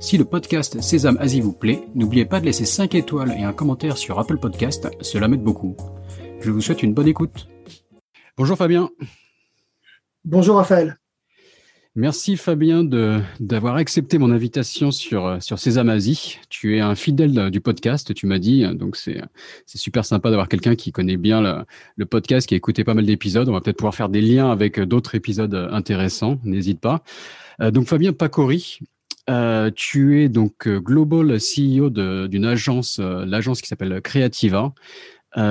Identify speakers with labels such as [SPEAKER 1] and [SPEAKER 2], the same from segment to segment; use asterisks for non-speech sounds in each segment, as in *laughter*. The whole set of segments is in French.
[SPEAKER 1] Si le podcast Sésame Asie vous plaît, n'oubliez pas de laisser 5 étoiles et un commentaire sur Apple Podcast, cela m'aide beaucoup. Je vous souhaite une bonne écoute. Bonjour Fabien.
[SPEAKER 2] Bonjour Raphaël.
[SPEAKER 1] Merci Fabien d'avoir accepté mon invitation sur, sur Sésame Asie. Tu es un fidèle du podcast, tu m'as dit, donc c'est super sympa d'avoir quelqu'un qui connaît bien le, le, podcast, qui a écouté pas mal d'épisodes. On va peut-être pouvoir faire des liens avec d'autres épisodes intéressants, n'hésite pas. Euh, donc Fabien Pacori, euh, tu es donc euh, global CEO d'une agence, euh, l'agence qui s'appelle Creativa.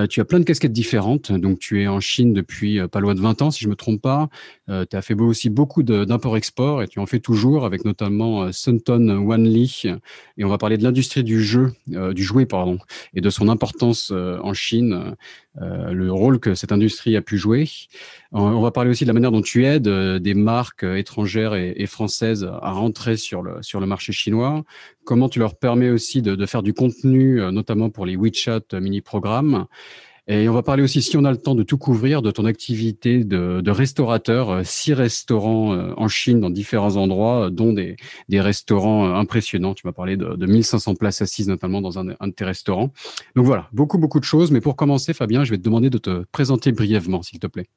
[SPEAKER 1] tu as plein de casquettes différentes. Donc, tu es en Chine depuis pas loin de 20 ans, si je me trompe pas. Tu as fait aussi beaucoup d'import-export et tu en fais toujours avec notamment Sunton Wanli. Et on va parler de l'industrie du jeu, du jouet, pardon, et de son importance en Chine. Euh, le rôle que cette industrie a pu jouer. On va parler aussi de la manière dont tu aides euh, des marques euh, étrangères et, françaises à rentrer sur le, sur le marché chinois. Comment tu leur permets aussi de, de faire du contenu, notamment pour les WeChat mini-programmes. Et on va parler aussi, si on a le temps de tout couvrir, de ton activité de, de restaurateur, euh, six restaurants euh, en Chine dans différents endroits, euh, dont des, des restaurants impressionnants. Tu m'as parlé de, de 1500 places assises, notamment dans un, un, de tes restaurants. Donc voilà, beaucoup, beaucoup de choses. Mais pour commencer, Fabien, je vais te demander de te présenter brièvement, s'il te plaît.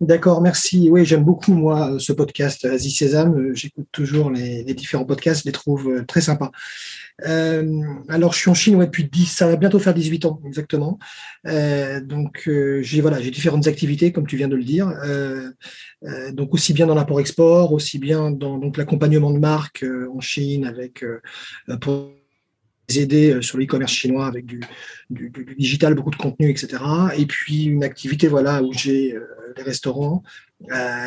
[SPEAKER 2] D'accord, merci. Oui, j'aime beaucoup, moi, ce podcast Asie Sésame. J'écoute toujours les, différents podcasts, je les trouve très sympas. Euh, alors, je suis en Chine depuis 10, ça va bientôt faire 18 ans exactement. Euh, donc, euh, j'ai voilà, j'ai différentes activités, comme tu viens de le dire. Euh, euh, donc, aussi bien dans l'import-export, aussi bien dans l'accompagnement de marques en Chine avec aider sur l'e-commerce chinois avec du, du, digital, beaucoup de contenu, etc. Et puis une activité voilà où j'ai des restaurants euh,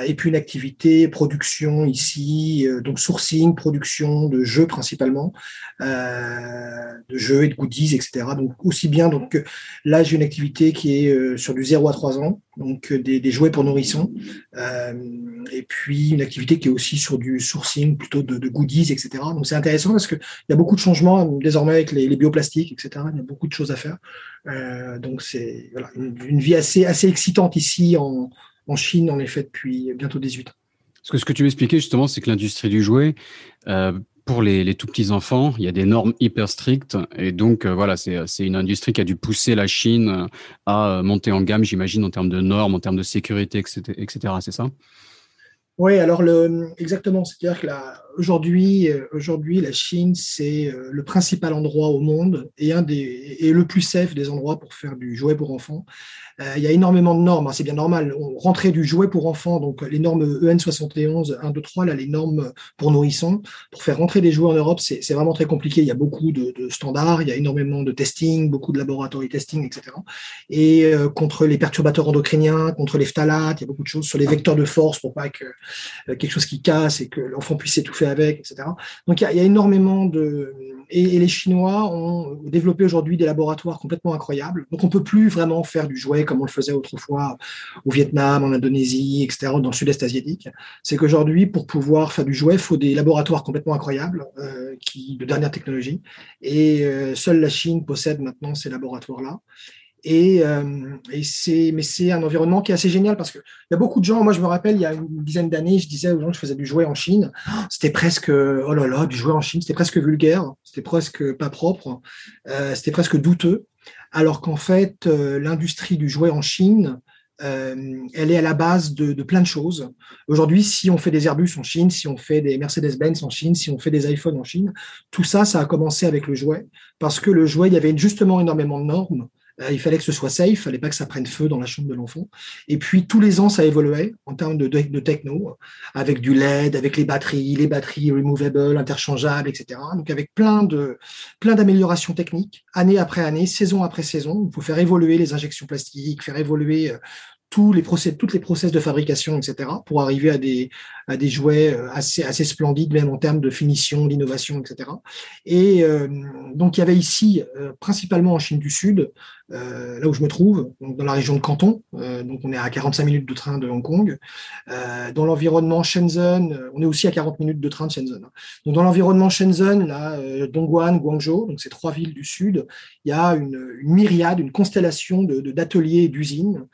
[SPEAKER 2] et puis une activité production ici, euh, donc sourcing, production de jeux principalement, euh, de jeux et de goodies, etc. Donc aussi bien, donc là j'ai une activité qui est sur du 0 à 3 ans, donc des, jouets pour nourrissons, et puis une activité qui est aussi sur du sourcing plutôt de, goodies, etc. Donc c'est intéressant parce qu'il y a beaucoup de changements désormais avec les, les, bioplastiques, etc. Il y a beaucoup de choses à faire. donc c'est voilà, une, une, vie assez, assez excitante ici en en Chine, en effet, depuis bientôt 18 ans.
[SPEAKER 1] Ce que, ce que tu m'expliquais justement, c'est que l'industrie du jouet, euh, pour les, les, tout petits enfants, il y a des normes hyper strictes. Et donc, euh, voilà, c'est une industrie qui a dû pousser la Chine à monter en gamme, j'imagine, en termes de normes, en termes de sécurité, etc. etc. c'est ça?
[SPEAKER 2] Oui, alors le, exactement. C'est-à-dire que aujourd'hui, aujourd'hui, la Chine, c'est euh, le principal endroit au monde et un des et le plus safe des endroits pour faire du jouet pour enfants. Euh, il y a énormément de normes, hein, c'est bien normal. On, rentrer du jouet pour enfants, donc les normes EN 71, 1, 2, 3, là, les normes pour nourrissons, pour faire rentrer des jouets en Europe, c'est vraiment très compliqué. Il y a beaucoup de, standards, il y a énormément de testing, beaucoup de laboratoires testing, etc. Et euh, contre les perturbateurs endocriniens, contre les phtalates, il y a beaucoup de choses sur les vecteurs de force pour pas que euh, quelque chose qui casse et que l'enfant puisse s'étouffer avec, etc. Donc il y a énormément de et, et, les Chinois ont développé aujourd'hui des laboratoires complètement incroyables. Donc on peut plus vraiment faire du jouet comme on le faisait autrefois au Vietnam, en Indonésie, etc., dans le sud-est asiatique. C'est qu'aujourd'hui, pour pouvoir faire du jouet, il faut des laboratoires complètement incroyables, euh, qui, de dernière technologie. Et euh, seule la Chine possède maintenant ces laboratoires-là. Et, euh, et c'est, mais c'est un environnement qui est assez génial parce qu'il y a beaucoup de gens. Moi, je me rappelle, il y a une dizaine d'années, je disais aux gens que je faisais du jouet en Chine. C'était presque, oh là là, du jouet en Chine, c'était presque vulgaire, c'était presque pas propre, euh, c'était presque douteux alors qu'en fait, euh, l'industrie du jouet en Chine, euh, elle est à la base de, de plein de choses. Aujourd'hui, si on fait des Airbus en Chine, si on fait des Mercedes-Benz en Chine, si on fait des iPhones en Chine, tout ça, ça a commencé avec le jouet, parce que le jouet, il y avait justement énormément de normes il fallait que ce soit safe, il fallait pas que ça prenne feu dans la chambre de l'enfant. Et puis tous les ans, ça évoluait en termes de, techno, avec du LED, avec les batteries, les batteries removable, interchangeables, etc. Donc avec plein de plein d'améliorations techniques, année après année, saison après saison. Faut faire évoluer les injections plastiques, faire évoluer euh, tous les procès, toutes les process de fabrication, etc., pour arriver à des, à des jouets euh, assez, assez splendides, même en termes de finition, d'innovation, etc. Et euh, donc, il y avait ici, euh, principalement en Chine du Sud, là où je me trouve, donc dans la région de Canton, donc on est à 45 minutes de train de Hong Kong, dans l'environnement Shenzhen, on est aussi à 40 minutes de train de Shenzhen. Hein. Donc, dans l'environnement Shenzhen, là, Dongguan, Guangzhou, donc ces trois villes du Sud, il y a une, une myriade, une constellation d'ateliers de, et d'usines euh,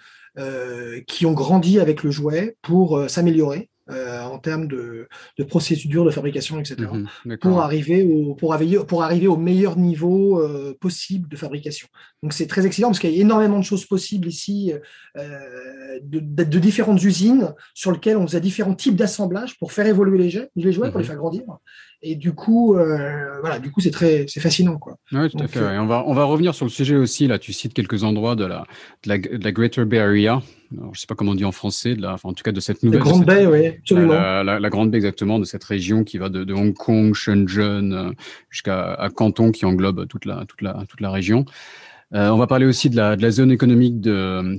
[SPEAKER 2] qui ont grandi avec le jouet pour euh, s'améliorer. Euh, en termes de, de, procédures de fabrication, etc., mhm, pour, arriver au, pour, arriver, pour arriver au meilleur niveau possible de fabrication. Donc c'est très excellent parce qu'il y a énormément de choses possibles ici, de, de, différentes usines sur lesquelles on faisait différents types d'assemblages pour faire évoluer les, jeux, les jouets, pour les mhm. faire grandir. Et du coup, euh, voilà, du coup, c'est très, c'est fascinant, quoi.
[SPEAKER 1] Oui, tout à fait. Euh, on va, on va revenir sur le sujet aussi. Là, tu cites quelques endroits de la, de la, de la Greater Bay Area. Alors, je sais pas comment on dit en français, de la, enfin, en tout cas de cette nouvelle.
[SPEAKER 2] La Grande Baie, oui, absolument.
[SPEAKER 1] La, la, Grande Baie, exactement, de cette région qui va de, de Hong Kong, Shenzhen, euh, jusqu'à Canton, qui englobe toute la, toute la, toute la région. Euh, on va parler aussi de la, zone économique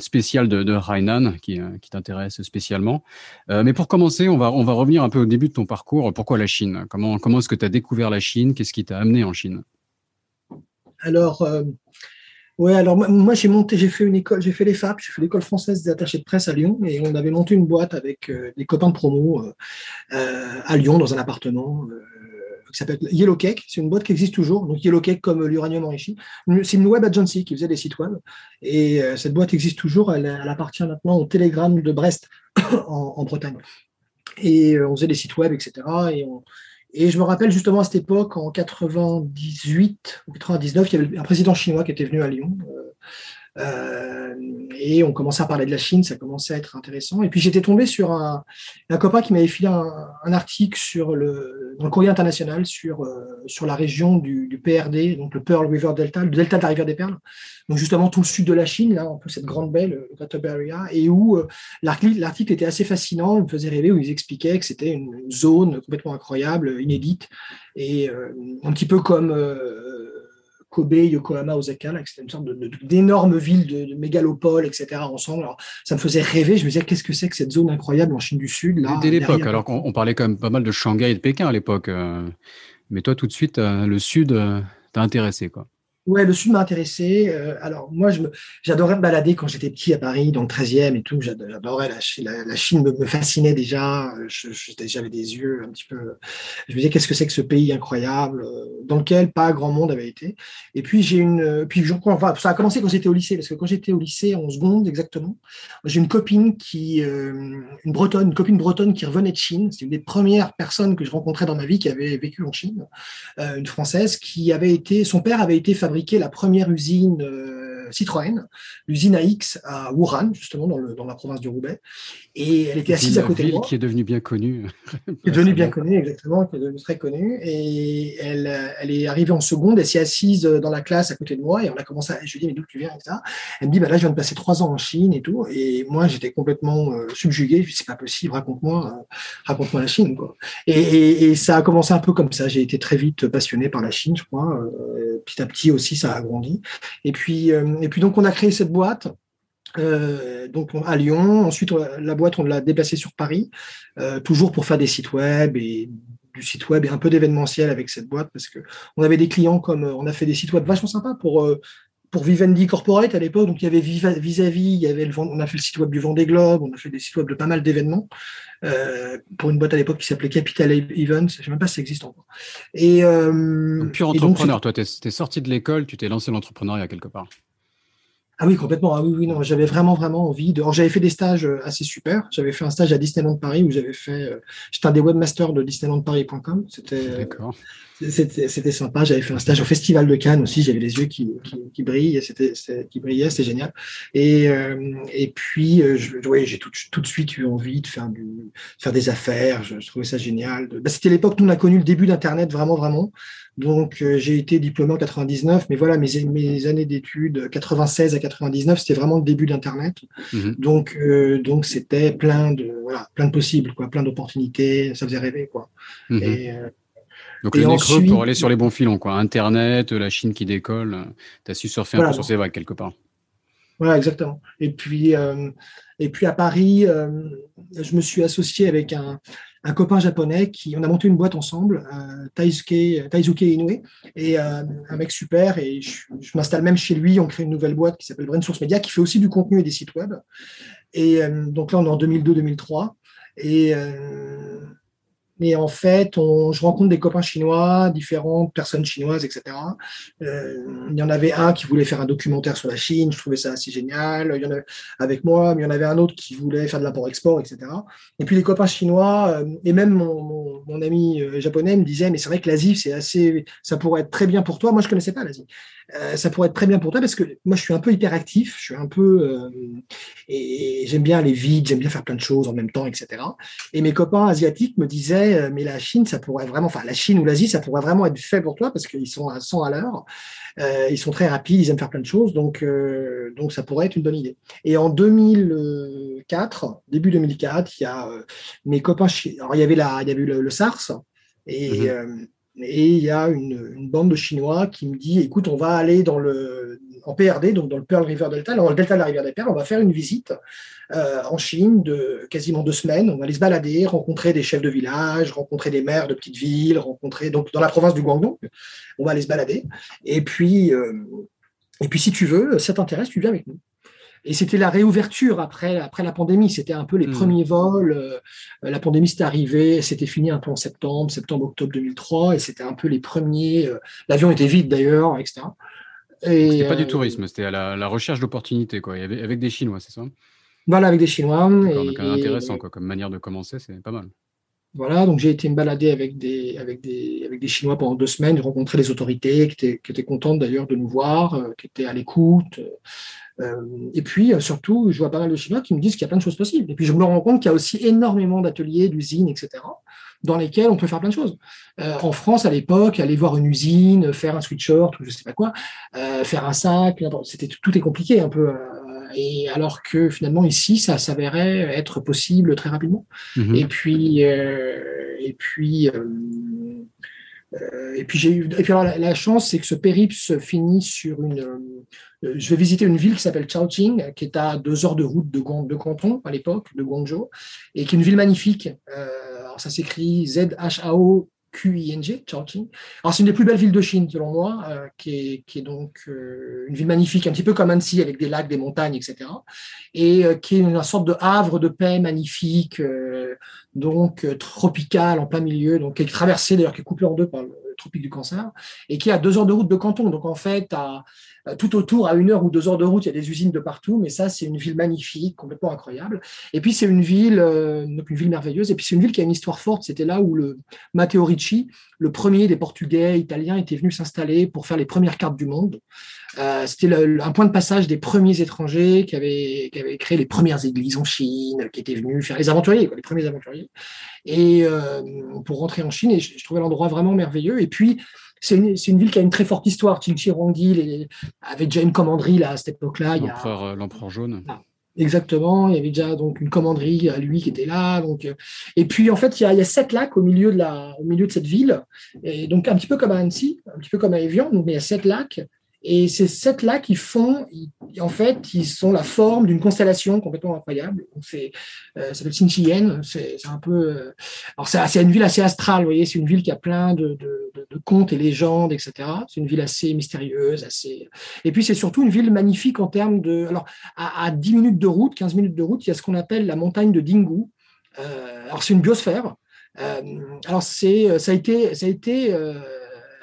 [SPEAKER 1] spéciale de, Hainan, qui, euh, t'intéresse spécialement. Euh, mais pour commencer, on va, on va revenir un peu au début de ton parcours. Pourquoi la Chine? Comment, comment est-ce que tu as découvert la Chine? Qu'est-ce qui t'a amené en Chine?
[SPEAKER 2] Alors, ouais, alors moi j'ai monté, j'ai fait une école, j'ai fait les FAP, j'ai fait l'école française des attachés de presse à Lyon, et on avait monté une boîte avec des copains de promo à Lyon dans un appartement qui s'appelle Yellow Cake. C'est une boîte qui existe toujours. Donc Yellow Cake comme l'uranium enrichi. C'est une web agency qui faisait des sites web. Et euh, cette boîte existe toujours. Elle, appartient maintenant au Telegram de Brest *coughs* en, Bretagne. Et euh, on faisait des sites web, etc. Et, je me rappelle justement à cette époque, en 98 ou 99, il y avait un président chinois qui était venu à Lyon. Euh, et on commençait à parler de la Chine, ça commençait à être intéressant. Et puis j'étais tombé sur un, un copain qui m'avait filé un, article sur le, dans le courrier international sur, euh, sur la région du, du, PRD, donc le Pearl River Delta, le delta de la rivière des Perles. Donc justement tout le sud de la Chine, là, un peu cette grande baie, le Greater et où euh, l'article était assez fascinant, il me faisait rêver, où ils expliquaient que c'était une, zone complètement incroyable, inédite, et euh, un petit peu comme Kobe, Yokohama, Osaka, c'était une sorte d'énorme ville de, de, mégalopole, etc. ensemble. Alors, ça me faisait rêver. Je me disais, qu'est-ce que c'est que cette zone incroyable en Chine du Sud là,
[SPEAKER 1] Dès l'époque, alors qu'on parlait quand même pas mal de Shanghai et de Pékin à l'époque. Euh, mais toi, tout de suite, euh, le Sud euh, t'a intéressé, quoi.
[SPEAKER 2] Ouais, le sud m'a intéressé. Euh, alors, moi, j'adorais me balader quand j'étais petit à Paris, dans le 13e et tout. J'adorais la, la, Chine, me, fascinait déjà. J'avais des yeux un petit peu. Je me disais, qu'est-ce que c'est que ce pays incroyable, euh, dans lequel pas grand monde avait été. Et puis, j'ai une. Puis, enfin, ça a commencé quand j'étais au lycée, parce que quand j'étais au lycée, en seconde exactement, j'ai une copine qui. Euh, une bretonne, une copine bretonne qui revenait de Chine. C'est une des premières personnes que je rencontrais dans ma vie qui avait vécu en Chine. une française qui avait été. Son père avait été la première usine euh, Citroën, l'usine AX à Wuhan, justement dans, le, dans, la province du Roubaix. Et elle était assise à côté
[SPEAKER 1] de
[SPEAKER 2] moi.
[SPEAKER 1] qui est devenue bien connue. *laughs*
[SPEAKER 2] qui est devenue bien connue, exactement, qui est devenue très connue. Et elle, elle est arrivée en seconde, elle s'est assise dans la classe à côté de moi et on a commencé à. Je lui ai dit, mais d'où tu viens et ça. Elle me dit, bah là, je viens de passer trois ans en Chine et tout. Et moi, j'étais complètement euh, subjugué. Je lui ai dit, c'est pas possible, raconte-moi euh, raconte-moi la Chine. Quoi. Et, et, ça a commencé un peu comme ça. J'ai été très vite passionné par la Chine, je crois. petit à petit aussi, ça a grandi. Et puis, et puis donc, on a créé cette boîte. Euh, donc à Lyon. Ensuite, la boîte, on l'a déplacée sur Paris, euh, toujours pour faire des sites web et du site web et un peu d'événementiel avec cette boîte parce que on avait des clients comme on a fait des sites web vachement sympas pour euh, pour Vivendi Corporate à l'époque. Donc il y avait vis-à-vis, il y avait le, on a fait le site web du Vendée Globe, on a fait des sites web de pas mal d'événements pour une boîte à l'époque qui s'appelait Capital Events. Je sais même pas si ça existe encore.
[SPEAKER 1] Et entrepreneur, toi, tu es, sorti de l'école, tu t'es lancé l'entrepreneuriat quelque part.
[SPEAKER 2] Ah oui, complètement. Ah oui, oui, j'avais vraiment, vraiment envie de. Alors, j'avais fait des stages euh, assez super. J'avais fait un stage à Disneyland Paris où j'avais fait. Euh, j'étais un des webmasters de DisneylandParis.com. C'était. Euh, D'accord. C'était sympa. J'avais fait un stage au Festival de Cannes aussi. J'avais les yeux qui, qui, qui brillent. C'était qui brillaient. C'était génial. Et et puis, je, ouais, j'ai tout, tout de suite eu envie de faire du faire des affaires. Je, trouvais ça génial. Bah, C'était l'époque où on a connu le début d'Internet vraiment, vraiment. Donc, euh, j'ai été diplômé en 99, mais voilà, mes, mes années d'études, 96 à 99, c'était vraiment le début d'Internet. Mhm. Donc, euh, donc c'était plein de, voilà, plein de possibles, quoi, plein d'opportunités, ça faisait rêver, quoi.
[SPEAKER 1] Mhm. Et, euh, donc, le nez creux pour aller sur les bons filons, quoi. Internet, la Chine qui décolle, tu as su surfer un peu sur ces vagues quelque part.
[SPEAKER 2] Voilà, exactement. Et puis, Et puis à Paris, je me suis associé avec un, un copain japonais qui, on a monté une boîte ensemble, euh, Taisuke, Taisuke Inoue, et euh, un mec super. Et je, m'installe même chez lui. On crée une nouvelle boîte qui s'appelle Brain Source Media, qui fait aussi du contenu et des sites web. Et euh, donc là, on est en 2002-2003. Et mais en fait, je rencontre des copains chinois, différentes personnes chinoises, etc. Euh, il y en avait un qui voulait faire un documentaire sur la Chine, je trouvais ça assez génial. Il y en avait avec moi, mais il y en avait un autre qui voulait faire de l'import-export, etc. Et puis les copains chinois, euh, et même mon, mon, ami euh, japonais me disait, mais c'est vrai que l'Asie, c'est assez, ça pourrait être très bien pour toi. Moi, je connaissais pas l'Asie. Euh, ça pourrait être très bien pour toi parce que moi, je suis un peu hyperactif, je suis un peu euh, et, j'aime bien aller vite, j'aime bien faire plein de choses en même temps, etc. Et mes copains asiatiques me disaient, euh, mais la Chine, ça pourrait vraiment, enfin la Chine ou l'Asie, ça pourrait vraiment être fait pour toi parce qu'ils sont à 100 à l'heure, ils sont très rapides, ils aiment faire plein de choses, donc donc ça pourrait être une bonne idée. Et en 2004, début 2004, il y a mes copains, alors il y avait la, il y avait eu le, SARS et mmh et il y a une, bande de Chinois qui me dit écoute, on va aller dans le, en PRD, donc dans le Pearl River Delta, dans le delta de la rivière des Perles, on va faire une visite euh, en Chine de quasiment deux semaines. On va aller se balader, rencontrer des chefs de village, rencontrer des maires de petites villes, rencontrer donc dans la province du Guangdong. On va aller se balader. Et puis, euh, et puis si tu veux, ça t'intéresse, tu viens avec nous. Et c'était la réouverture après, après la pandémie. C'était un peu les hmm. premiers vols. Euh, la pandémie s'est arrivée, c'était fini un peu en septembre, septembre-octobre 2003, et c'était un peu les premiers. Euh, l'avion était vide d'ailleurs, etc.
[SPEAKER 1] Et c'était pas du euh, tourisme, c'était à la, recherche d'opportunités, quoi. avec des Chinois, c'est ça?
[SPEAKER 2] Voilà, avec des Chinois.
[SPEAKER 1] Et, intéressant, quoi, comme manière de commencer, c'est pas mal.
[SPEAKER 2] Voilà, donc j'ai été me balader avec des, avec, des, avec des Chinois pendant deux semaines, rencontrer les autorités qui étaient, qui étaient contentes d'ailleurs de nous voir, qui étaient à l'écoute. Euh, et puis, euh, surtout, je vois pas mal de Chinois qui me disent qu'il y a plein de choses possibles. Et puis, je me rends compte qu'il y a aussi énormément d'ateliers, d'usines, etc., dans lesquels on peut faire plein de choses. Euh, en France, à l'époque, aller voir une usine, faire un sweatshirt ou je sais pas quoi, faire un sac, c'était tout est compliqué un peu. et alors que finalement ici, ça s'avérait être possible très rapidement. Mmh et puis, et puis. Et puis j'ai eu et puis alors la, chance c'est que ce périple se finit sur une euh, je vais visiter une ville qui s'appelle Chongqing, qui est à deux heures de route de, de Canton à l'époque, de Guangzhou, et qui est une ville magnifique. Euh, alors ça s'écrit Z-H-A-O QING, Chongqing. Alors, c'est une des plus belles villes de Chine, selon moi, euh, qui, est, donc une ville magnifique, un petit peu comme Annecy, avec des lacs, des montagnes, etc. Et qui est une, sorte de havre de paix magnifique, donc tropical, en plein milieu, donc qui est traversé, d'ailleurs, qui est coupé en deux par tropique du Cancer, et qui est à deux heures de route de Canton. Donc, en fait, euh, tout autour, à une heure ou deux heures de route, il y a des usines de partout, mais ça, c'est une ville magnifique, complètement incroyable. Et puis, c'est une ville, euh, donc une ville merveilleuse. Et puis, c'est une ville qui a une histoire forte. C'était là où le Matteo Ricci, le premier des Portugais italiens, était venu s'installer pour faire les premières cartes du monde. Euh, c'était un point de passage des premiers étrangers qui avaient, qui avaient, créé les premières églises en Chine, qui étaient venus faire les aventuriers, quoi, les premiers aventuriers, et pour rentrer en Chine. Et je, je trouvais l'endroit vraiment merveilleux. Et puis, c'est une, ville qui a une très forte histoire. Chilchirongi avait déjà une commanderie là, à cette époque-là.
[SPEAKER 1] Euh, l'empereur jaune.
[SPEAKER 2] Ah, exactement, il y avait déjà donc une commanderie à lui qui était là. Donc, euh, et puis en fait, il y, a, sept lacs au milieu de la, au milieu de cette ville, et donc un petit peu comme à Annecy, un petit peu comme à Evian. Donc, il y a sept lacs. Et ces sept là qui font, en fait, ils sont la forme d'une constellation complètement incroyable. Euh, ça s'appelle Xinjiang. C'est, un peu, euh, alors c'est, une ville assez astrale, vous voyez. C'est une ville qui a plein de, contes et légendes, etc. C'est une ville assez mystérieuse, assez. Et puis c'est surtout une ville magnifique en termes de, alors à, à 10 minutes de route, 15 minutes de route, il y a ce qu'on appelle la montagne de Dingu. Euh, alors c'est une biosphère. Euh, alors ça a été, ça a été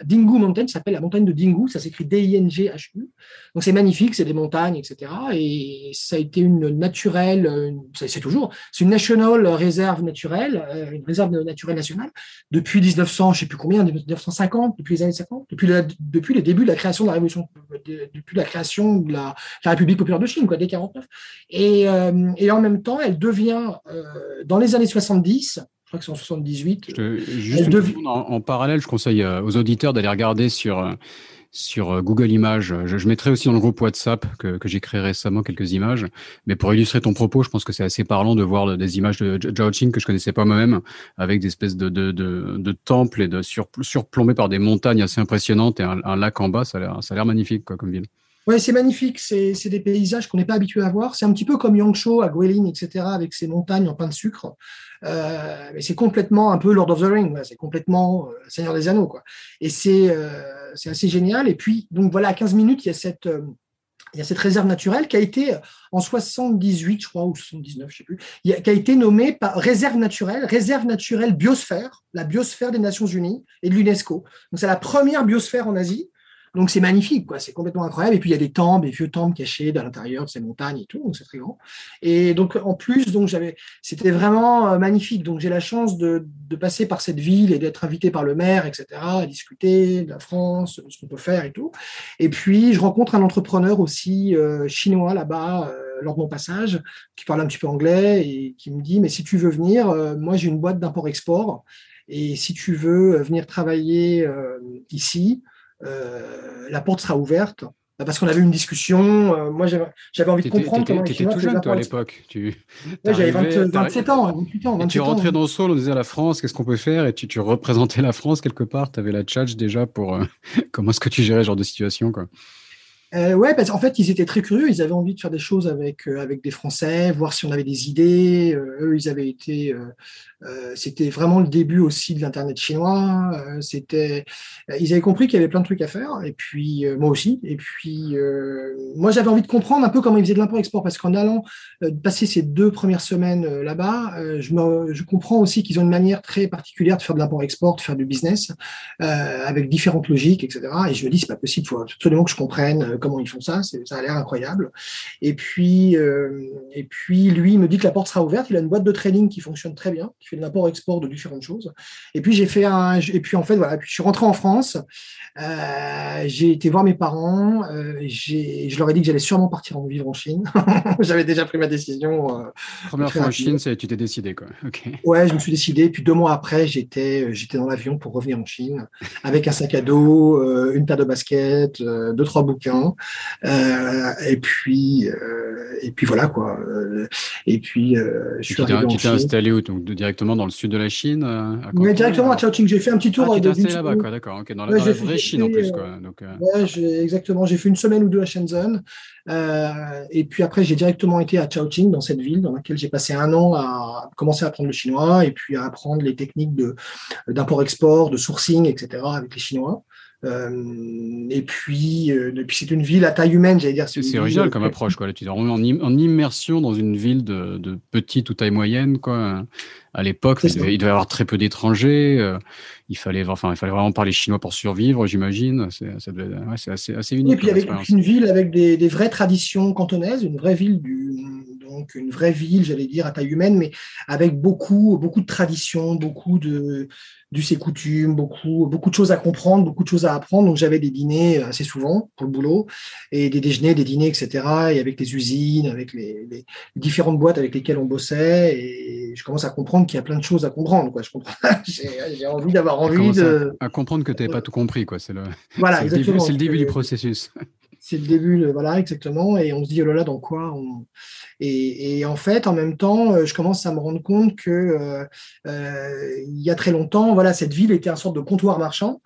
[SPEAKER 2] Dingu Mountain, s'appelle la montagne de Dingu, ça s'écrit D-I-N-G-H-U. Donc c'est magnifique, c'est des montagnes, etc. Et ça a été une naturelle, c'est toujours, c'est une national réserve naturelle, euh, une réserve naturelle nationale, depuis 1900, je sais plus combien, 1950, depuis les années 50, depuis, depuis les débuts de la création de la révolution, depuis la création de la, République populaire de Chine, quoi, dès 49. Et, euh, et en même temps, elle devient, euh, dans les années 70, crois que c'est en 78.
[SPEAKER 1] juste en, parallèle, je conseille euh, aux auditeurs d'aller regarder sur, euh, sur euh, Google Images. Je, mettrai aussi dans le groupe WhatsApp que, que j'ai créé récemment quelques images. Mais pour illustrer ton propos, je pense que c'est assez parlant de voir des images de Zhao Qing que je connaissais pas moi-même, avec des espèces de, de, de, temples et de sur, surplombés par des montagnes assez impressionnantes et un, lac en bas. Ça a l'air magnifique quoi, comme ville.
[SPEAKER 2] Oui, c'est magnifique. C'est des paysages qu'on n'est pas habitué à voir. C'est un petit peu comme Yangshuo à Guilin, etc., avec ses montagnes en pain de sucre. Euh, mais c'est complètement un peu Lord of the Rings. C'est complètement euh, Seigneur des Anneaux. Quoi. Et c'est euh, assez génial. Et puis, donc voilà, à 15 minutes, il y a cette. il y a cette réserve naturelle qui a été en 78, je crois, ou 79, je sais plus, qui a été nommée par réserve naturelle, réserve naturelle biosphère, la biosphère des Nations Unies et de l'UNESCO. Donc c'est la première biosphère en Asie. Donc c'est magnifique, quoi. C'est complètement incroyable. Et puis il y a des temples, des vieux temples cachés à l'intérieur de ces montagnes et tout. Donc c'est très grand. Et donc en plus, donc j'avais, c'était vraiment euh, magnifique. Donc j'ai la chance de, de, passer par cette ville et d'être invité par le maire, etc., à discuter de la France, de ce qu'on peut faire et tout. Et puis je rencontre un entrepreneur aussi euh, chinois là-bas. Euh, lors de mon passage, qui parle un petit peu anglais et qui me dit mais si tu veux venir, moi j'ai une boîte d'import-export et si tu veux venir travailler ici, euh, la porte sera ouverte bah, parce qu'on avait une discussion. Euh, moi, j'avais envie de comprendre
[SPEAKER 1] comment Tu étais tout jeune, toi, à l'époque.
[SPEAKER 2] Tu... j'avais 27 ans, 28 ans.
[SPEAKER 1] tu rentrais dans le sol, on disait la France, qu'est-ce qu'on peut faire? Et tu, tu, représentais la France quelque part. Tu avais la tchatch déjà pour euh, *laughs* comment est-ce que tu gérais ce genre de situation quoi.
[SPEAKER 2] Euh, ouais, parce qu'en fait, ils étaient très curieux. Ils avaient envie de faire des choses avec euh, avec des Français, voir si on avait des idées. Euh, eux, ils avaient été. Euh, c'était vraiment le début aussi de l'internet chinois. c'était. Ils avaient compris qu'il y avait plein de trucs à faire. Et puis moi aussi. Et puis moi, j'avais envie de comprendre un peu comment ils faisaient de l'import-export, parce qu'en allant passer ces deux premières semaines là-bas, je, je comprends aussi qu'ils ont une manière très particulière de faire de l'import-export, de faire du business, avec différentes logiques, etc. Et je me dis, c'est pas possible. Il faut absolument que je comprenne comment ils font ça, ça a l'air incroyable. Et puis, euh, et puis, lui, il me dit que la porte sera ouverte. Il a une boîte de trading qui fonctionne très bien, qui fait de l'import-export de différentes choses. Et puis, j'ai fait un, et puis en fait, voilà, puis je suis rentré en France. Euh, j'ai été voir mes parents. Euh, je leur ai dit que j'allais sûrement partir en vivre en Chine. *laughs* J'avais déjà pris ma décision.
[SPEAKER 1] Euh, Première fois en Chine, tu t'es décidé, quoi.
[SPEAKER 2] Ouais, je me suis décidé. Puis deux mois après, j'étais, j'étais dans l'avion pour revenir en Chine avec un sac à dos, une paire de baskets, deux trois bouquins. Euh, et puis, euh, et puis voilà quoi. Euh, et puis, je suis arrivé
[SPEAKER 1] Tu t'es installé où donc directement dans le sud de la Chine
[SPEAKER 2] directement à Chongqing. J'ai fait un petit tour.
[SPEAKER 1] Ah, tu t'es là-bas, quoi. D'accord. Dans, la, vraie Chine en plus, quoi. Donc,
[SPEAKER 2] ouais, exactement. J'ai fait une semaine ou deux à Shenzhen. et puis après, j'ai directement été à Chongqing, dans cette ville, dans laquelle j'ai passé un an à commencer à apprendre le chinois et puis à apprendre les techniques d'import-export, de sourcing, etc. avec les Chinois. Euh, et puis, euh, puis c'est une ville à taille humaine, j'allais dire.
[SPEAKER 1] C'est original comme approche, quoi. Là, tu es en, en, immersion dans une ville de, de, petite ou taille moyenne, quoi. À l'époque, il, devait y avoir très peu d'étrangers. Euh, il fallait, enfin, il fallait vraiment parler chinois pour survivre, j'imagine. C'est ouais, assez, assez unique.
[SPEAKER 2] Et puis avec une ville avec des, des, vraies traditions cantonaises, une vraie ville du, donc une vraie ville, j'allais dire à taille humaine, mais avec beaucoup, beaucoup de traditions, beaucoup de du et coutumes, beaucoup, beaucoup de choses à comprendre, beaucoup de choses à apprendre. Donc j'avais des dîners assez souvent pour le boulot, et des déjeuners, des dîners, etc. Et avec les usines, avec les, les différentes boîtes avec lesquelles on bossait, et je commence à comprendre qu'il y a plein de choses à comprendre. Quoi. Je comprends. *laughs* j'ai envie d'avoir envie de
[SPEAKER 1] à, comprendre que tu n'avais pas tout compris. Quoi. C'est le,
[SPEAKER 2] voilà,
[SPEAKER 1] c'est le début, du processus.
[SPEAKER 2] C'est le début, voilà, exactement. Et on se dit, oh là là, dans quoi on... Et, en fait, en même temps, euh, je commence à me rendre compte que euh, euh, il y a très longtemps, voilà, cette ville était un sorte de comptoir marchand.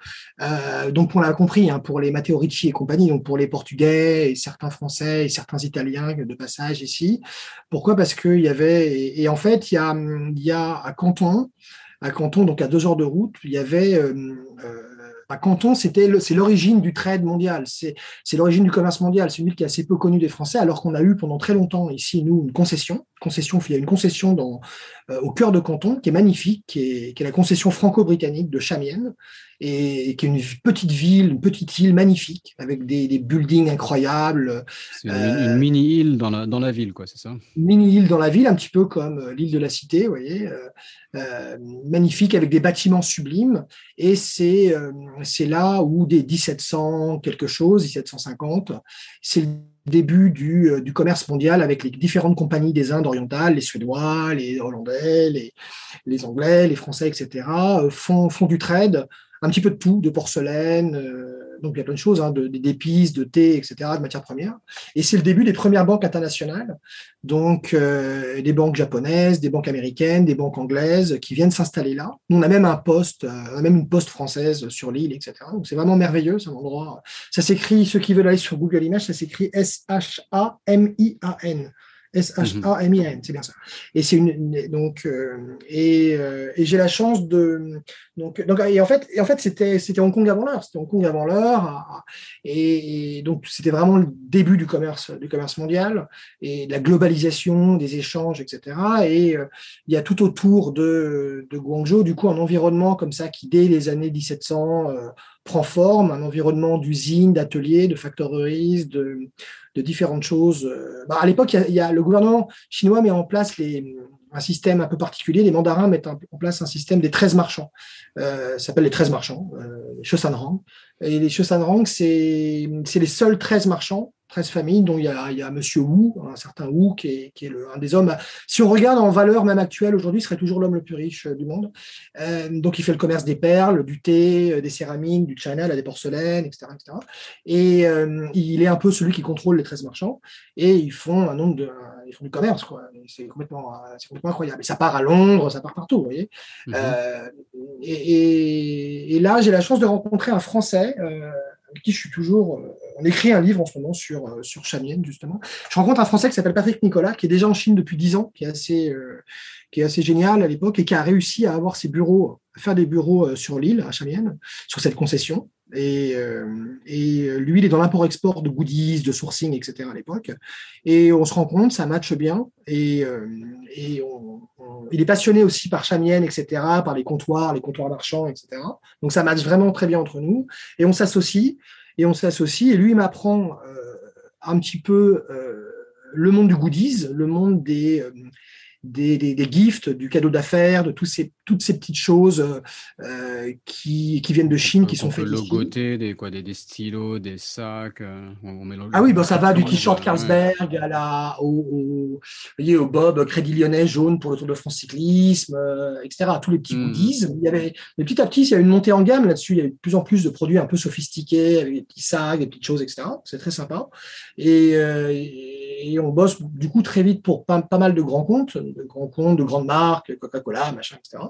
[SPEAKER 2] donc, on l'a compris, hein, pour les Matteo Ricci et compagnie, donc pour les Portugais et certains Français et certains Italiens de passage ici. Pourquoi? Parce qu'il y avait, et, en fait, il y a, il y a à Canton, à Canton, donc à deux heures de route, il y avait Canton, c'était c'est l'origine du trade mondial, c'est l'origine du commerce mondial. C'est une ville qui est assez peu connue des Français, alors qu'on a eu pendant très longtemps ici nous une concession, concession il y a une concession dans euh, au cœur de Canton qui est magnifique, qui est, qui est la concession franco-britannique de Chamienne, et, qui est une petite ville, une petite île magnifique, avec des, des buildings incroyables.
[SPEAKER 1] C'est une, euh, mini-île dans la, dans la ville, quoi, c'est ça?
[SPEAKER 2] Une mini-île dans la ville, un petit peu comme euh, l'île de la Cité, vous voyez, euh, magnifique, avec des bâtiments sublimes. Et c'est là où, des 1700 quelque chose, 1750, c'est début du, du, commerce mondial avec les différentes compagnies des Indes orientales, les Suédois, les Hollandais, les, Anglais, les Français, etc., font, font du trade un petit peu de tout, de porcelaine, euh, donc il y a plein de choses, hein, d'épices, de, thé, etc., de matières premières. Et c'est le début des premières banques internationales, donc euh, des banques japonaises, des banques américaines, des banques anglaises qui viennent s'installer là. on a même un poste, on a même une poste française sur l'île, etc. Donc c'est vraiment merveilleux, c'est un endroit. Ça s'écrit, ceux qui veulent aller sur Google Images, ça s'écrit S-H-A-M-I-A-N. S-H-A-M-I-N, c'est bien ça. Et c'est une, donc, euh, et, euh, et j'ai la chance de, donc, donc, et en fait, et en fait, c'était, c'était Hong Kong avant l'heure, c'était Hong Kong avant l'heure, et, donc c'était vraiment le début du commerce, du commerce mondial et de la globalisation des échanges, etc. Et euh, il y a tout autour de, de Guangzhou, du coup, un environnement comme ça qui dès les années 1700 prend forme, un environnement d'usines, d'ateliers, de factories, de, de différentes choses. Bah, à l'époque, il y, a, le gouvernement chinois met en place un système un peu particulier. Les mandarins mettent en place un système des 13 marchands. Euh, ça s'appelle les 13 marchands, euh, les Shosanrang. Et les Shosanrang, c'est les seuls 13 marchands 13 familles, dont il y a, il y a Monsieur Wu, un certain Wu, qui est, qui est le, un des hommes. Si on regarde en valeur même actuelle, aujourd'hui, serait toujours l'homme le plus riche euh, du monde. Euh, donc, il fait le commerce des perles, du thé, euh, des céramiques, du china, des porcelaines, etc. etc. Et il est un peu celui qui contrôle les 13 marchands. Et ils font un nombre de. Ils font du commerce, quoi. C'est complètement, complètement, incroyable. Et ça part à Londres, ça part partout, vous voyez. Mhm. et, et, là, j'ai la chance de rencontrer un Français avec qui je suis toujours. Euh, on écrit un livre en ce moment sur, euh, sur Chamienne, justement. Je rencontre un Français qui s'appelle Patrick Nicolas, qui est déjà en Chine depuis 10 ans, qui est assez, euh, qui est assez génial à l'époque et qui a réussi à avoir ses bureaux, à faire des bureaux sur l'île, à Chamienne, sur cette concession. Et, et lui, il est dans l'import-export de goodies, de sourcing, etc. à l'époque. Et on se rend compte, ça matche bien. Et, et il est passionné aussi par Chamienne, etc., par les comptoirs, les comptoirs marchands, etc. Donc ça matche vraiment très bien entre nous. Et on s'associe et on s'associe. Et lui, il m'apprend euh, un petit peu euh, le monde du goodies, le monde des, euh, des, des, gifts, du cadeau d'affaires, de tous ces, toutes ces petites choses euh, qui, qui, viennent de Chine, qui sont faites
[SPEAKER 1] logoter, des, quoi, des, des, stylos, des sacs. Euh,
[SPEAKER 2] ah oui, bah, ça va du t-shirt Carlsberg à la, au, au, au, Bob Crédit Lyonnais jaune pour le Tour de France cyclisme, euh, etc. Tous les petits hmm. goodies. Il y avait, mais petit à petit, il y a une montée en gamme là-dessus. Il y a de plus en plus de produits un peu sophistiqués, avec des petits sacs, des petites choses, etc. C'est très sympa. Et, et, on bosse du coup très vite pour pas, pas mal de grands comptes de grands comptes, de grandes marques, Coca-Cola, machin, etc.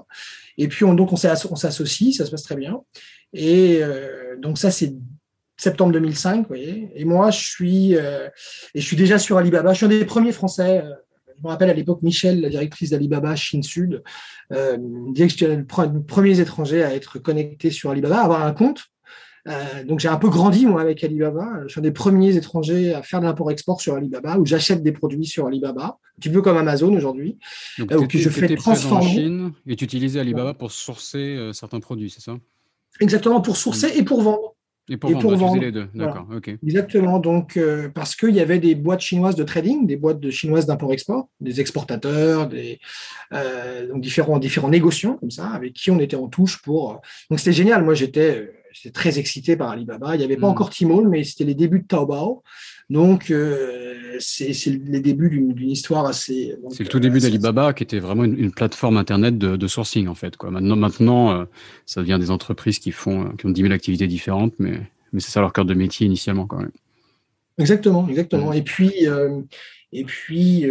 [SPEAKER 2] Et puis, on, donc, on s'associe, ça se passe très bien. Et euh, donc, ça, c'est septembre 2005, vous voyez. Et moi, je suis, euh, et je suis déjà sur Alibaba. Je suis un des premiers Français. Euh, je me rappelle à l'époque, Michel, la directrice d'Alibaba Chine Sud, disait que j'étais le premier étranger à être connecté sur Alibaba, à avoir un compte. Euh, donc j'ai un peu grandi moi avec Alibaba. Je suis un des premiers étrangers à faire de l'import-export sur Alibaba, où j'achète des produits sur Alibaba, un petit peu comme Amazon aujourd'hui.
[SPEAKER 1] Donc euh, je fais transformer. En Chine et tu utilisais Alibaba pour sourcer euh, certains produits, c'est ça?
[SPEAKER 2] Exactement, pour sourcer et pour vendre.
[SPEAKER 1] Et pour, vendre, les deux, d'accord, ok.
[SPEAKER 2] Exactement, donc parce qu'il y avait des boîtes chinoises de trading, des boîtes de chinoises d'import-export, des exportateurs, des donc différents différents négociants comme ça, avec qui on était en touche pour. Donc c'était génial. Moi j'étais j'étais très excité par Alibaba. Il n'y avait pas hmm. encore Tmall, mais c'était les débuts de Taobao. Donc, euh, c'est les débuts d'une histoire assez.
[SPEAKER 1] C'est le tout début d'Alibaba qui était vraiment une, plateforme Internet de, sourcing, en fait. Quoi. Maintenant, maintenant euh, ça devient des entreprises qui, font, qui ont 10 000 activités différentes, mais, mais c'est ça leur cœur de métier initialement, quand même.
[SPEAKER 2] Exactement, exactement. Hmm. Et puis, euh, et puis,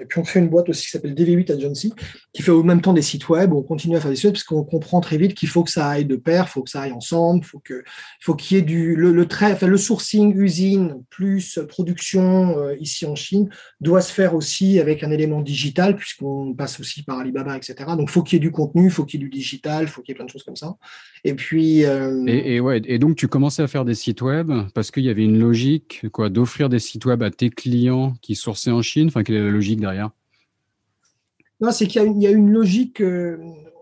[SPEAKER 2] et puis on fait une boîte aussi qui s'appelle DV8 Agency, qui fait au même temps des sites web. On continue à faire des sites web parce qu'on comprend très vite qu'il faut que ça aille de pair, il faut que ça aille ensemble, faut que, faut qu'il y ait du le, sourcing usine plus production euh, ici en Chine doit se faire aussi avec un élément digital puisqu'on passe aussi par Alibaba, etc. Donc faut qu'il y ait du contenu, faut qu'il y ait du digital, faut qu'il y ait plein de choses comme ça. Et puis
[SPEAKER 1] euh, et, ouais, et donc tu commençais à faire des sites web parce qu'il y avait une logique quoi d'offrir des sites web à tes clients qui sourçaient en Chine. Enfin, quelle est la logique
[SPEAKER 2] non, c'est qu'il y, a une logique. Euh,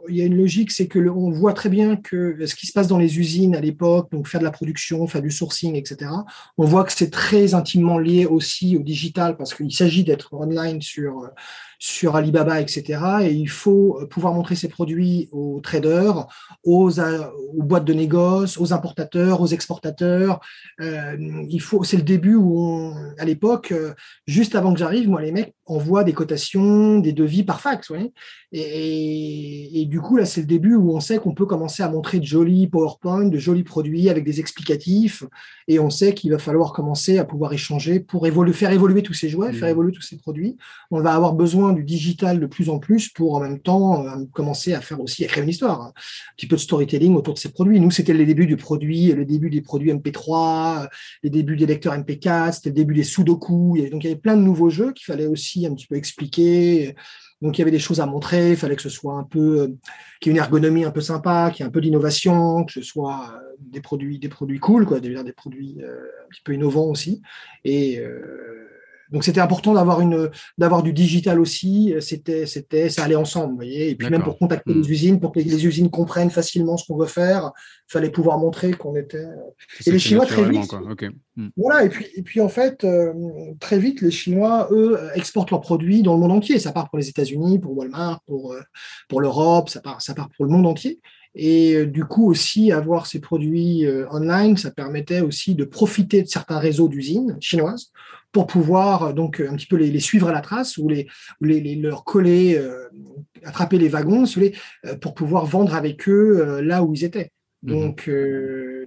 [SPEAKER 2] il y a une logique, c'est que on voit très bien que ce qui se passe dans les usines à l'époque, donc faire de la production, faire du sourcing, etc. On voit que c'est très intimement lié aussi au digital parce qu'il s'agit d'être online sur sur Alibaba, etc. Et il faut pouvoir montrer ses produits aux traders, aux, aux boîtes de négoce, aux importateurs, aux exportateurs. Euh, il faut, c'est le début où, à l'époque, juste avant que j'arrive, moi, les mecs envoie des cotations, des devis par fax. Et, du coup, là, c'est le début où on sait qu'on peut commencer à montrer de jolis PowerPoint, de jolis produits avec des explicatifs. Et on sait qu'il va falloir commencer à pouvoir échanger pour faire évoluer tous ces jouets, faire mmh. évoluer tous ces produits. On va avoir besoin du digital de plus en plus pour en même temps euh, commencer à faire aussi, à créer une histoire, hein. un petit peu de storytelling autour de ces produits. Nous, c'était les débuts du produit, le début des produits MP3, les débuts des lecteurs MP4, c'était le début des Sudoku. Donc, il y avait plein de nouveaux jeux qu'il fallait aussi un petit peu expliquer. Donc il y avait des choses à montrer, il fallait que ce soit un peu, euh, qu'il y ait une ergonomie un peu sympa, qu'il y ait un peu d'innovation, que ce soit euh, des produits, des produits cool, quoi, des, des produits euh, un petit peu innovants aussi. Et donc c'était important d'avoir une d'avoir du digital aussi. C'était c'était ça allait ensemble, vous voyez. Et puis même pour contacter hmm. les usines, pour que les usines comprennent facilement ce qu'on veut faire, il fallait pouvoir montrer qu'on était.
[SPEAKER 1] Et les Chinois très vite.
[SPEAKER 2] Hmm. Voilà. Et puis et puis en fait euh, très vite les Chinois eux exportent leurs produits dans le monde entier. Ça part pour les États-Unis, pour Walmart, pour euh, pour l'Europe, ça part ça part pour le monde entier. Et euh, du coup aussi avoir ces produits online, ça permettait aussi de profiter de certains réseaux d'usines chinoises pour pouvoir euh, donc un petit peu les, suivre à la trace ou les, les, leur coller, euh, attraper les wagons, euh, pour pouvoir vendre avec eux là où ils étaient. Mmh donc,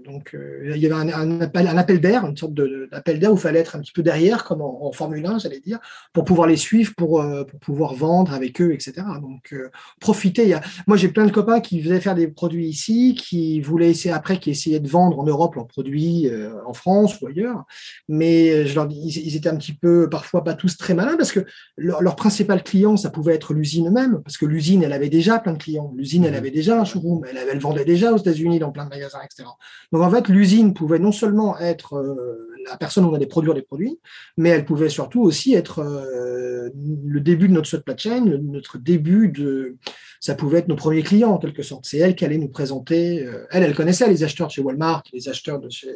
[SPEAKER 2] donc, euh, il y avait un, appel, un appel d'air, une sorte d'appel d'air où il fallait être un petit peu derrière, comme en, Formule 1, j'allais dire, pour pouvoir les suivre, pour, euh, pour pouvoir vendre avec eux, etc. Donc, euh, profiter. Moi, j'ai plein de copains qui faisaient faire des produits ici, qui voulaient essayer après, qui essayaient de vendre en Europe leurs produits en France ou ailleurs. Mais je leur dis, ils, étaient un petit peu, parfois pas tous très malins, parce que leur, principal client, ça pouvait être l'usine même, parce que l'usine, elle avait déjà plein de clients. L'usine, elle mmh. avait déjà un showroom, elle, elle vendait déjà aux États-Unis dans plein de magasins, etc. Donc en fait, l'usine pouvait non seulement être euh, la personne où on allait produire des produits, mais elle pouvait surtout aussi être euh, le début de notre supply chain, notre début de, ça pouvait être nos premiers clients en quelque sorte. C'est elle qui allait nous présenter. Euh, elle, elle connaissait les acheteurs de chez Walmart, les acheteurs de chez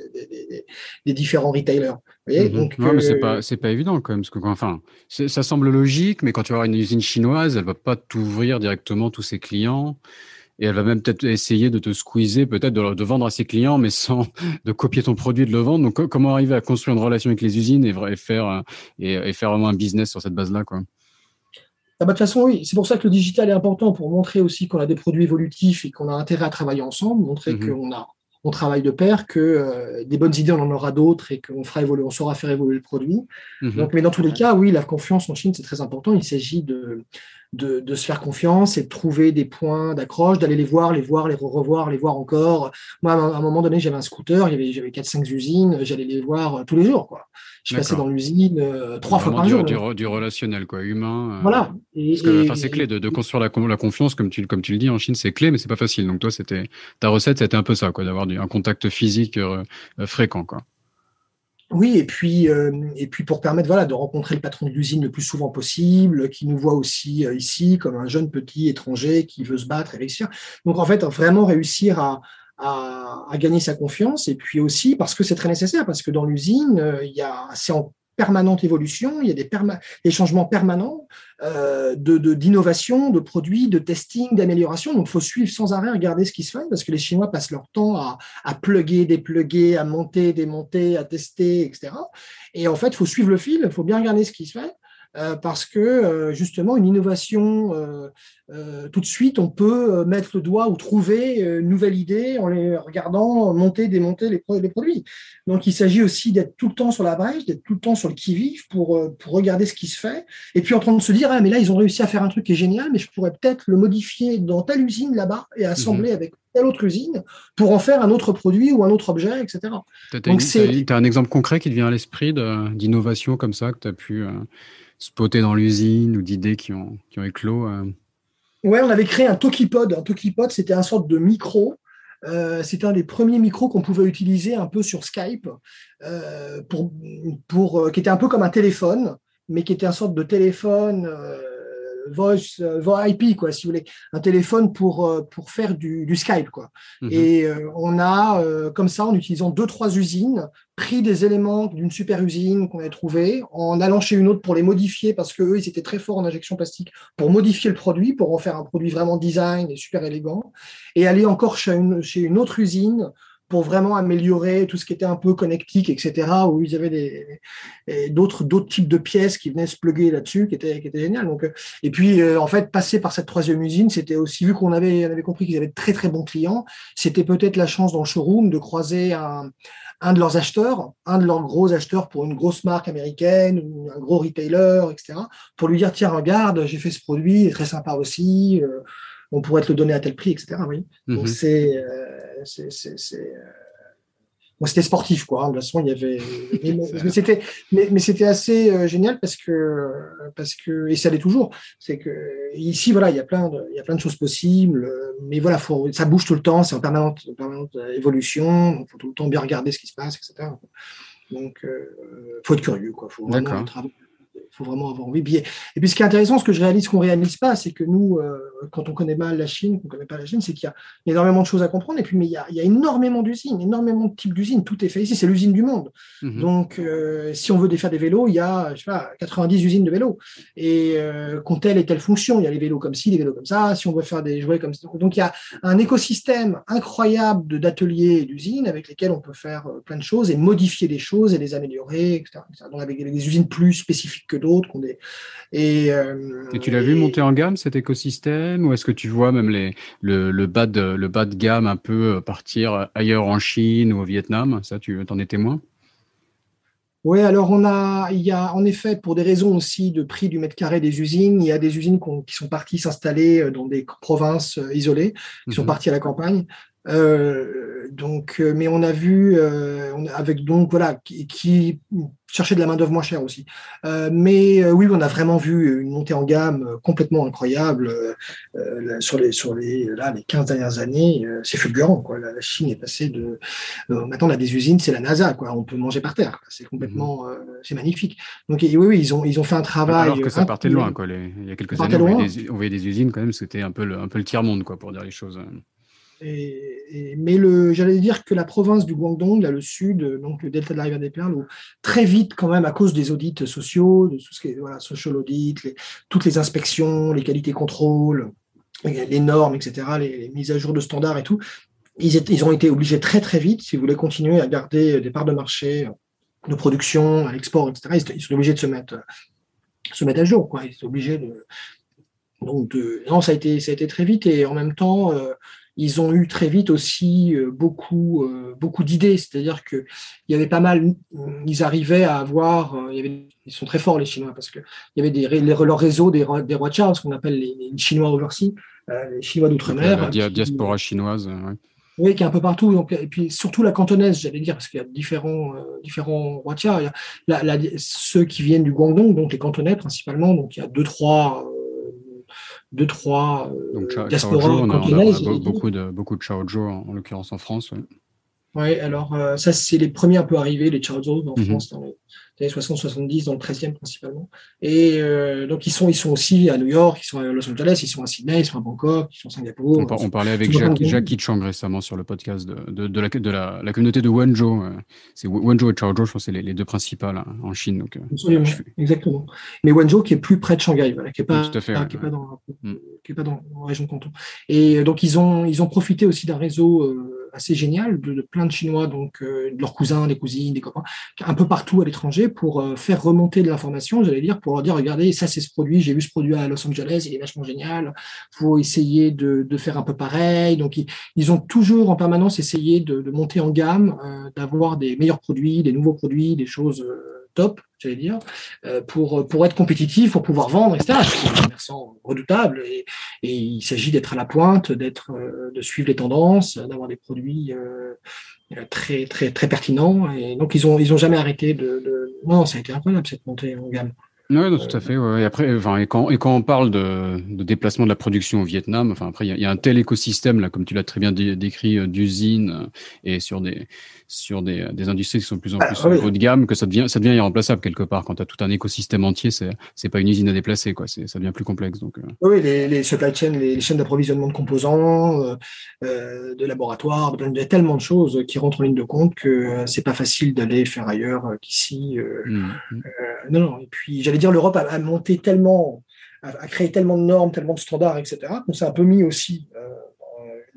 [SPEAKER 2] des, différents retailers.
[SPEAKER 1] Mhm. Donc, mais c'est pas pas évident quand même, parce que enfin, ça semble logique, mais quand tu vas une usine chinoise, elle va pas t'ouvrir directement tous ses clients. Et elle va même peut-être essayer de te squeezer, peut-être de, vendre à ses clients, mais sans *laughs* de copier ton produit et de le vendre. Donc, comment arriver à construire une relation avec les usines et, faire, euh, et, faire vraiment un business sur cette base-là quoi?
[SPEAKER 2] Ah bah, de toute façon, oui, c'est pour ça que le digital est important pour montrer aussi qu'on a des produits évolutifs et qu'on a intérêt à travailler ensemble, montrer mmh qu'on a on travaille de pair, que euh, des bonnes idées, on en aura d'autres et qu'on fera évoluer, on saura faire évoluer le produit. Mmh Donc, mais dans tous les cas, oui, la confiance en Chine, c'est très important. Il s'agit de, de, se faire confiance et de trouver des points d'accroche, d'aller les voir, les voir, les revoir, les voir encore. Moi, à un moment donné, j'avais un scooter, j'avais 4-5 usines, j'allais les voir euh, tous les jours. Quoi. Je passais dans l'usine euh, trois fois par jour.
[SPEAKER 1] Du, relationnel, quoi, humain.
[SPEAKER 2] Euh, voilà.
[SPEAKER 1] c'est clé de, construire la, la, confiance, comme tu, comme tu le dis en Chine, c'est clé, mais c'est pas facile. Donc toi, c'était ta recette, c'était un peu ça, quoi, d'avoir un contact physique fréquent, quoi.
[SPEAKER 2] Oui, et puis, euh, et puis pour permettre voilà, de rencontrer le patron de l'usine le plus souvent possible, qui nous voit aussi euh, ici comme un jeune petit étranger qui veut se battre et réussir. Donc en fait, vraiment réussir à, à, à gagner sa confiance, et puis aussi parce que c'est très nécessaire, parce que dans l'usine, euh, il y a, c'est en permanente évolution, il y a des, des changements permanents euh, d'innovation, de, produits, de testing, d'amélioration. Donc, il faut suivre sans arrêt, regarder ce qui se fait, parce que les Chinois passent leur temps à, à plugger, dépluguer, à monter, démonter, à tester, etc. Et en fait, il faut suivre le fil, il faut bien regarder ce qui se fait. Euh, parce que euh, justement une innovation euh, tout de suite on peut mettre le doigt ou trouver une nouvelle idée en les regardant monter démonter les, les produits donc il s'agit aussi d'être tout le temps sur la brèche d'être tout le temps sur le qui vive pour, pour regarder ce qui se fait et puis en train de se dire ah mais là ils ont réussi à faire un truc qui est génial mais je pourrais peut-être le modifier dans telle usine là-bas et assembler mhm. avec telle autre usine pour en faire un autre produit ou un autre objet, etc.
[SPEAKER 1] Tu as, un exemple concret qui te vient à l'esprit d'innovation comme ça que tu as pu spotés dans l'usine ou d'idées qui ont, qui ont éclos euh.
[SPEAKER 2] Ouais, on avait créé un Tokipod. Un Tokipod, c'était un sorte de micro. Euh, c'était un des premiers micros qu'on pouvait utiliser un peu sur Skype, euh, pour, pour, qui était un peu comme un téléphone, mais qui était un sorte de téléphone voice, euh, IP, quoi, si vous voulez, un téléphone pour, euh, pour faire du, du Skype, quoi. Mhm. Et euh, on a, comme ça, en utilisant deux, trois usines, pris des éléments d'une super usine qu'on avait trouvé, en allant chez une autre pour les modifier, parce que eux, ils étaient très forts en injection plastique, pour modifier le produit, pour en faire un produit vraiment design et super élégant, et aller encore chez une, chez une autre usine pour vraiment améliorer tout ce qui était un peu connectique, etc., où ils avaient d'autres, types de pièces qui venaient se plugger là-dessus, qui étaient génial. Donc, euh, et puis, euh, en fait, passer par cette troisième usine, c'était aussi, vu qu'on avait, compris qu'ils avaient de très, très bons clients, c'était peut-être la chance dans le showroom de croiser un, un de leurs acheteurs, un de leurs gros acheteurs pour une grosse marque américaine, un gros retailer, etc., pour lui dire, tiens, regarde, j'ai fait ce produit, il est très sympa aussi, euh, on pourrait te le donner à tel prix, etc. Oui. Donc, mhm. c'est, euh, c'est, c'était sportif, quoi. De toute façon, il y avait. *laughs* mais, c'était, mais, c'était assez euh, génial parce que, parce que, et ça l'est toujours. C'est que ici, voilà, il y a plein de, il y a plein de choses possibles. Mais voilà, faut, ça bouge tout le temps, c'est en permanente, permanente évolution. Donc, faut tout le temps bien regarder ce qui se passe, etc. Donc, euh, faut être curieux, quoi. Faut vraiment faut vraiment avoir envie. Et puis, ce qui est intéressant, ce que je réalise qu'on ne réalise pas, c'est que nous, euh, quand on connaît mal la Chine, qu'on ne connaît pas la Chine, c'est qu'il y, a énormément de choses à comprendre. Et puis, mais il y a, il y a énormément d'usines, énormément de types d'usines. Tout est fait ici. C'est l'usine du monde. Mhm. Donc, euh, si on veut défaire des vélos, il y a, je sais pas, 90 usines de vélos. Et euh, qui ont telle et telle fonction. Il y a les vélos comme ci, les vélos comme ça. Si on veut faire des jouets comme ça. Donc, il y a un écosystème incroyable d'ateliers et d'usines avec lesquels on peut faire plein de choses et modifier les choses et les améliorer, etc. Donc, avec des usines plus spécifiques que d'autres.
[SPEAKER 1] Et, euh, et, tu l'as vu monter en gamme cet écosystème ou est-ce que tu vois même les, le, le, bas de, le bas de gamme un peu euh, partir ailleurs en Chine ou au Vietnam? Ça, tu en es témoin?
[SPEAKER 2] Oui, alors on a, il y a en effet, pour des raisons aussi de prix du mètre carré des usines, il y a des usines qui sont parties s'installer euh, dans des provinces isolées, qui sont mhm. parties à la campagne. Euh, donc, euh, mais on a vu euh, avec donc voilà qui, qui cherchait de la main d'œuvre moins chère aussi. mais oui, on a vraiment vu une montée en gamme complètement incroyable sur les sur les là les 15 dernières années. c'est fulgurant quoi. La, Chine est passée de maintenant on a des usines, c'est la NASA quoi. On peut manger par terre. C'est complètement mhm. c'est magnifique. Donc oui, oui, ils ont ils ont fait un travail.
[SPEAKER 1] Alors que ça partait de loin quoi. il y a quelques années, on voyait, des, usines quand même. C'était un peu le un peu le tiers monde quoi pour dire les choses.
[SPEAKER 2] Mais j'allais dire que la province du Guangdong, là, le sud, donc le delta de la rivière des Perles, très vite, quand même, à cause des audits sociaux, de tout ce qui est voilà, social audit, toutes les inspections, les qualités contrôles, les normes, etc., les, mises à jour de standards et tout, ils, ont été obligés très très vite, si vous voulez continuer à garder des parts de marché de production, à l'export, etc., ils, sont obligés de se mettre, à jour. Ils sont obligés de. Donc, non, ça a, été, très vite et en même temps, euh, ils ont eu très vite aussi euh, beaucoup, euh, beaucoup d'idées. C'est-à-dire qu'il y avait pas mal, ils arrivaient à avoir, euh, ils sont très forts les Chinois parce qu'il y avait des, leur réseau des, des rois Charles, ce qu'on appelle les, Chinois overseas, les Chinois d'outre-mer.
[SPEAKER 1] La diaspora chinoise.
[SPEAKER 2] Oui, qui est un peu partout. Donc, et puis surtout la cantonaise, j'allais dire, parce qu'il y a différents, différents rois Il y a ceux qui viennent du Guangdong, donc les cantonais principalement. Donc il y a deux, trois deux, trois
[SPEAKER 1] euh, Donc, diasporas on a, beaucoup de, beaucoup de Chaojo, en, en l'occurrence en France.
[SPEAKER 2] Oui, alors euh, ça, c'est les premiers un peu arrivés, les Chaojo en mhm. France, dans les, années 60-70, dans le 13e principalement. Et euh, donc, ils sont, ils sont aussi à New York, ils sont à Los Angeles, ils sont à Sydney, ils sont à Bangkok, ils sont à Singapour.
[SPEAKER 1] On, parlait avec Jacques, Jackie Chang récemment sur le podcast de, de, la, de la, la, communauté de Wenzhou. Euh, c'est Wenzhou et Chaozhou, je pense c'est les, les, deux principales hein, en Chine. Donc,
[SPEAKER 2] euh, exactement. Mais Wenzhou qui est plus près de Shanghai, voilà, qui n'est pas, qui est pas, dans, mm. qui est pas dans la région de Canton. Et donc, ils ont, ils ont profité aussi d'un réseau assez génial de, plein de Chinois, donc de leurs cousins, des cousines, des copains, un peu partout à l'étranger pour euh, faire remonter de l'information, j'allais dire, pour leur dire, regardez, ça c'est ce produit, j'ai vu ce produit à Los Angeles, il est vachement génial, faut essayer de, faire un peu pareil. Donc ils, ont toujours en permanence essayé de, monter en gamme, euh, d'avoir des meilleurs produits, des nouveaux produits, des choses euh, top, j'allais dire, pour, pour être compétitif, pour pouvoir vendre, etc. C'est un commerçant redoutable et, il s'agit d'être à la pointe, d'être, de suivre les tendances, d'avoir des produits très très très pertinent et donc ils ont ils ont jamais arrêté de, de... non ça a été incroyable cette montée en gamme
[SPEAKER 1] oui, tout à fait. Ouais. Et après, enfin, et quand, et quand on parle de, de, déplacement de la production au Vietnam, enfin après, il y, y, a un tel écosystème là, comme tu l'as très bien décrit, euh, d'usines euh, et sur des sur des, des, industries qui sont de plus en bah, plus haut de gamme que ça devient ça devient irremplaçable quelque part. Quand tu as tout un écosystème entier, c'est c'est pas une usine à déplacer, quoi. Ça devient plus complexe. Donc. Euh.
[SPEAKER 2] Oui, les, les supply chains, les, chaînes d'approvisionnement de composants, euh, de laboratoires, il y a tellement de choses qui rentrent en ligne de compte que c'est pas facile d'aller faire ailleurs qu'ici. Mmh, mmh. non, non. Et puis j'allais dire, l'Europe a, monté tellement, a, créé tellement de normes, tellement de standards, etc. Ça a un peu mis aussi euh,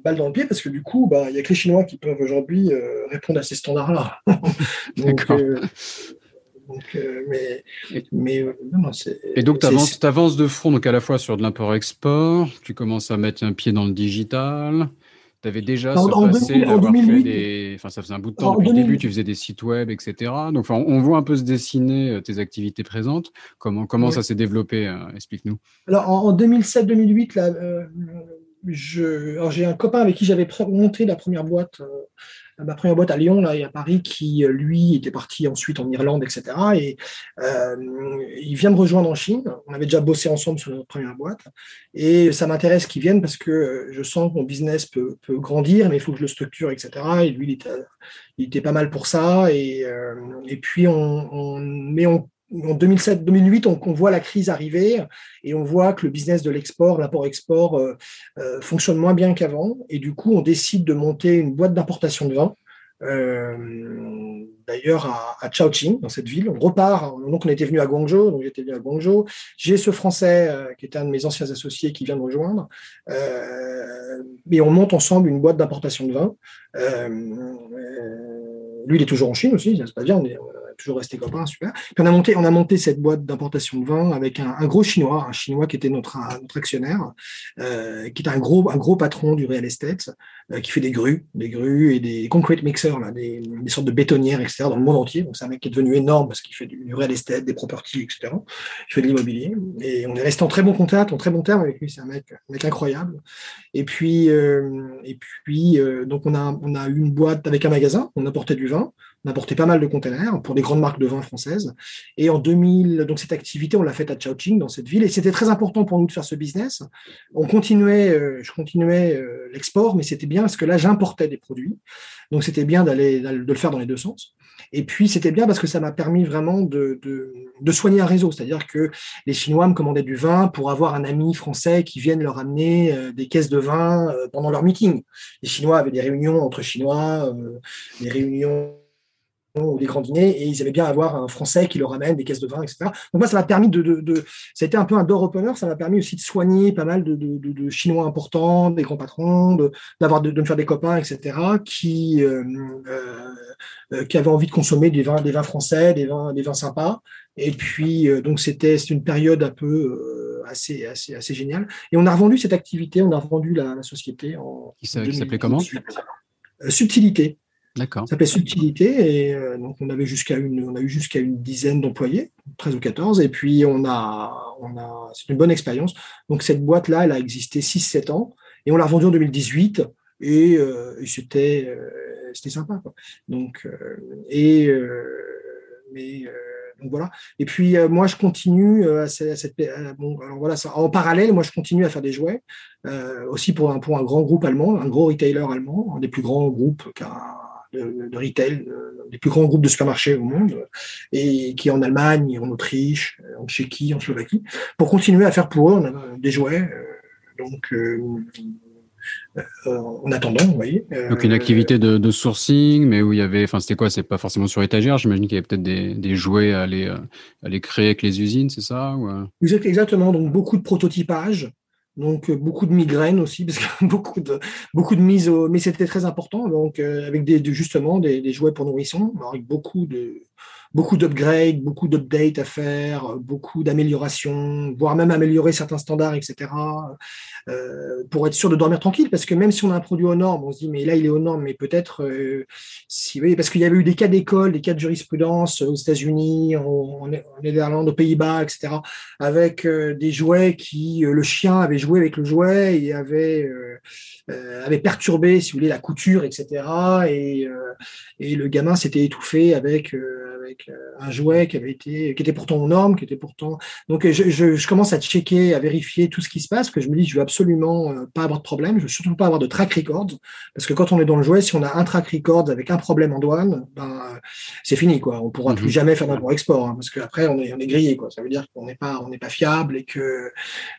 [SPEAKER 2] balle dans le pied parce que du coup, bah, il n'y a que les Chinois qui peuvent aujourd'hui répondre à ces standards-là. *laughs* donc, mais, mais
[SPEAKER 1] et donc, tu avances, de front donc à la fois sur de l'import-export, tu commences à mettre un pied dans le digital. Tu avais déjà en, ce passé d'avoir fait des. Enfin, ça faisait un bout de temps depuis le début, tu faisais des sites web, etc. Donc, enfin, on voit un peu se dessiner tes activités présentes. Comment, comment ça s'est développé Explique-nous.
[SPEAKER 2] Alors, en, 2007-2008, là, j'ai un copain avec qui j'avais monté la première boîte ma première boîte à Lyon là, et à Paris qui, euh, lui, était parti ensuite en Irlande, etc. Et euh, il vient me rejoindre en Chine. On avait déjà bossé ensemble sur notre première boîte. Et ça m'intéresse qu'il vienne parce que euh, je sens que mon business peut, grandir, mais il faut que je le structure, etc. Et lui, il était, pas mal pour ça. Et, et puis, on, on, mais on en 2007-2008, on, voit la crise arriver et on voit que le business de l'export, l'import-export euh, euh, fonctionne moins bien qu'avant. Et du coup, on décide de monter une boîte d'importation de vin. Euh, d'ailleurs à, à Chongqing, dans cette ville. On repart. Donc, on était venu à Guangzhou. Donc, j'étais venu à Guangzhou. J'ai ce Français qui était un de mes anciens associés qui vient de rejoindre. mais on monte ensemble une boîte d'importation de vin. lui, il est toujours en Chine aussi. Ça se passe bien. Toujours resté copains, super. Puis on a monté, on a monté cette boîte d'importation de vin avec un, gros chinois, un chinois qui était notre, notre actionnaire, euh, qui est un gros, un gros patron du real estate, euh, qui fait des grues, des grues et des concrete mixers, des, des, sortes de bétonnières, etc. dans le monde entier. Donc c'est un mec qui est devenu énorme parce qu'il fait du, real estate, des properties, etc. Il fait de l'immobilier. Et on est resté en très bon contact, en très bon terme avec lui. C'est un mec, un mec incroyable. Et puis, euh, et puis donc on a, on a eu une boîte avec un magasin. On apportait du vin. On pas mal de containers pour des grandes marques de vin françaises. Et en 2000, donc cette activité, on l'a faite à Chongqing, dans cette ville. Et c'était très important pour nous de faire ce business. On continuait, euh, je continuais euh, l'export, mais c'était bien parce que là, j'importais des produits. Donc c'était bien d'aller de le faire dans les deux sens. Et puis c'était bien parce que ça m'a permis vraiment de, de, soigner un réseau. C'est-à-dire que les Chinois me commandaient du vin pour avoir un ami français qui vienne leur amener euh, des caisses de vin pendant leur meeting. Les Chinois avaient des réunions entre Chinois, des réunions ou des grands dîners, et ils aimaient bien avoir un Français qui leur amène des caisses de vin, etc. Donc moi, ça m'a permis de, de, ça a été un peu un door opener, ça m'a permis aussi de soigner pas mal de, de Chinois importants, des grands patrons, d'avoir de, me faire des copains, etc. qui euh, euh, qui avaient envie de consommer des vins, des vins français, des vins, des vins sympas. Et puis euh, donc c'était une période un peu assez assez assez géniale. Et on a revendu cette activité, on a revendu la, société en.
[SPEAKER 1] Qui s'appelait comment?
[SPEAKER 2] Subtilité.
[SPEAKER 1] D'accord.
[SPEAKER 2] Ça s'appelait Subtilité et euh, donc on avait jusqu'à une, on a eu jusqu'à une dizaine d'employés, 13 ou 14, et puis on a, on a, c'est une bonne expérience. Donc cette boîte là, elle a existé 6-7 ans et on l'a revendue en 2018 et, euh, c'était, euh, c'était sympa. Quoi. Donc et mais donc voilà. Et puis moi, je continue à cette, bon, alors voilà, ça, en parallèle, moi, je continue à faire des jouets aussi pour un, pour un grand groupe allemand, un gros retailer allemand, un des plus grands groupes qu'a de, retail, euh, des plus grands groupes de supermarchés au monde, et qui est en Allemagne, en Autriche, en Tchéquie, en Slovaquie, pour continuer à faire pour eux des jouets. Euh, donc, euh, en attendant, vous voyez.
[SPEAKER 1] Donc une activité de, sourcing, mais où il y avait, enfin c'était quoi? C'est pas forcément sur étagère. J'imagine qu'il y avait peut-être des, jouets à aller, à aller créer avec les usines, c'est ça ou...
[SPEAKER 2] Exactement. Donc beaucoup de prototypage, donc euh, beaucoup de migraines aussi, parce que *laughs* beaucoup de beaucoup de mises au, mais c'était très important. Donc euh, avec des justement des, des, jouets pour nourrissons, avec beaucoup de beaucoup d'upgrades, beaucoup d'updates à faire, beaucoup d'améliorations, voire même améliorer certains standards, etc. Euh, pour être sûr de dormir tranquille, parce que même si on a un produit aux normes, on se dit mais là il est aux normes, mais peut-être euh, si oui, parce qu'il y avait eu des cas d'école, des cas de jurisprudence aux États-Unis, en, en, aux Pays-Bas, etc. Avec euh, des jouets qui le chien avait joué avec le jouet et avait avait perturbé, si vous voulez, la couture, etc. Et, et le gamin s'était étouffé avec avec un jouet qui avait été qui était pourtant aux normes, qui était pourtant donc je, je, je commence à checker, à vérifier tout ce qui se passe, que je me dis je veux absolument euh, pas avoir de problème. Je veux surtout pas avoir de track record. Parce que quand on est dans le jouet, si on a un track record avec un problème en douane, ben, c'est fini, quoi. On pourra plus mhm. jamais faire d'import-export, hein, parce qu'après, on est, on est grillé, quoi. Ça veut dire qu'on n'est pas, on n'est pas fiable et que,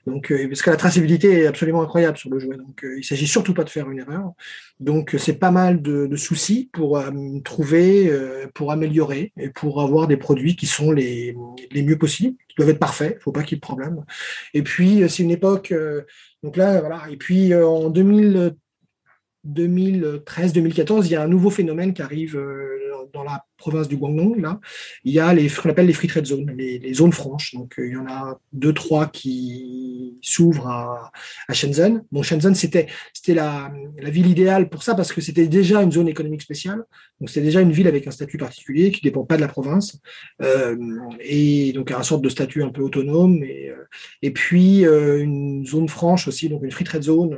[SPEAKER 2] donc, euh, parce que la traçabilité est absolument incroyable sur le jouet. Donc, euh, il s'agit surtout pas de faire une erreur. Donc, c'est pas mal de, soucis pour trouver, pour améliorer et pour avoir des produits qui sont les, les mieux possibles, qui doivent être parfaits. Faut pas qu'il y ait de problème. Et puis, c'est une époque, donc là, voilà. Et puis euh, en 2000, 2013-2014, il y a un nouveau phénomène qui arrive dans la province du Guangdong, là, il y a ce qu'on appelle les free trade zones, les, zones franches. Donc, il y en a deux, trois qui s'ouvrent à, Shenzhen. Bon, Shenzhen, c'était, la, la, ville idéale pour ça parce que c'était déjà une zone économique spéciale. Donc, c'était déjà une ville avec un statut particulier qui ne dépend pas de la province. et donc, une sorte de statut un peu autonome. Et, et puis, une zone franche aussi, donc une free trade zone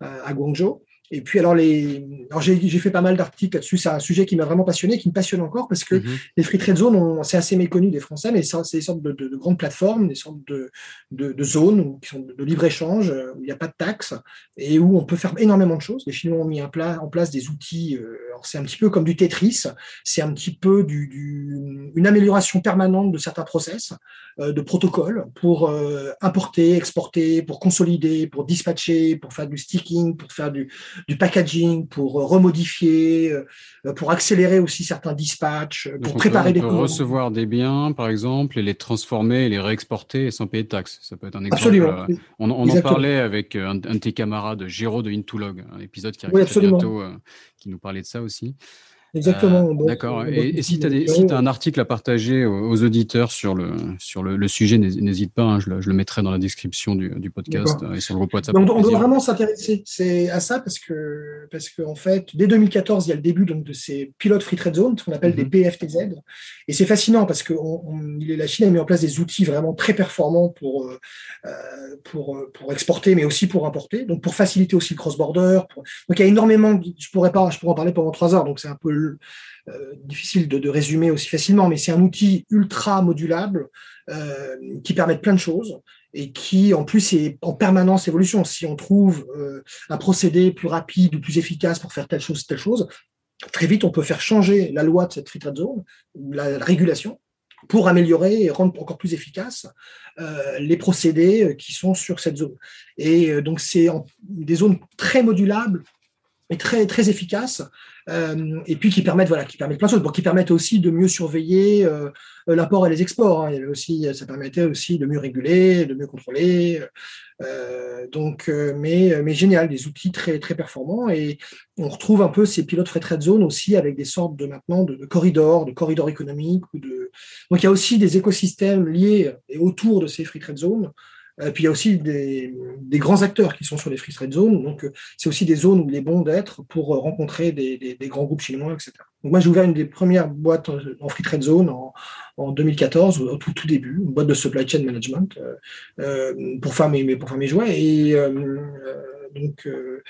[SPEAKER 2] à Guangzhou. Et puis, alors, les... alors j'ai, fait pas mal d'articles là-dessus. C'est un sujet qui m'a vraiment passionné, qui me passionne encore, parce que mhm. les free trade zones, c'est assez méconnu des Français, mais c'est des sortes de, grandes plateformes, des sortes de, de zones qui sont de, libre-échange, euh, où il n'y a pas de taxes, et où on peut faire énormément de choses. Les Chinois ont mis en, en place des outils, euh, c'est un petit peu comme du Tetris, c'est un petit peu du, une amélioration permanente de certains process, de protocoles, pour importer, exporter, pour consolider, pour dispatcher, pour faire du sticking, pour faire du du packaging, pour euh, remodifier, euh, pour accélérer aussi certains dispatchs, pour préparer
[SPEAKER 1] des commandes. recevoir des biens, par exemple, et les transformer et les réexporter sans payer de taxes. Ça peut être un exemple.
[SPEAKER 2] Absolument.
[SPEAKER 1] Euh, on, en parlait avec un, de tes camarades, Giro de Intulog, un épisode qui arrive bientôt, qui nous parlait de ça aussi.
[SPEAKER 2] Exactement.
[SPEAKER 1] Euh, d'accord. Et, si tu as, un article à partager aux, auditeurs sur le, sur le, sujet, n'hésite pas, hein, je, le, mettrai dans la description du, du podcast et sur le groupe WhatsApp.
[SPEAKER 2] on, doit vraiment s'intéresser à ça parce que, parce qu'en en fait, dès 2014, il y a le début donc, de ces pilotes free trade zones, ce qu'on appelle des mhm. PFTZ. Et c'est fascinant parce que on, la Chine a mis en place des outils vraiment très performants pour, euh, euh, pour, pour exporter, mais aussi pour importer, donc pour faciliter aussi le cross-border. Donc il y a énormément, je pourrais, pas, je pourrais en parler pendant trois heures, donc c'est un peu euh, difficile de, résumer aussi facilement, mais c'est un outil ultra modulable euh, qui permet plein de choses et qui en plus est en permanence évolution. Si on trouve euh, un procédé plus rapide ou plus efficace pour faire telle chose, telle chose, très vite on peut faire changer la loi de cette free trade zone, la, régulation, pour améliorer et rendre encore plus efficace les procédés qui sont sur cette zone. Et donc c'est des zones très modulables et très très efficaces euh, et puis qui permettent voilà qui permettent plein de choses, bon, qui permettent aussi de mieux surveiller euh, l'import et les exports. Hein. Il y avait aussi, ça permettait aussi de mieux réguler, de mieux contrôler. Euh, donc, euh, mais mais génial, des outils très performants et on retrouve un peu ces pilotes free trade zone aussi avec des sortes de maintenant de, de corridors, de corridors économiques de donc il y a aussi des écosystèmes liés et autour de ces free trade zones puis il y a aussi des, grands acteurs qui sont sur les free trade zones. Donc euh, c'est aussi des zones où il est bon d'être pour euh, rencontrer des, grands groupes chinois, etc. Donc moi j'ai ouvert une des premières boîtes en free trade zone en, 2014, au tout, tout, début, une boîte de supply chain management pour faire mes, pour faire mes jouets. Et euh, euh,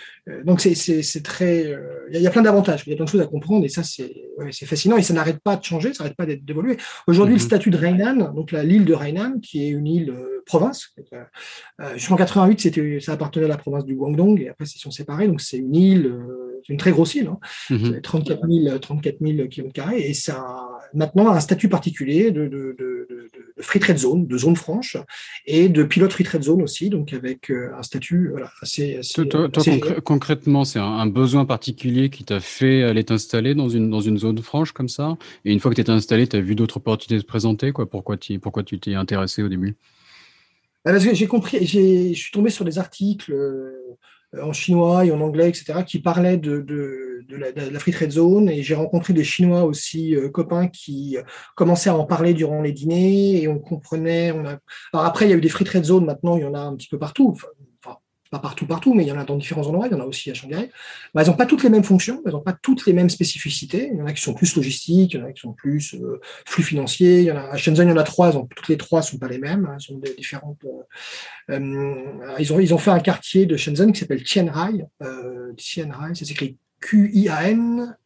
[SPEAKER 2] donc c'est très. Euh, il y, a plein d'avantages, il y a plein de choses à comprendre et ça, c'est fascinant et ça n'arrête pas de changer, ça n'arrête pas d'évoluer. Aujourd'hui, le mhm. statut de Rheinland, donc l'île de Rheinland, qui est une île province, jusqu'en 88, c'était, ça appartenait à la province du Guangdong et après, ils sont séparés. Donc, c'est une île, une très grosse île, hein, 34 000, 34 000 km et ça maintenant un statut particulier de, de, de, de, free trade zone, de zone franche, et de pilote free trade zone aussi, donc avec euh, un statut voilà, assez.
[SPEAKER 1] toi, concrètement, c'est un, besoin particulier qui t'a fait aller t'installer dans une, dans une zone franche comme ça? Et une fois que tu étais installé, tu as vu d'autres opportunités se présenter quoi? Pourquoi, pourquoi tu t'es intéressé au début?
[SPEAKER 2] Bah, Parce que j'ai compris, je suis tombé sur des articles euh, en chinois et en anglais, etc., qui parlaient de, de, de, la, de, la, free trade zone. Et j'ai rencontré des Chinois aussi, euh, copains, qui euh, commençaient à en parler durant les dîners et on comprenait. On a... Alors après, il y a eu des free trade zones, maintenant il y en a un petit peu partout pas partout, partout, mais il y en a dans différents endroits, il y en a aussi à Shanghai. Bah, elles n'ont pas toutes les mêmes fonctions, elles n'ont pas toutes les mêmes spécificités. Il y en a qui sont plus logistiques, il y en a qui sont plus euh, flux financiers. Il y en a, à Shenzhen, il y en a trois, toutes les trois ne sont pas les mêmes, elles sont différentes. Euh, euh, ils, ont, ils ont fait un quartier de Shenzhen qui s'appelle Tianhai. Euh, Tianhai, ça s'écrit Q-I-A-N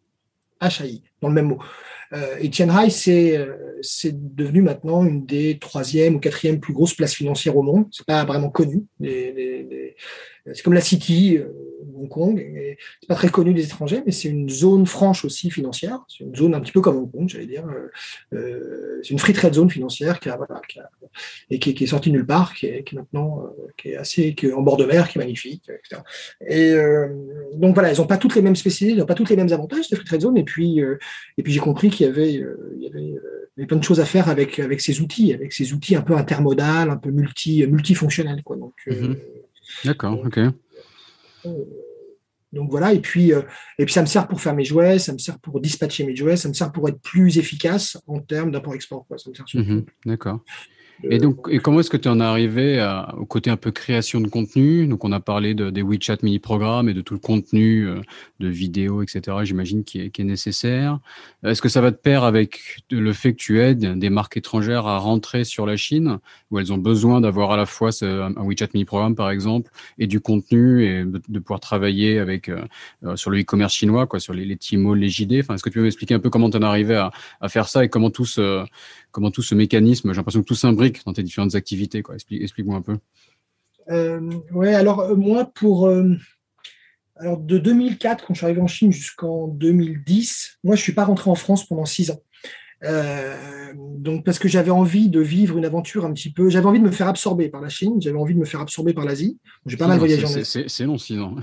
[SPEAKER 2] HAI, dans le même mot. Euh, et Tianhai, c'est c'est devenu maintenant une des troisième ou quatrième plus grosses places financières au monde. C'est pas vraiment connu. C'est comme la City, euh, Hong Kong. C'est pas très connu des étrangers, mais c'est une zone franche aussi financière. C'est une zone un petit peu comme Hong Kong, j'allais dire. Euh, euh c'est une free trade zone financière qui a, voilà, qui a, et qui, est sortie nulle part, qui est, qui est maintenant qui est assez qui est en bord de mer, qui est magnifique, etc. Et donc voilà, ils n'ont pas toutes les mêmes spécialités, ils n'ont pas toutes les mêmes avantages ces free trade zones. Et puis et puis j'ai compris qu'il y avait il y avait plein de choses à faire avec, avec ces outils, avec ces outils un peu intermodal, un peu multi, multifonctionnels. Quoi. Donc,
[SPEAKER 1] mhm. D'accord, ok.
[SPEAKER 2] Donc voilà, et puis, et puis ça me sert pour faire mes jouets, ça me sert pour dispatcher mes jouets, ça me sert pour être plus efficace en termes d'import-export.
[SPEAKER 1] Mmh d'accord. Et donc, et comment est-ce que tu en es arrivé au côté un peu création de contenu? Donc, on a parlé de, des WeChat mini-programmes et de tout le contenu euh, de vidéos, etc. J'imagine qui est, qui est nécessaire. Est-ce que ça va de pair avec le fait que tu aides des marques étrangères à rentrer sur la Chine, où elles ont besoin d'avoir à la fois ce, un WeChat mini-programme, par exemple, et du contenu et de, pouvoir travailler avec euh, euh, sur le e-commerce chinois, quoi, sur les, les Tmall, les JD. Enfin, est-ce que tu peux m'expliquer un peu comment tu en es arrivé à, à, faire ça et comment tout ce comment tout ce mécanisme, j'ai l'impression que tout s'imbrique dans tes différentes activités. Quoi. Explique, moi un peu.
[SPEAKER 2] Euh, ouais, alors euh, moi, pour euh, alors de 2004, quand je suis arrivé en Chine jusqu'en 2010, moi je suis pas rentré en France pendant six ans. donc parce que j'avais envie de vivre une aventure un petit peu, j'avais envie de me faire absorber par la Chine, j'avais envie de me faire absorber par l'Asie. J'ai pas mal voyagé en
[SPEAKER 1] Asie. C'est long, six ans.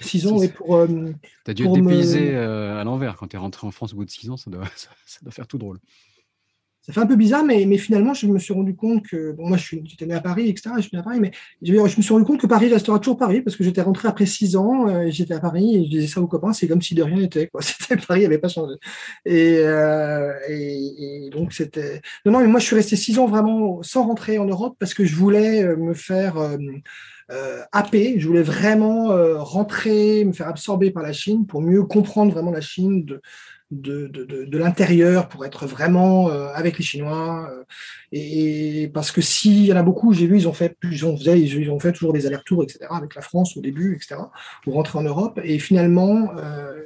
[SPEAKER 2] Six ans, *laughs* et pour. tu
[SPEAKER 1] as dû être dépaysé à l'envers quand tu es rentré en France au bout de six ans, ça doit, *laughs* ça doit faire tout drôle
[SPEAKER 2] ça fait un peu bizarre, mais, mais finalement, je me suis rendu compte que, bon, moi, je suis, j'étais né à Paris, etc., je suis né à Paris, mais je, me suis rendu compte que Paris restera toujours Paris, parce que j'étais rentré après six ans, euh, j'étais à Paris, et je disais ça aux copains, c'est comme si de rien n'était, quoi. *laughs* C'était, Paris n'avait pas changé. Et, euh, et, donc, c'était. Non, non, mais moi, je suis resté six ans vraiment sans rentrer en Europe, parce que je voulais euh, me faire. Euh, euh, je voulais vraiment rentrer, me faire absorber par la Chine pour mieux comprendre vraiment la Chine, de, de, de, de, l'intérieur pour être vraiment euh, avec les Chinois. Euh, et, parce que s'il y en a beaucoup, j'ai vu, ils ont fait, ils ont, ils ont fait toujours des allers-retours, etc., avec la France au début, etc., pour rentrer en Europe. Et finalement, euh,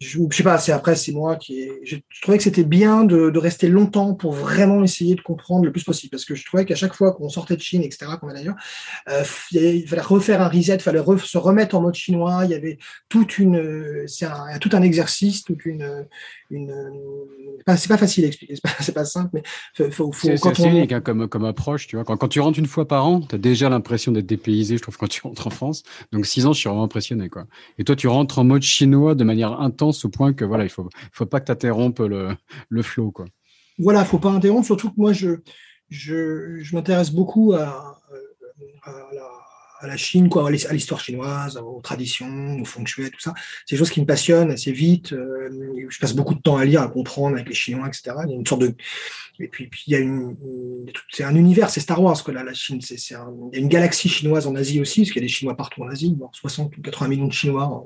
[SPEAKER 2] je, je sais pas, c'est après, c'est moi qui je, trouvais que c'était bien de, de, rester longtemps pour vraiment essayer de comprendre le plus possible, parce que je trouvais qu'à chaque fois qu'on sortait de Chine, etc., qu'on d'ailleurs, euh, il fallait refaire un reset, il fallait se remettre en mode chinois. Il y avait toute une, c'est un, tout un exercice, toute une, une, c'est pas facile à expliquer, *laughs* c'est pas, pas simple, mais
[SPEAKER 1] faut, faut, c'est, quand on... unique hein, comme, comme approche, tu vois. Quand, quand tu rentres une fois par an, tu as déjà l'impression d'être dépaysé, je trouve, quand tu rentres en France. Donc six ans, je suis vraiment impressionné, quoi. Et toi, tu rentres en mode chinois de manière intense au point que voilà, il faut, faut pas que tu interrompes le, le flow, quoi.
[SPEAKER 2] Voilà, faut pas interrompre, surtout que moi, je, je, je m'intéresse beaucoup à, à la Chine, quoi, à l'histoire chinoise, aux traditions, aux feng shui, tout ça. C'est des choses qui me passionnent assez vite. Euh, je passe beaucoup de temps à lire, à comprendre avec les Chinois, etc. Il y a une sorte de et puis, puis il y a une, c'est un univers, c'est Star Wars que là, la Chine, c'est, c'est il y a une galaxie chinoise en Asie aussi, parce qu'il y a des Chinois partout en Asie, 60 ou 80 millions de Chinois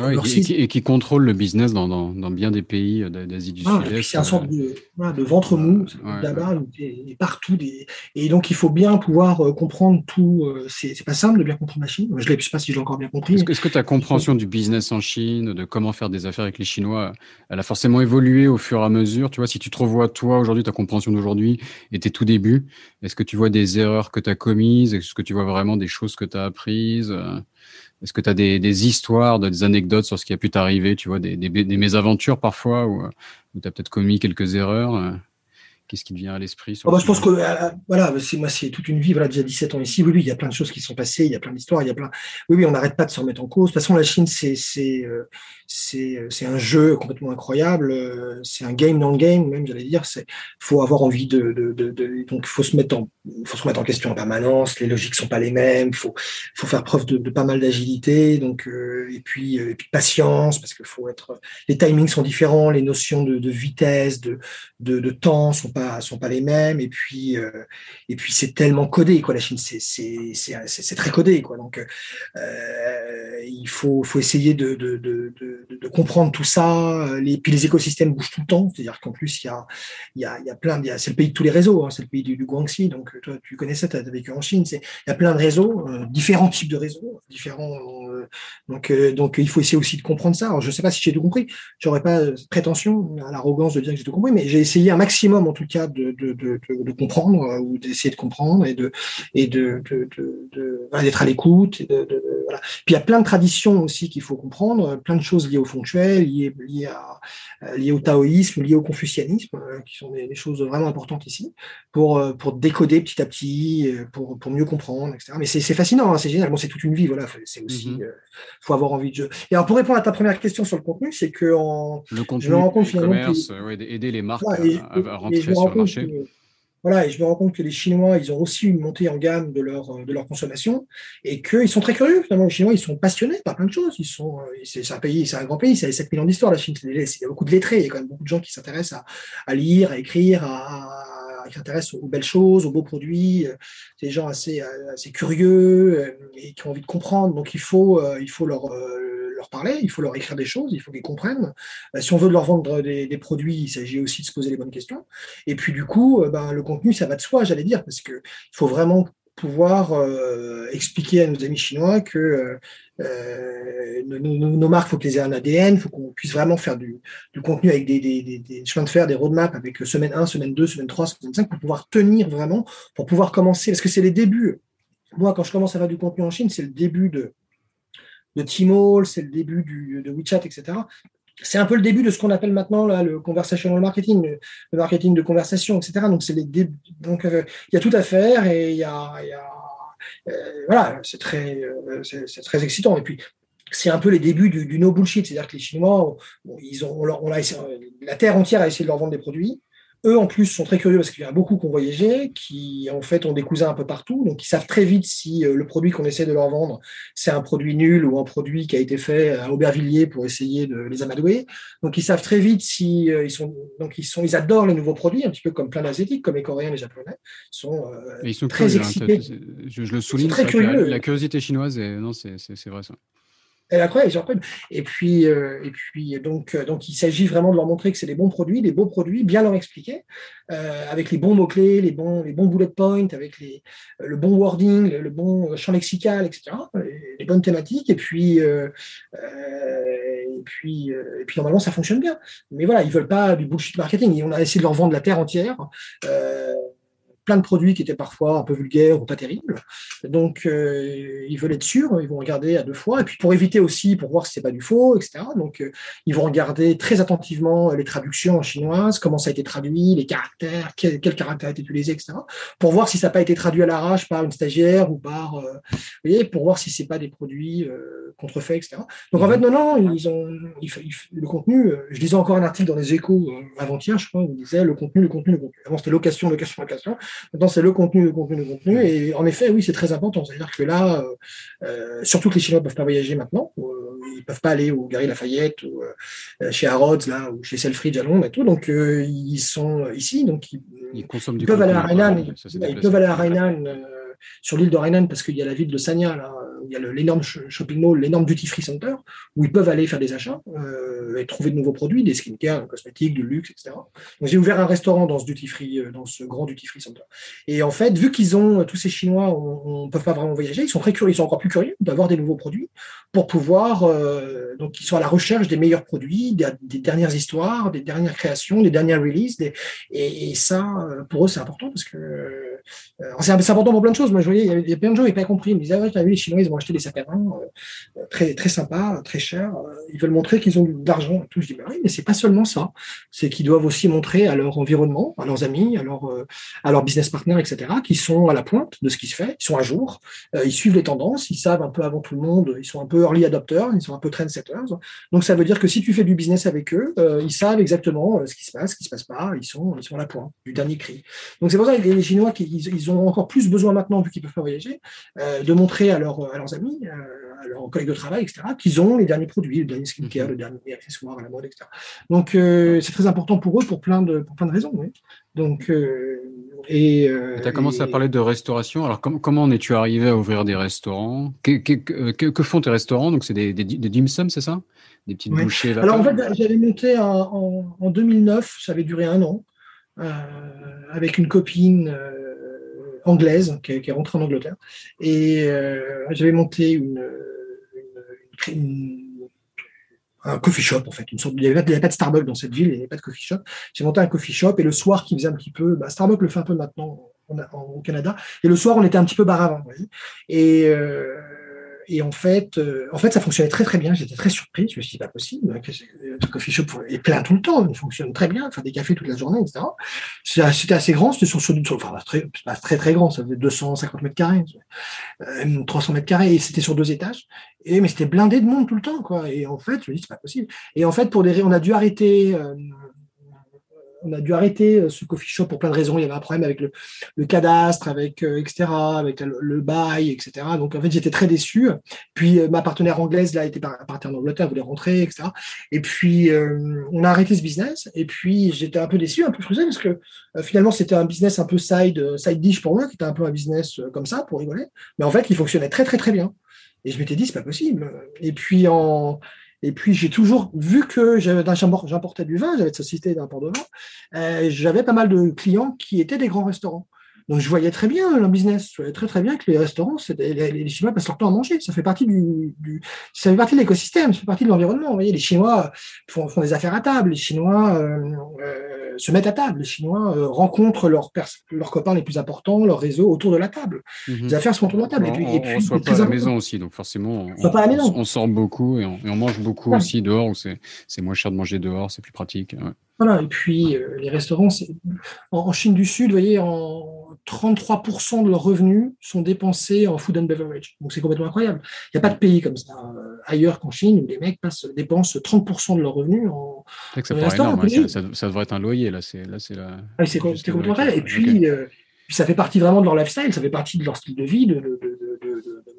[SPEAKER 2] euh,
[SPEAKER 1] et, qui, contrôle le business dans, dans, dans bien des pays euh, d'Asie du ah,
[SPEAKER 2] Sud-Est. C'est un sorte de, de ventre mou, là-bas, et, partout. Des, et donc, il faut bien pouvoir euh, comprendre tout. Euh, c'est pas simple de bien comprendre la Chine. Je ne sais pas si je l'ai encore bien compris.
[SPEAKER 1] Est-ce que, ta compréhension du business en Chine, de comment faire des affaires avec les Chinois, elle a forcément évolué au fur et à mesure? Tu vois, si tu te revois, toi, aujourd'hui, ta compréhension d'aujourd'hui et tes tout débuts, est-ce que tu vois des erreurs que tu as commises? Est-ce que tu vois vraiment des choses que tu as apprises est-ce que tu as des, histoires, des anecdotes sur ce qui a pu t'arriver, tu vois, des, mésaventures parfois, où, où tu as peut-être commis quelques erreurs euh? Qu'est-ce qui te vient à l'esprit
[SPEAKER 2] oh, bah, Je pense que euh, voilà, c'est moi, c'est toute une vie. Voilà, déjà 17 ans ici. Oui, oui, il y a plein de choses qui sont passées. Il y a plein d'histoires. Il y a plein. Oui, oui, on n'arrête pas de se remettre en cause. De toute façon, la Chine, c'est c'est euh, c'est euh, c'est un jeu complètement incroyable. C'est un game dans le game, même j'allais dire. C'est faut avoir envie de, de, de, de donc faut se mettre en faut se remettre en question en permanence. Les logiques sont pas les mêmes. Faut faut faire preuve de, pas mal d'agilité. Donc et puis et puis patience parce qu'il faut être. Les timings sont différents. Les notions de, de vitesse, de, de de temps sont pas sont pas les mêmes. Et puis euh, et puis c'est tellement codé quoi la Chine. C'est c'est très codé quoi. Donc euh, il faut faut essayer de de, de, de, comprendre tout ça. Les puis les écosystèmes bougent tout le temps. C'est-à-dire qu'en plus il y a il y a il y a plein c'est le pays de tous les réseaux hein, c'est le pays du, du, Guangxi. Donc toi tu connais ça tu as vécu en Chine. C'est il y a plein de réseaux euh, différents types de réseaux différents donc donc il faut essayer aussi de comprendre ça. Alors je sais pas si j'ai tout compris. J'aurais pas prétention à l'arrogance de dire que j'ai tout compris mais j'ai essayé un maximum en tout cas de, de, de, de comprendre euh, ou d'essayer de comprendre et de et de, d'être à l'écoute. Voilà. Puis il y a plein de traditions aussi qu'il faut comprendre, plein de choses liées au feng shui, liées, liées, à, euh, liées au taoïsme, liées au confucianisme, euh, qui sont des, choses vraiment importantes ici, pour, pour décoder petit à petit, pour, pour mieux comprendre, etc. Mais c'est fascinant, hein, c'est génial. Bon, c'est toute une vie, voilà. C'est aussi, mm-hmm. faut avoir envie de jeu. Et alors pour répondre à ta première question sur le contenu, c'est que en,
[SPEAKER 1] le contenu, je me rends compte finalement, commerce, aider les marques à, à, rentrer sur le marché.
[SPEAKER 2] Voilà, et je me rends compte que les Chinois, ils ont aussi une montée en gamme de leur, de leur consommation et qu'ils sont très curieux. Finalement, les Chinois, ils sont passionnés par plein de choses. Ils sont, c'est un pays, c'est un grand pays, c'est 7000 ans d'histoire, la Chine. Il y a beaucoup de lettrés, il y a quand même beaucoup de gens qui s'intéressent à, lire, à écrire, à, qui s'intéressent aux belles choses, aux beaux produits. C'est des gens assez, assez curieux et qui ont envie de comprendre. Donc, il faut, il faut leur parler, il faut leur écrire des choses, il faut qu'ils comprennent. Euh, si on veut leur vendre des, produits, il s'agit aussi de se poser les bonnes questions. Et puis du coup, euh, ben, le contenu, ça va de soi, j'allais dire, parce qu'il faut vraiment pouvoir euh, expliquer à nos amis chinois que nos, marques, il faut qu'elles aient un ADN, il faut qu'on puisse vraiment faire du, contenu avec des, des, chemins de fer, des roadmaps avec semaine 1, semaine 2, semaine 3, semaine 5, pour pouvoir tenir vraiment, pour pouvoir commencer, parce que c'est les débuts. Moi, quand je commence à faire du contenu en Chine, c'est le début de, de Tmall, c'est le début du, de WeChat, etc. C'est un peu le début de ce qu'on appelle maintenant là, le conversational marketing, le, marketing de conversation, etc. Donc, euh, il y a tout à faire et il y a, euh, voilà, c'est très, euh, c'est très excitant. Et puis, c'est un peu les débuts du, no bullshit, c'est-à-dire que les Chinois, ils ont, on, la terre entière a essayé de leur vendre des produits. Eux, en plus, sont très curieux parce qu'il y en a beaucoup qui ont voyagé, qui, en fait, ont des cousins un peu partout. Donc, ils savent très vite si euh, le produit qu'on essaie de leur vendre, c'est un produit nul ou un produit qui a été fait à Aubervilliers pour essayer de les amadouer. Donc, ils savent très vite si euh, ils sont, donc, ils sont, ils adorent les nouveaux produits, un petit peu comme plein d'asiatiques, comme les Coréens, les Japonais. Ils sont, euh,
[SPEAKER 1] ils sont très hein, excités. je, le souligne, très curieux. La, la, curiosité chinoise, non, c'est vrai ça.
[SPEAKER 2] Elle Et puis, euh, et puis donc, euh, donc, il s'agit vraiment de leur montrer que c'est des bons produits, des beaux produits, bien leur expliquer, euh, avec les bons mots-clés, les bons, les bons bullet points, avec les, le bon wording, le, bon champ lexical, etc., les, bonnes thématiques. Et puis, et puis, et puis, normalement, ça fonctionne bien. Mais voilà, ils veulent pas du bullshit marketing. On a essayé de leur vendre la terre entière plein de produits qui étaient parfois un peu vulgaires ou pas terribles. Donc, euh, ils veulent être sûrs, ils vont regarder à deux fois. Et puis, pour éviter aussi, pour voir si c'est pas du faux, etc. Donc, euh, ils vont regarder très attentivement les traductions en chinoise, comment ça a été traduit, les caractères, quel, caractère a été utilisé, etc. Pour voir si ça n'a pas été traduit à l'arrache par une stagiaire ou par, euh, vous voyez, pour voir si c'est pas des produits contrefaits, etc. Donc, en fait, non, non, ils ont, le contenu. je lisais encore un article dans les Échos avant-hier, je crois, où il disait le contenu, le contenu, le contenu. Avant, c'était location, location, location. Maintenant, c'est le contenu, le contenu, le contenu. Et en effet, oui, c'est très important. C'est-à-dire que là, euh, euh, surtout que les Chinois ne peuvent pas voyager maintenant. Euh, ils ne peuvent pas aller au Gary Lafayette ou chez Harrods, là, ou chez Selfridge à Londres et tout. Donc, ils sont ici. Donc, ils, peuvent aller à Hainan. Ils peuvent aller à Hainan sur l'île de Hainan parce qu'il y a la ville de Sanya, là, il y a l'énorme shopping mall, l'énorme duty free center, où ils peuvent aller faire des achats euh, et trouver de nouveaux produits, des skincare, des cosmétiques, du luxe, etc. Donc j'ai ouvert un restaurant dans ce duty free, euh, dans ce grand duty free center. Et en fait, vu qu'ils ont tous ces Chinois, on ne peut pas vraiment voyager, ils sont très curieux, ils sont encore plus curieux d'avoir des nouveaux produits pour pouvoir, euh, donc ils sont à la recherche des meilleurs produits, des, dernières histoires, des dernières créations, des dernières releases, et, ça, pour eux, c'est important parce que c'est important pour plein de choses. Moi, je voyais, il y, a plein de gens qui n'avaient pas compris. Ils me disaient, ah vu, les Chinois, ils acheté des sacs à main euh, très, très sympas, très chers. Euh, ils veulent montrer qu'ils ont de l'argent tout. Je dis, bah oui, mais c'est pas seulement ça. C'est qu'ils doivent aussi montrer à leur environnement, à leurs amis, à, leur, euh, à leurs business partners, etc., qu'ils sont à la pointe de ce qui se fait, ils sont à jour, ils suivent les tendances, ils savent un peu avant tout le monde, ils sont un peu early adopters, ils sont un peu trendsetters. Donc, ça veut dire que si tu fais du business avec eux, ils savent exactement ce qui se passe, ce qui se passe pas, ils sont, ils sont à la pointe du dernier cri. Donc, c'est pour ça que les Chinois, ils, ont encore plus besoin maintenant, vu qu'ils peuvent pas voyager, de montrer à, leur, leurs amis, à leurs collègues de travail, etc., qu'ils ont les derniers produits, le dernier skincare, le dernier accessoire à la mode, etc. Donc, euh, c'est très important pour eux pour plein de, pour plein de raisons. Donc, euh, et.
[SPEAKER 1] Euh, tu as commencé à parler de restauration. Alors, comment en es-tu arrivé à ouvrir des restaurants? Que, que, font tes restaurants? Donc, c'est des, des, des dim sum, c'est ça? Des petites bouchées
[SPEAKER 2] Alors, en fait, j'avais monté en, en, 2009, ça avait duré un an, avec une copine anglaise qui est, rentrée en Angleterre. Et euh, j'avais monté un coffee shop en fait, il n'y avait, pas de Starbucks dans cette ville, il n'y avait pas de coffee shop. J'ai monté un coffee shop et le soir qui faisait un petit peu, bah, Starbucks le fait un peu maintenant au Canada, et le soir on était un petit peu bar avant. Et euh, et en fait, euh, en fait, ça fonctionnait très très bien. J'étais très surpris. Je me suis dit, pas possible. Hein, le coffee shop est plein tout le temps. Il fonctionne très bien. Faire des cafés toute la journée, etc. C'était assez grand. C'était sur, sur, enfin, très, pas très très grand. Ça faisait 250 mètres carrés, 300 euh, mètres carrés. Et c'était sur deux étages. Et mais c'était blindé de monde tout le temps, quoi. Et en fait, je me dis, c'est pas possible. Et en fait, pour des, on a dû arrêter. Euh, on a dû arrêter ce coffee shop pour plein de raisons. Il y avait un problème avec le, cadastre, avec etc., avec le, bail, etc. Donc en fait, j'étais très déçu. Puis ma partenaire anglaise là était partie en Angleterre, voulait rentrer, etc. Et puis on a arrêté ce business. Et puis j'étais un peu déçu, un peu frustré parce que finalement c'était un business un peu side side dish pour moi, qui était un peu un business comme ça pour rigoler. Mais en fait, il fonctionnait très très très bien. Et je m'étais dit, c'est pas possible. Et puis, en, et puis j'ai toujours vu que j'importais du vin, j'avais de société d'import de vin, euh, j'avais pas mal de clients qui étaient des grands restaurants. Donc je voyais très bien le business, je voyais très très bien que les restaurants, les, les, Chinois passent leur temps à manger. Ça fait partie du, ça fait partie de l'écosystème, ça fait partie de l'environnement. Vous voyez, les Chinois font, font, des affaires à table, les Chinois euh, euh, se mettent à table, les Chinois rencontrent leurs leurs copains les plus importants, leur réseau autour de la table. Mhm. Les affaires sont autour de la table.
[SPEAKER 1] et puis, on, ne pas à la maison aussi, donc forcément, on, sort beaucoup et on, mange beaucoup aussi dehors où c'est moins cher de manger dehors, c'est plus pratique.
[SPEAKER 2] Voilà, et puis les restaurants, en, en, Chine du Sud, vous voyez, en 33% de leurs revenus sont dépensés en food and beverage. Donc c'est complètement incroyable. Il n'y a pas de pays comme ça euh, ailleurs qu'en Chine où les mecs passent, dépensent 30% de leurs revenus en.
[SPEAKER 1] C'est ça, énorme, ça, ça, devrait être un loyer là. C'est là, c'est la.
[SPEAKER 2] Ah, complètement incroyable. Et puis, euh, puis, ça fait partie vraiment de leur lifestyle, ça fait partie de leur style de vie, de, de, de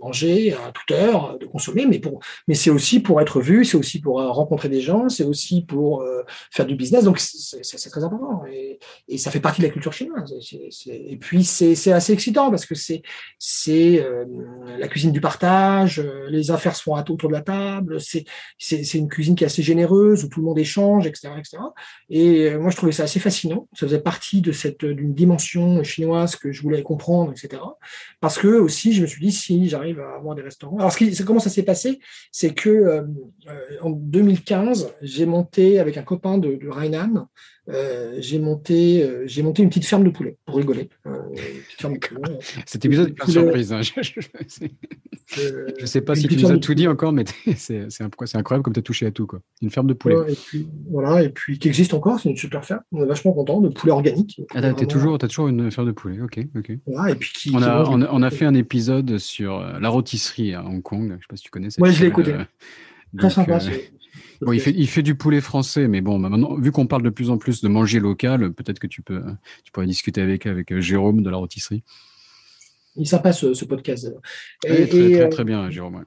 [SPEAKER 2] à toute heure, de consommer, mais, pour, mais c'est aussi pour être vu, c'est aussi pour euh, rencontrer des gens, c'est aussi pour euh, faire du business. Donc, c'est très important. Et, ça fait partie de la culture chinoise. et puis, c'est assez excitant parce que c'est euh, la cuisine du partage, les affaires à autour de la table, c'est une cuisine qui est assez généreuse, où tout le monde échange, etc. etc. Et moi, je trouvais ça assez fascinant. Ça faisait partie de d'une dimension chinoise que je voulais comprendre, etc. Parce que aussi, je me suis dit, si j'arrive à avoir des restaurants. Alors, ce comment ça s'est passé? C'est que euh, euh, en 2015, j'ai monté avec un copain de, de Rheinland euh, j'ai monté, euh, j'ai monté une petite ferme de poulet pour rigoler.
[SPEAKER 1] Cet épisode est plein de surprise. Hein. *laughs* Je ne sais pas si tu nous as tout dit encore, mais *laughs* c'est incroyable comme tu as touché à tout. Quoi. Une ferme de poulet.
[SPEAKER 2] et puis, voilà, et puis qui existe encore, c'est une super ferme. On est vachement content de poulet organique.
[SPEAKER 1] Ah, tu as, toujours, toujours une ferme de poulet, ok. ok.
[SPEAKER 2] et puis qui,
[SPEAKER 1] on, a, on, a, fait un épisode sur la rôtisserie à Hong Kong. Je ne sais pas si tu connais.
[SPEAKER 2] Oui, je l'ai écouté. Très sympa. *laughs*
[SPEAKER 1] Bon, il, fait, il fait du poulet français, mais bon, bah, maintenant, vu qu'on parle de plus en plus de manger local, peut-être que tu peux, tu pourrais discuter avec, avec euh, Jérôme de la rôtisserie.
[SPEAKER 2] Il est sympa ce, podcast.
[SPEAKER 1] Et, très, très, très, bien, Jérôme.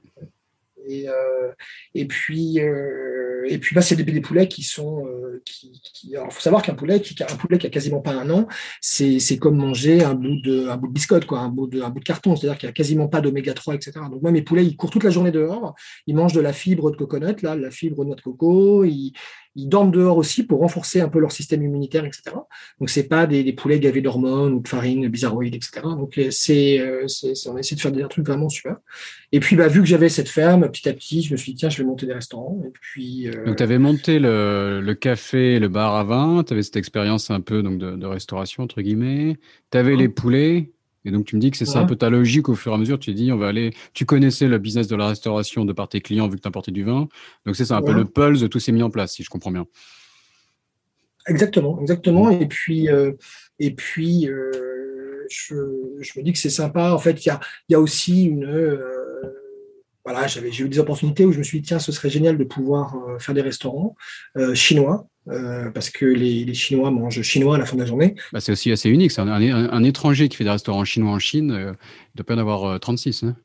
[SPEAKER 2] Et, euh, et puis, euh, et puis bah, c'est des, des, poulets qui sont. Euh, qui, qui alors, faut savoir qu'un poulet qui, un poulet qui a quasiment pas un an, c'est, c'est comme manger un bout de, un bout de biscotte, quoi, un bout de, un bout de carton. C'est-à-dire qu'il n'y a quasiment pas d'oméga 3, etc. Donc, moi, mes poulets, ils courent toute la journée dehors. Ils mangent de la fibre de coconut, là, la fibre de noix de coco. Ils, ils dorment dehors aussi pour renforcer un peu leur système immunitaire, etc. Donc c'est pas des, des, poulets gavés d'hormones ou de farine bizarroïde, etc. Donc euh, c'est, euh, on essaie de faire des trucs vraiment super. Et puis bah vu que j'avais cette ferme, petit à petit, je me suis dit tiens, je vais monter des restaurants. Et puis
[SPEAKER 1] euh... donc tu avais monté le, le café, le bar à vin, tu avais cette expérience un peu donc de, de restauration entre guillemets. Tu avais les poulets. Et donc, tu me dis que c'est ça un peu ta logique au fur et à mesure. Tu dis, on va aller. Tu connaissais le business de la restauration de par tes clients vu que tu importais du vin. Donc, c'est ça un peu le pulse de tout s'est mis en place, si je comprends bien.
[SPEAKER 2] Exactement, exactement. Et puis, euh, et puis euh, je, je, me dis que c'est sympa. En fait, il y a, y a, aussi une. Euh, voilà, j'avais, j'ai eu des opportunités où je me suis dit, tiens, ce serait génial de pouvoir faire des restaurants chinois. Euh, parce que les, les, Chinois mangent chinois à la fin de la journée.
[SPEAKER 1] Bah, c'est aussi assez unique. C'est un, un, étranger qui fait des restaurants chinois en Chine, euh, il doit pas en avoir 36. Hein.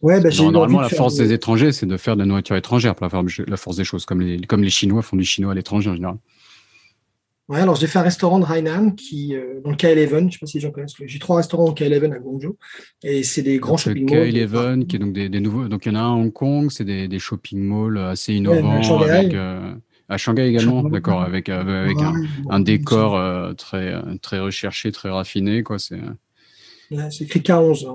[SPEAKER 2] Ouais, bah,
[SPEAKER 1] normalement, la force des étrangers, c'est de faire de la nourriture étrangère pour la, la force des choses, comme les, comme les Chinois font du chinois à l'étranger en général.
[SPEAKER 2] Ouais, alors j'ai fait un restaurant de Hainan qui, euh, dans le K11, je ne sais pas si les gens connaissent. J'ai trois restaurants au K11 à Guangzhou et c'est des grands shopping malls.
[SPEAKER 1] K11, qui est donc des, des, nouveaux. Donc il y en a un à Hong Kong, c'est des, des, shopping malls assez innovants. avec, euh, à Shanghai également, d'accord, avec, avec un, un, décor euh, très, très recherché, très raffiné. Quoi, c'est
[SPEAKER 2] c'est écrit K11.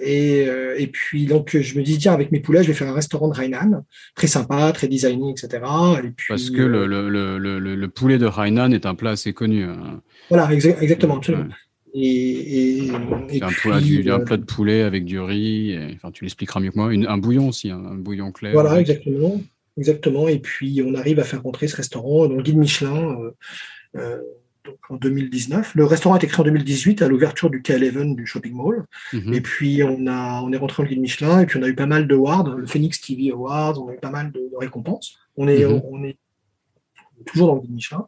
[SPEAKER 2] Et, euh, et, puis, donc, je me dis, tiens, avec mes poulets, je vais faire un restaurant de Hainan, très sympa, très designé, etc. Et puis,
[SPEAKER 1] Parce que le, le, le, le, poulet de Hainan est un plat assez connu. Hein.
[SPEAKER 2] Voilà, exactement. Et, et,
[SPEAKER 1] et un, plat, du, un plat de poulet avec du riz, enfin, tu l'expliqueras mieux que moi, une, un bouillon aussi, hein, un, bouillon clair.
[SPEAKER 2] Voilà, exactement. Exactement. Et puis, on arrive à faire rentrer ce restaurant dans le guide Michelin euh, euh, donc en 2019. Le restaurant a été créé en 2018 à l'ouverture du K11 du shopping mall. Mhm. Et puis, on, a, on est rentré le guide Michelin et puis on a eu pas mal d'awards, le Phoenix TV Awards, on a eu pas mal de, récompenses. On est, mhm. on, est toujours dans le guide Michelin.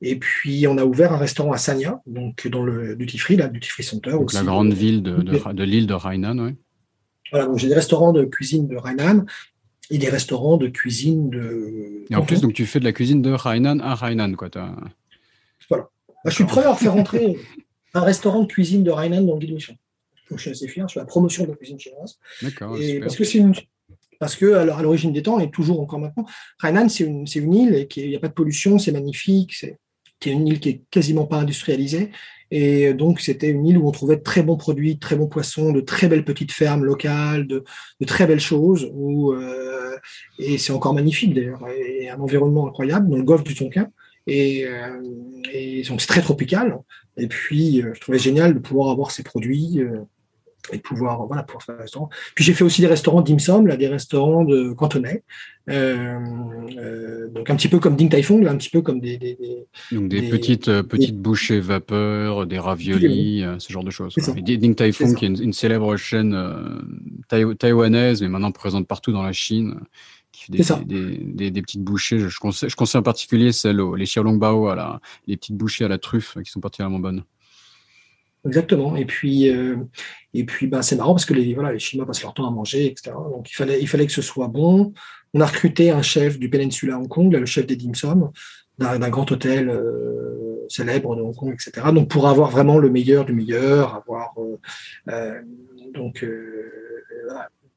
[SPEAKER 2] Et puis, on a ouvert un restaurant à Sanya, donc dans le duty free, là, duty free center.
[SPEAKER 1] Donc la grande ville de, de, l'île de Rheinland, oui.
[SPEAKER 2] Voilà, donc j'ai des restaurants de cuisine de Rheinland et des restaurants de cuisine de.
[SPEAKER 1] Et en plus, donc tu fais de la cuisine de Rheinland à Rheinland, quoi.
[SPEAKER 2] Voilà. Bah, je suis prêt à faire rentrer *laughs* un restaurant de cuisine de Rheinland dans le guide Michelin. Donc, je suis assez fier, je fais la promotion de la cuisine chinoise.
[SPEAKER 1] D'accord.
[SPEAKER 2] Parce que c'est une, parce que à l'origine des temps, et toujours encore maintenant, Hainan, c'est une, une, île et il n'y a pas de pollution, c'est magnifique, c'est une île qui est quasiment pas industrialisée. Et donc, c'était une île où on trouvait de très bons produits, de très bons poissons, de très belles petites fermes locales, de, de très belles choses. Où, euh, et c'est encore magnifique d'ailleurs, et un environnement incroyable dans le golfe du Tonkin. Et, euh, et donc, c'est très tropical. Et puis, euh, je trouvais génial de pouvoir avoir ces produits et pouvoir voilà pouvoir faire des restaurants. Puis j'ai fait aussi des restaurants dim là des restaurants de cantonais, euh, euh, donc un petit peu comme Ding Tai Fung, un petit peu comme des, des,
[SPEAKER 1] donc des, petites euh, petites bouchées vapeur, des raviolis, ce genre de choses. Ding Tai Fung qui est une, célèbre chaîne taïwanaise mais maintenant présente partout dans la Chine. Qui fait des, des, petites bouchées. Je, conseille, je conseille en particulier celles, les xiaolongbao, à la, les petites bouchées à la truffe qui sont particulièrement bonnes.
[SPEAKER 2] Exactement. Et puis, euh, et puis ben, c'est marrant parce que les, voilà, les Chinois passent leur temps à manger, etc. Donc il fallait, il fallait que ce soit bon. On a recruté un chef du Peninsula Hong Kong, le chef des dim sum, d'un grand hôtel euh, célèbre de Hong Kong, etc. Donc pour avoir vraiment le meilleur du meilleur, avoir euh, donc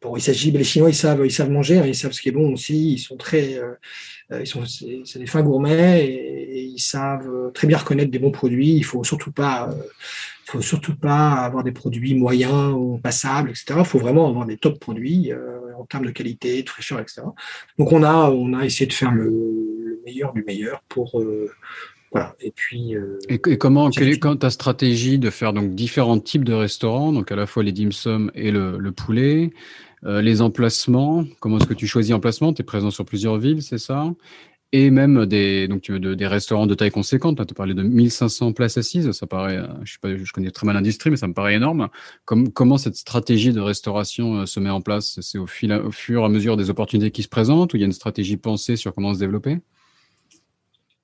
[SPEAKER 2] Bon, il s'agit, les Chinois, ils savent, ils savent manger, hein, ils savent ce qui est bon aussi. Ils sont très, ils sont, c'est des fins gourmets et, et, ils savent très bien reconnaître des bons produits. Il faut surtout pas, il faut surtout pas avoir des produits moyens ou passables, etc. Il faut vraiment avoir des top produits euh, en termes de qualité, de fraîcheur, etc. Donc on a, on a essayé de faire le, meilleur du meilleur pour euh, voilà. Et puis. Euh,
[SPEAKER 1] et, comment, quelle est quand ta stratégie de faire donc différents types de restaurants, donc à la fois les dim sum et le, le poulet, les emplacements, comment est-ce que tu choisis emplacement? Tu es présent sur plusieurs villes, c'est ça? Et même des, donc, de, des restaurants de taille conséquente. Tu as parlé de 1500 places assises, ça paraît, euh, je, sais pas, je connais très mal l'industrie, mais ça me paraît énorme. Comme, comment cette stratégie de restauration euh, se met en place? C'est au, fil, au fur et à mesure des opportunités qui se présentent ou il y a une stratégie pensée sur comment se développer?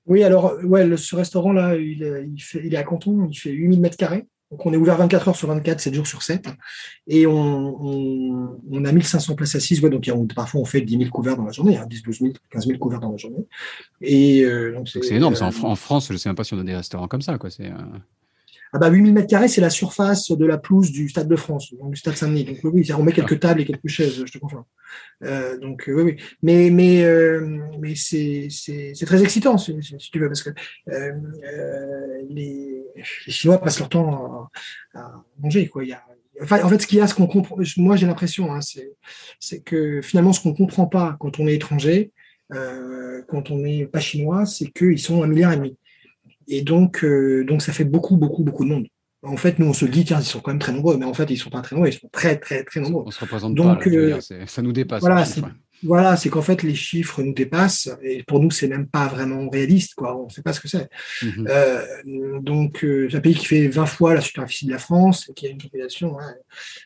[SPEAKER 2] Oui, alors, ouais, ce restaurant-là, il, il est à Canton, il fait 8000 mètres carrés. Donc on est ouvert 24 heures sur 24, 7 jours sur 7. Et on, on, a 1500 places assises. Ouais, donc parfois on fait 10 000 couverts dans la journée, hein, 10, 12 000, 15 000 couverts dans la journée. Et
[SPEAKER 1] euh, c'est énorme. Euh, en, France, je ne sais même pas si on a des restaurants comme ça. Quoi. C'est, euh...
[SPEAKER 2] Ah bah 8000 mètres carrés, c'est la surface de la pelouse du Stade de France, du Stade Saint-Denis. Donc oui, on met quelques tables et quelques chaises, je te confirme. Euh, donc oui, oui. Mais mais euh, mais c'est très excitant si, tu veux parce que euh, les, Chinois passent leur temps à, manger quoi. Enfin, en fait, ce qu'il y a, ce qu'on comprend, moi j'ai l'impression, hein, c'est que finalement ce qu'on comprend pas quand on est étranger, quand on n'est pas chinois, c'est qu'ils sont un milliard et demi. Et donc, euh, donc, ça fait beaucoup, beaucoup, beaucoup de monde. En fait, nous, on se dit, tiens, ils sont quand même très nombreux, mais en fait, ils ne sont pas très nombreux, ils sont très, très, très nombreux.
[SPEAKER 1] On se représente donc, pas, euh, ça nous dépasse.
[SPEAKER 2] Voilà, voilà, c'est qu'en fait, les chiffres nous dépassent et pour nous, c'est même pas vraiment réaliste, quoi. On ne sait pas ce que c'est. Mhm. euh, donc, euh, c'est un pays qui fait 20 fois la superficie de la France et qui a une population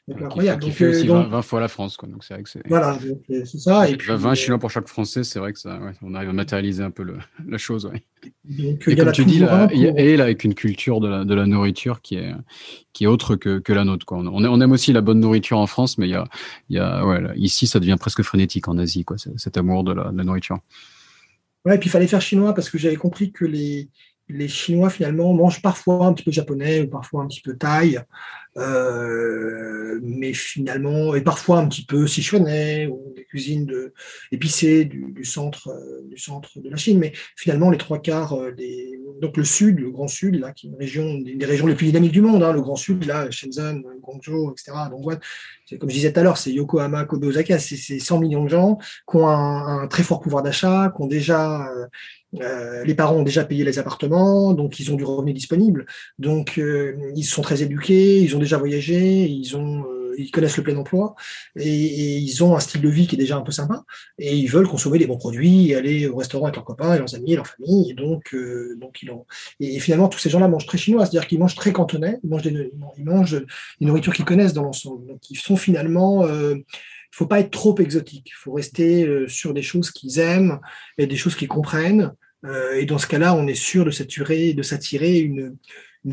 [SPEAKER 1] incroyable. Qui, fait aussi 20, fois la France, quoi. Donc, c'est vrai que c'est.
[SPEAKER 2] Voilà, c'est ça. Et
[SPEAKER 1] puis, 20 Chinois pour chaque Français, c'est vrai que ça, on arrive à matérialiser un peu le, *laughs* la chose, ouais.
[SPEAKER 2] Donc, et comme tu dis,
[SPEAKER 1] là, et là, avec une culture de la, de la nourriture qui est, qui est autre que, la nôtre. Quoi. On, aime aussi la bonne nourriture en France, mais y a, ici, ça devient presque frénétique en Asie, quoi, cet amour de la, de la nourriture.
[SPEAKER 2] Ouais, et puis il fallait faire chinois parce que j'avais compris que les, les Chinois finalement mangent parfois un petit peu japonais ou parfois un petit peu thaï, euh, mais finalement et parfois un petit peu sichuanais ou des cuisines épicées du, centre euh, du centre de la Chine, mais finalement les trois quarts euh, des donc le sud, le Grand Sud là qui est une région des régions les plus dynamiques du monde, hein, le Grand Sud là Shenzhen, Guangzhou, etc. Donc c'est comme je disais tout à l'heure, c'est Yokohama, Kobe, Osaka, c'est 100 millions de gens qui ont un, très fort pouvoir d'achat, qui ont déjà les parents ont déjà payé les appartements, donc ils ont du revenu disponible. Donc euh, ils sont très éduqués, ils ont déjà voyagé, ils ont euh, ils connaissent le plein emploi et, ils ont un style de vie qui est déjà un peu sympa et ils veulent consommer des bons produits, aller au restaurant avec leurs copains, leurs amis, et leur famille. Et donc donc ils ont et, finalement tous ces gens-là mangent très chinois, c'est-à-dire qu'ils mangent très cantonais, ils mangent des, ils mangent une nourriture qu'ils connaissent dans l'ensemble. Donc ils sont finalement il faut pas être trop exotique. Il faut rester sur des choses qu'ils aiment et des choses qu'ils comprennent et dans ce cas-là, on est sûr de s'attirer, de s'attirer une,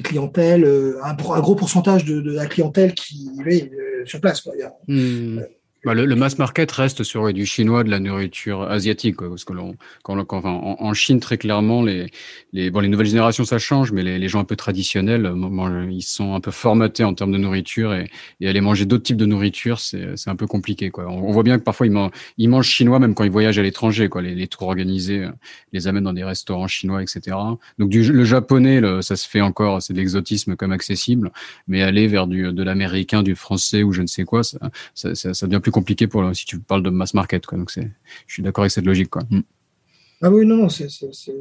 [SPEAKER 2] clientèle, un, gros pourcentage de, la clientèle qui est sur place. Quoi.
[SPEAKER 1] Bah, le, le, mass market reste sur du chinois, de la nourriture asiatique, quoi, parce que l'on, quand, quand enfin, en, Chine très clairement, les, les, bon, les nouvelles générations ça change, mais les, les gens un peu traditionnels, euh, ils sont un peu formatés en termes de nourriture et, et aller manger d'autres types de nourriture, c'est, c'est un peu compliqué. Quoi. On, voit bien que parfois ils, mangent, ils mangent chinois même quand ils voyagent à l'étranger, quoi. Les, les tours organisés euh, les amènent dans des restaurants chinois, etc. Donc du, le japonais, ça se fait encore, c'est de l'exotisme comme accessible, mais aller vers du de l'américain, du français ou je ne sais quoi, ça, ça, ça, ça devient plus compliqué pour si tu parles de mass market. Quoi. Donc c'est, je suis d'accord avec cette logique. Quoi. Mm.
[SPEAKER 2] Ah oui, non, non, c'est. Euh,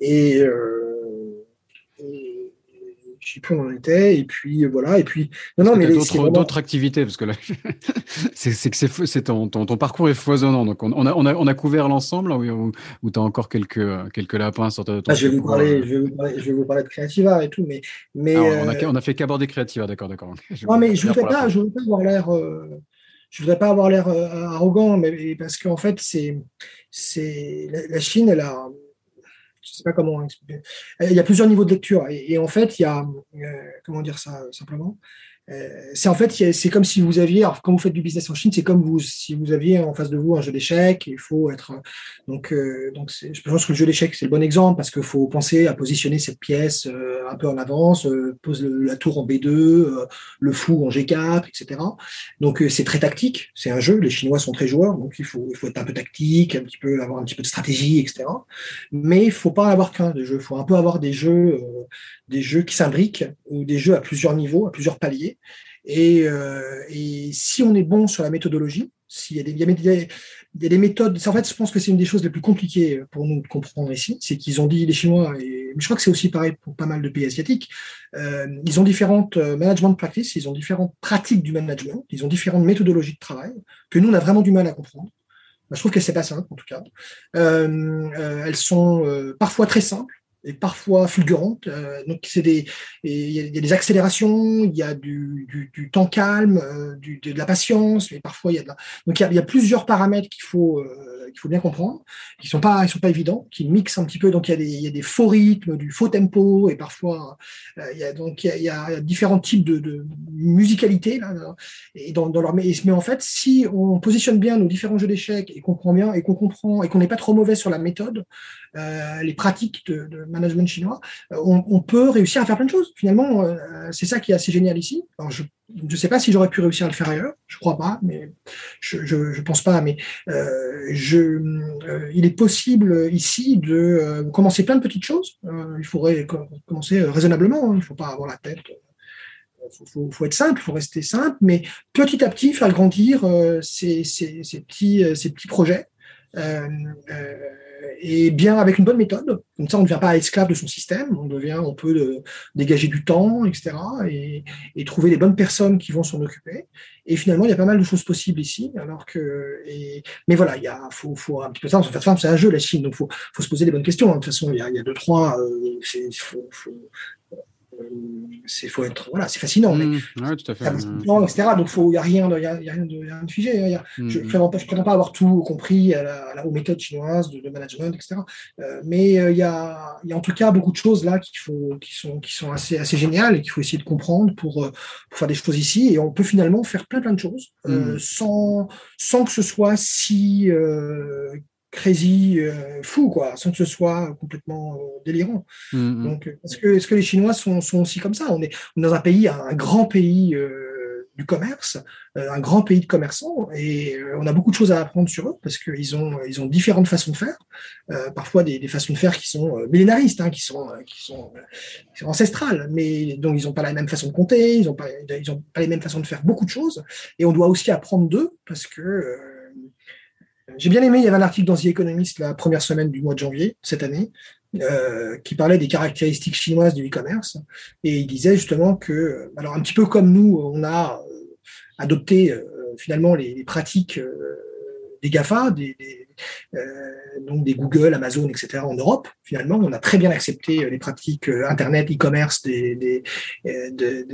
[SPEAKER 2] et, euh, et, je sais plus où on en était, et puis voilà, et puis.
[SPEAKER 1] Non, non, mais d'autres, d'autres activités, parce que là, *laughs* c'est, c'est que c'est, c'est ton, ton, ton, parcours est foisonnant. Donc on, on, a, on, a, on a couvert l'ensemble, ou, ou tu as encore quelques, quelques lapins sur
[SPEAKER 2] ta. Ah, je, vais vous parler, je, vais vous parler, je vais vous parler de Creativa et tout, mais. mais
[SPEAKER 1] ah, on, a, euh, on a fait qu'aborder Creativa, d'accord, d'accord.
[SPEAKER 2] Non, mais je ne voudrais pas, je pas avoir l'air je voudrais pas avoir l'air euh, arrogant, mais parce qu'en fait, c'est, c'est la Chine, elle a, je sais pas comment expliquer. Il y a plusieurs niveaux de lecture et, en fait, il y a, euh, comment dire ça simplement, euh, c'est en fait, c'est comme si vous aviez, alors quand vous faites du business en Chine, c'est comme vous, si vous aviez en face de vous un jeu d'échecs. Il faut être, donc, euh, donc je pense que le jeu d'échecs c'est le bon exemple parce qu'il faut penser à positionner cette pièce euh, un peu en avance, pose la tour en B2, le fou en G4, etc. Donc c'est très tactique, c'est un jeu. Les Chinois sont très joueurs, donc il faut, il faut être un peu tactique, un petit peu avoir un petit peu de stratégie, etc. Mais il faut pas avoir qu'un de jeux, il faut un peu avoir des jeux, des jeux qui s'imbriquent ou des jeux à plusieurs niveaux, à plusieurs paliers. Et, euh, et si on est bon sur la méthodologie, s'il y a des, il y a, des méthodes, en fait, je pense que c'est une des choses les plus compliquées pour nous de comprendre ici, c'est qu'ils ont dit, les Chinois, et je crois que c'est aussi pareil pour pas mal de pays asiatiques, euh, ils ont différentes euh, management practices, ils ont différentes pratiques du management, ils ont différentes méthodologies de travail que nous, on a vraiment du mal à comprendre. je trouve que c'est pas simple, en tout cas. Elles sont parfois très simples, parfois fulgurante. Euh, donc c'est des, il y, a des accélérations, il y a du, du, temps calme, euh, du, de, la patience, mais parfois il y a de la... donc il y a, plusieurs paramètres qu'il faut euh, qu'il faut bien comprendre, qui sont pas ils sont pas évidents, qui mixent un petit peu. Donc il y a des, y a des faux rythmes, du faux tempo, et parfois il y a donc il y a, différents types de, de musicalité là, et dans, dans leur mais, mais en fait si on positionne bien nos différents jeux d'échecs et qu'on comprend bien et qu'on comprend et qu'on n'est pas trop mauvais sur la méthode, les pratiques de, management chinois, euh, on, peut réussir à faire plein de choses. Finalement, euh, c'est ça qui est assez génial ici. Je ne sais pas si j'aurais pu réussir à le faire ailleurs, je crois pas, mais je je, pense pas. Mais euh, il est possible ici de commencer plein de petites choses. il faudrait commencer raisonnablement. Hein. il ne faut pas avoir la tête. Il faut, être simple, il faut rester simple, mais petit à petit faire grandir ces, petits, projets. Euh, et bien avec une bonne méthode. Comme ça, on ne devient pas esclave de son système, on devient, on peut euh, dégager du temps, etc. Et, trouver les bonnes personnes qui vont s'en occuper. Et finalement, il y a pas mal de choses possibles ici. Alors que, mais voilà, il y a, faut, faut un petit peu ça. Faire simple, c'est un jeu la Chine, donc faut, faut se poser les bonnes questions. De toute façon, il y a, il y a deux trois. Euh, c'est faut être voilà c'est fascinant mais
[SPEAKER 1] mmh. tout à fait.
[SPEAKER 2] etc donc il n'y a rien de y a, rien de, rien de figé hein, mmh. je ne prétends pas avoir tout compris à la, aux méthodes chinoises de, management etc euh, mais euh, il y, a, y a en tout cas beaucoup de choses là qu'il faut qui sont qui sont assez assez géniales et qu'il faut essayer de comprendre pour, euh, pour, faire des choses ici et on peut finalement faire plein plein de choses mmh. sans sans que ce soit si crazy, euh, fou, quoi, sans que ce soit complètement euh, délirant. Mm, mm. Donc, est-ce que, est que les Chinois sont, sont, aussi comme ça? On est, dans un pays, un, grand pays euh, du commerce, un grand pays de commerçants, et on a beaucoup de choses à apprendre sur eux parce qu'ils ont, ils ont différentes façons de faire, parfois des, des, façons de faire qui sont millénaristes, hein, qui, sont, qui, sont, qui, sont, ancestrales, mais donc ils n'ont pas la même façon de compter, ils n'ont pas, ils ont pas les mêmes façons de faire beaucoup de choses, et on doit aussi apprendre d'eux parce que j'ai bien aimé, il y avait un article dans The Economist la première semaine du mois de janvier cette année, euh, qui parlait des caractéristiques chinoises du e-commerce. Et il disait justement que, alors un petit peu comme nous, on a euh, adopté euh, finalement les, pratiques des GAFA, des, donc des Google, Amazon, etc. en Europe. Finalement, on a très bien accepté les pratiques Internet, e-commerce des,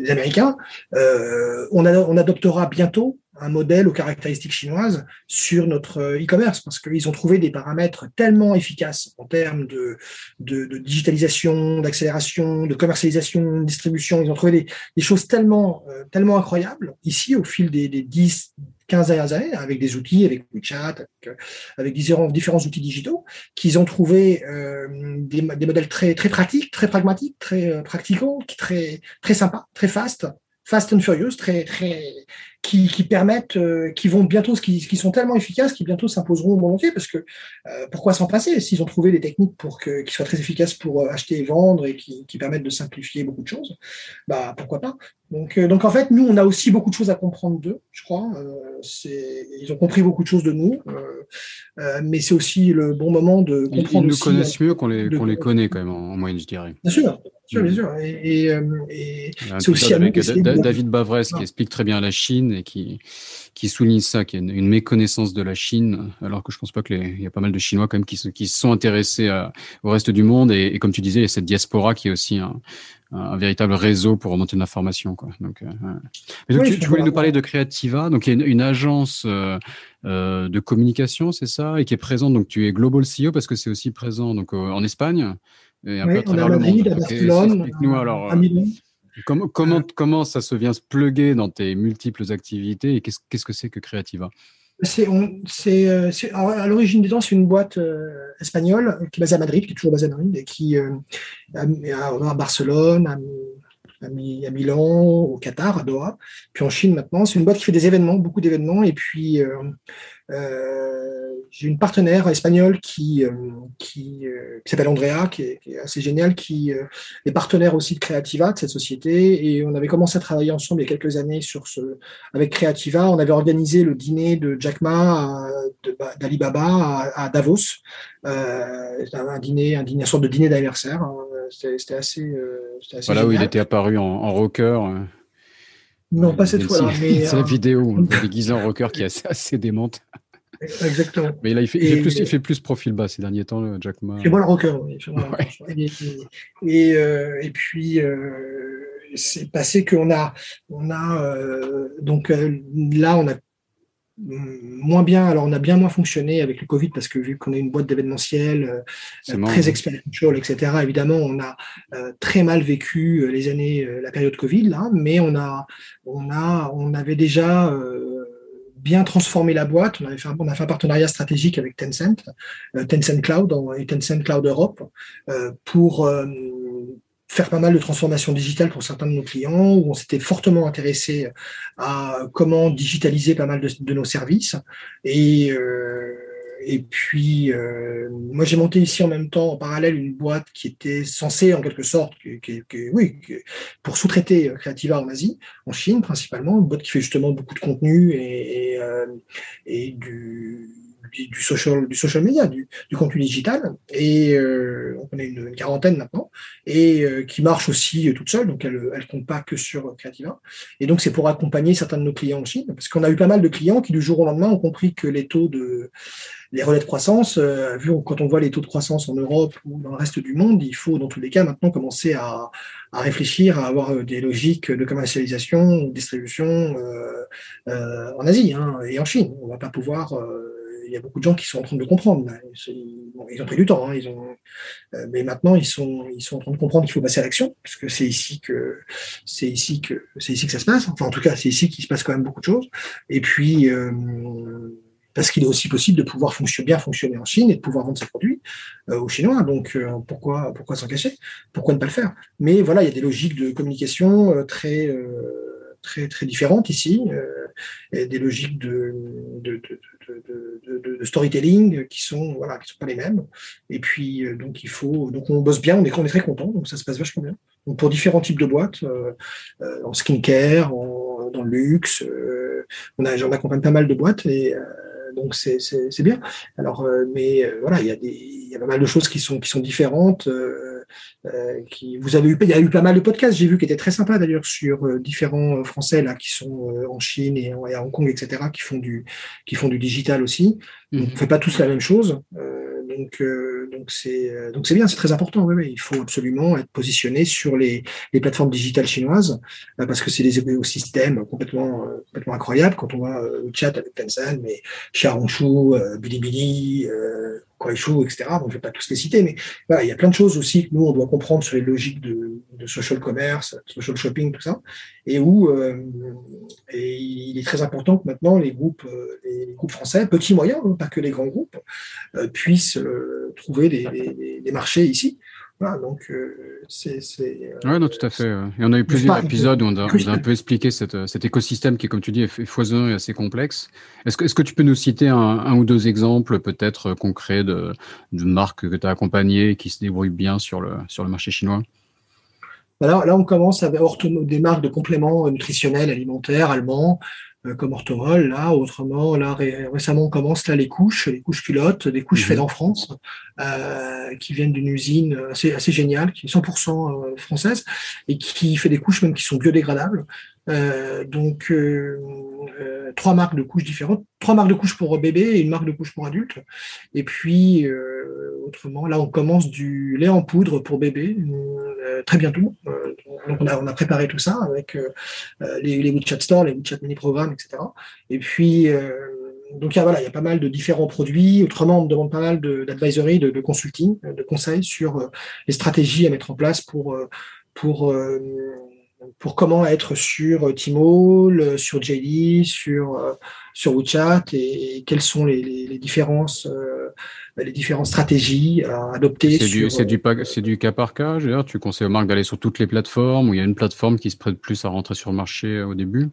[SPEAKER 2] Américains. on, adoptera bientôt un modèle aux caractéristiques chinoises sur notre euh, e-commerce parce qu'ils ont trouvé des paramètres tellement efficaces en termes de, digitalisation, d'accélération, de commercialisation, de distribution. Ils ont trouvé des, choses tellement, euh, tellement incroyables ici au fil des, des 10, 15 dernières années avec des outils, avec WeChat, avec, différents, différents outils digitaux, qu'ils ont trouvé euh, des, modèles très, très pratiques, très pragmatiques, très pratico, très, très sympas, très fast, fast and furious, très, très, qui, qui permettent, euh, qui vont bientôt, qui, qui sont tellement efficaces, qui bientôt s'imposeront entier, parce que euh, pourquoi s'en passer s'ils ont trouvé des techniques pour que, qui soient très efficaces pour euh, acheter et vendre et qui, qui, permettent de simplifier beaucoup de choses, bah pourquoi pas? Donc, donc en fait, nous, on a aussi beaucoup de choses à comprendre d'eux, je crois. ils ont compris beaucoup de choses de nous, mais c'est aussi le bon moment de comprendre.
[SPEAKER 1] Ils nous connaissent mieux qu'on les, qu'on les connaît quand même en, moyenne, je dirais.
[SPEAKER 2] Bien sûr. Bien sûr, mm. Et, et,
[SPEAKER 1] c'est aussi avec David Bavresse qui explique très bien la Chine et qui, qui souligne ça, qu'il y a une, méconnaissance de la Chine, alors que je pense pas que y a pas mal de Chinois quand même qui se, qui sont intéressés au reste du monde et, comme tu disais, il y a cette diaspora qui est aussi un, un véritable réseau pour remonter de l'information. Quoi. Donc, euh, tu, voulais nous parler de Creativa, donc il y a une, agence euh, euh, de communication, c'est ça, et qui est présente. Donc tu es Global CEO parce que c'est aussi présent donc en Espagne
[SPEAKER 2] et un peu à travers le monde. À Barcelone,
[SPEAKER 1] alors. À Milan. Comment, comment, comment ça se vient se pluguer dans tes multiples activités et qu'est-ce que c'est que Creativa?
[SPEAKER 2] C'est, c'est, à l'origine des temps, c'est une boîte espagnole qui est basée à Madrid, qui est toujours basée à Madrid, et qui euh, à, Barcelone, à, à, Milan, au Qatar, à Doha, puis en Chine maintenant. C'est une boîte qui fait des événements, beaucoup d'événements, et puis j'ai une partenaire espagnole qui, euh, qui, euh, qui s'appelle Andrea, qui est, qui est, assez géniale, qui euh, est partenaire aussi de Creativa, de cette société. Et on avait commencé à travailler ensemble il y a quelques années sur ce, avec Creativa. On avait organisé le dîner de Jack Ma, d'Alibaba à, à, Davos. Euh, un dîner, un dîner, une sorte de dîner d'anniversaire. Hein. C'était assez,
[SPEAKER 1] assez, Voilà où il était apparu en, en rocker.
[SPEAKER 2] Non, pas cette fois-là.
[SPEAKER 1] C'est la *laughs* vidéo *laughs* déguisé en rocker qui est assez, assez démente.
[SPEAKER 2] Exactement.
[SPEAKER 1] Mais là, il fait, plus, il fait plus profil bas ces derniers temps, Jack Ma.
[SPEAKER 2] C'est moi le rocker. Oui. Et, euh, et, puis, euh, c'est passé qu'on a, on a euh, donc là, on a moins bien, alors on a bien moins fonctionné avec le Covid parce que vu qu'on est une boîte d'événementiel très expériential, etc., évidemment, on a très mal vécu les années, la période Covid, là, mais on a, on a, on avait déjà bien transformer la boîte. On, avait fait a fait un partenariat stratégique avec Tencent, euh, Tencent Cloud et Tencent Cloud Europe euh, pour euh, faire pas mal de transformations digitales pour certains de nos clients, où on s'était fortement intéressé à comment digitaliser pas mal de, nos services. Et et puis, euh, moi, j'ai monté ici en même temps, en parallèle, une boîte qui était censée, en quelque sorte, qui, oui, pour sous-traiter euh, Creativa en Asie, en Chine principalement, une boîte qui fait justement beaucoup de contenu et, et, euh, et du, du, social, du social media, du, contenu digital. Et euh, on est une, quarantaine maintenant, et euh, qui marche aussi euh, toute seule, donc elle ne compte pas que sur Creativa. Et donc c'est pour accompagner certains de nos clients en Chine, parce qu'on a eu pas mal de clients qui du jour au lendemain ont compris que les taux de les relais de croissance, vu quand on voit les taux de croissance en Europe ou dans le reste du monde, il faut dans tous les cas maintenant commencer à, à réfléchir à avoir des logiques de commercialisation, distribution euh, euh, en Asie hein, et en Chine. On va pas pouvoir y a beaucoup de gens qui sont en train de comprendre. ils ont pris du temps, hein, ils ont, euh, mais maintenant ils sont, ils sont en train de comprendre qu'il faut passer à l'action, parce que c'est ici que c'est ici que c'est ici que ça se passe. Enfin, en tout cas, c'est ici qu'il se passe quand même beaucoup de choses. Et puis euh, parce qu'il est aussi possible de pouvoir fonctionner, bien fonctionner en Chine et de pouvoir vendre ses produits euh, aux Chinois. Donc pourquoi pourquoi s'en cacher? Pourquoi ne pas le faire? Mais voilà, il y a des logiques de communication très très très différentes ici, et des logiques de, storytelling qui sont voilà sont pas les mêmes. Et puis euh, donc il faut donc on bosse bien, on est, on est très content, donc ça se passe vachement bien. Donc pour différents types de boîtes, euh, euh, en skincare, en, dans le luxe, on a j'en accompagne pas mal de boîtes et donc c'est bien. Alors mais voilà il y a y a pas mal de choses qui sont qui sont différentes. Qui vous avez eu, il y a eu pas mal de podcasts, j'ai vu qui étaient très sympas d'ailleurs sur différents Français là qui sont en Chine et, à Hong Kong, etc., qui font du qui font du digital aussi. On ne fait pas tous la même chose. donc donc c'est donc c'est bien, c'est très important. Oui, il faut absolument être positionné sur les, les plateformes digitales chinoises parce que c'est des écosystèmes complètement complètement incroyables. Quand on voit le chat avec Tencent, mais Xiaohongshu, Bilibili, Kuaishou, etc. Donc, je ne vais pas tous les citer, mais il y a plein de choses aussi que nous, on doit comprendre sur les logiques de, social commerce, social shopping, tout ça, et où euh, il est très important que maintenant les groupes, euh, les groupes français, petits, moyens, hein, pas que les grands groupes, euh, puissent trouver des, marchés ici donc euh, c'est.
[SPEAKER 1] Euh, oui, non, tout à fait. Et on a eu plusieurs épisodes où on a, un peu expliqué cet écosystème qui, comme tu dis, est foisonnant et assez complexe. Est-ce que, est que tu peux nous citer un, ou deux exemples, peut-être euh, concrets, de, de marques que tu as accompagnées qui se débrouillent bien sur le, sur le marché chinois?
[SPEAKER 2] Bah Là, on commence avec des marques de compléments nutritionnels alimentaires allemands, euh, comme Orthomol. Là, autrement, là récemment, on commence là les couches, les couches culottes, des couches faites mhm. en France, euh, qui viennent d'une usine assez, assez géniale, qui est 100% euh, française et qui fait des couches même qui sont biodégradables. Euh, donc euh, trois marques de couches différentes, trois marques de couches pour bébé et une marque de couches pour adulte. Et puis autrement, là, on commence du lait en poudre pour bébé très bientôt. donc on a, préparé tout ça avec les, WeChat Store, les WeChat Mini Programmes, etc. Et puis donc il y, a, voilà, il y a pas mal de différents produits. Autrement, on me demande pas mal d'advisory, de, de, consulting, de conseils sur les stratégies à mettre en place pour, pour pour comment être sur Tmall, sur JD, sur, euh, sur WeChat et, quelles sont les, les, différences, euh, les différentes stratégies à adopter.
[SPEAKER 1] C'est du, du, euh, du, cas par cas. Je veux dire, tu conseilles aux marques d'aller sur toutes les plateformes ou il y a une plateforme qui se prête plus à rentrer sur le marché au début?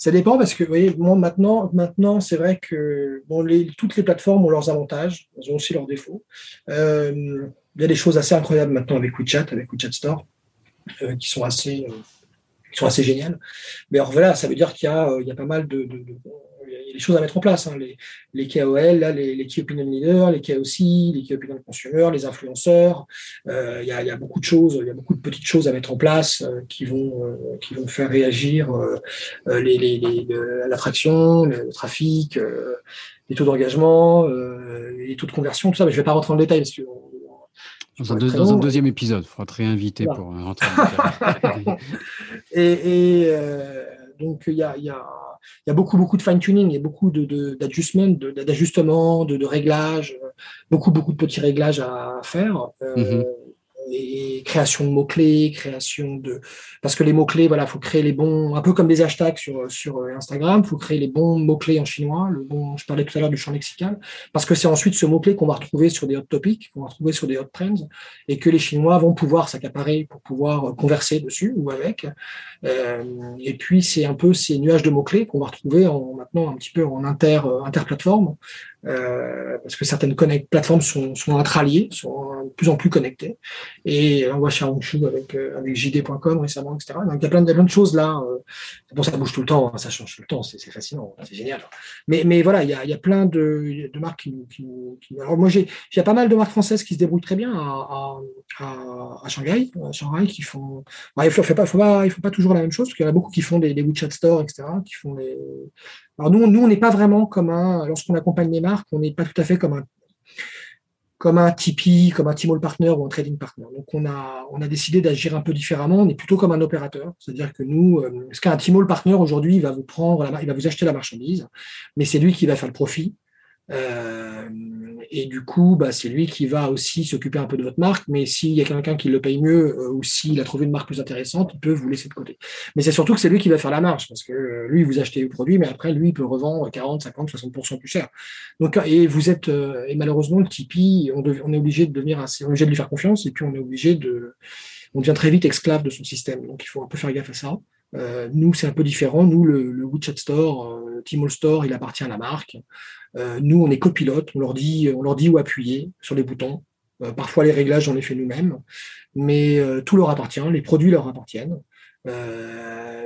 [SPEAKER 2] Ça dépend parce que, vous voyez, maintenant, maintenant c'est vrai que bon, les, toutes les plateformes ont leurs avantages, elles ont aussi leurs défauts. il y a des choses assez incroyables maintenant avec WeChat, avec WeChat Store. Euh, qui sont assez euh, qui sont assez géniales. Mais alors voilà, ça veut dire qu'il y, a, euh, y a pas mal de, y choses à mettre en place. Hein. Les, les KOL, là, les, les Key Opinion Leaders, les KOC, les Key Opinion Consumer, les influenceurs. Euh, il, y a, il, y a, beaucoup de choses, il y a beaucoup de petites choses à mettre en place euh, qui, vont, euh, qui vont faire réagir les, les, l'attraction, le trafic, les taux d'engagement, les taux de conversion, tout ça. Mais je ne vais pas rentrer en détail parce
[SPEAKER 1] dans un, deuxième épisode, il faudra te réinviter pour euh, rentrer. *laughs*
[SPEAKER 2] et, euh, donc, il y a, y, a, y a, beaucoup, beaucoup de fine-tuning, il y a beaucoup d'ajustements, de, de, de, réglages, beaucoup, beaucoup de petits réglages à faire. Euh, mm-hmm et création de mots-clés, création de... Parce que les mots-clés, voilà, faut créer les bons... Un peu comme des hashtags sur, sur Instagram, faut créer les bons mots-clés en chinois. Le bon, je parlais tout à l'heure du champ lexical. Parce que c'est ensuite ce mot-clé qu'on va retrouver sur des hot topics, qu'on va retrouver sur des hot trends, et que les Chinois vont pouvoir s'accaparer pour pouvoir converser dessus ou avec. Euh, et puis, c'est un peu ces nuages de mots-clés qu'on va retrouver en, maintenant un petit peu en inter, interplateforme, euh, parce que certaines plateformes sont, sont intraliées, sont de plus en plus connectées. Et on voit Xiaohongshu avec, euh, avec JD.com récemment, etc. Donc il y a plein de, choses là. Euh, bon, ça bouge tout le temps, hein, ça change tout le temps, c'est fascinant, c'est génial. Mais, voilà, il y a, a plein de, marques qui, qui, Alors moi, j'ai pas mal de marques françaises qui se débrouillent très bien à, Shanghai, à Shanghai, qui font. Bah, il faut, faut pas, toujours la même chose, parce qu'il y en a beaucoup qui font des, des WeChat Store, etc., qui font les alors nous, on n'est pas vraiment comme un, lorsqu'on accompagne les marques, on n'est pas tout à fait comme un, comme un Tipeee, comme un Tmall Partner ou un Trading Partner. Donc on a, décidé d'agir un peu différemment. On est plutôt comme un opérateur, c'est-à-dire que nous, euh, ce qu'un Tmall Partner aujourd'hui, va vous prendre, il va vous acheter la marchandise, mais c'est lui qui va faire le profit. Euh, et du coup, bah, c'est lui qui va aussi s'occuper un peu de votre marque. Mais s'il y a quelqu'un qui le paye mieux euh, ou s'il a trouvé une marque plus intéressante, il peut vous laisser de côté. Mais c'est surtout que c'est lui qui va faire la marge parce que euh, lui, vous achetez le produit, mais après, lui, il peut revendre 40, 50, 60% plus cher. Donc, et vous êtes, et malheureusement, le Tipeee, on, est obligé de devenir assez, on est obligé de lui faire confiance et puis on est obligé de, on devient très vite esclave de son système. Donc, il faut un peu faire gaffe à ça. Nous, c'est un peu différent. Nous, le, le WeChat Store, Tmall Store, il appartient à la marque. Euh, nous, on est copilote. On leur dit, on leur dit où appuyer sur les boutons. Euh, parfois, les réglages, on les fait nous-mêmes, mais euh, tout leur appartient. Les produits leur appartiennent.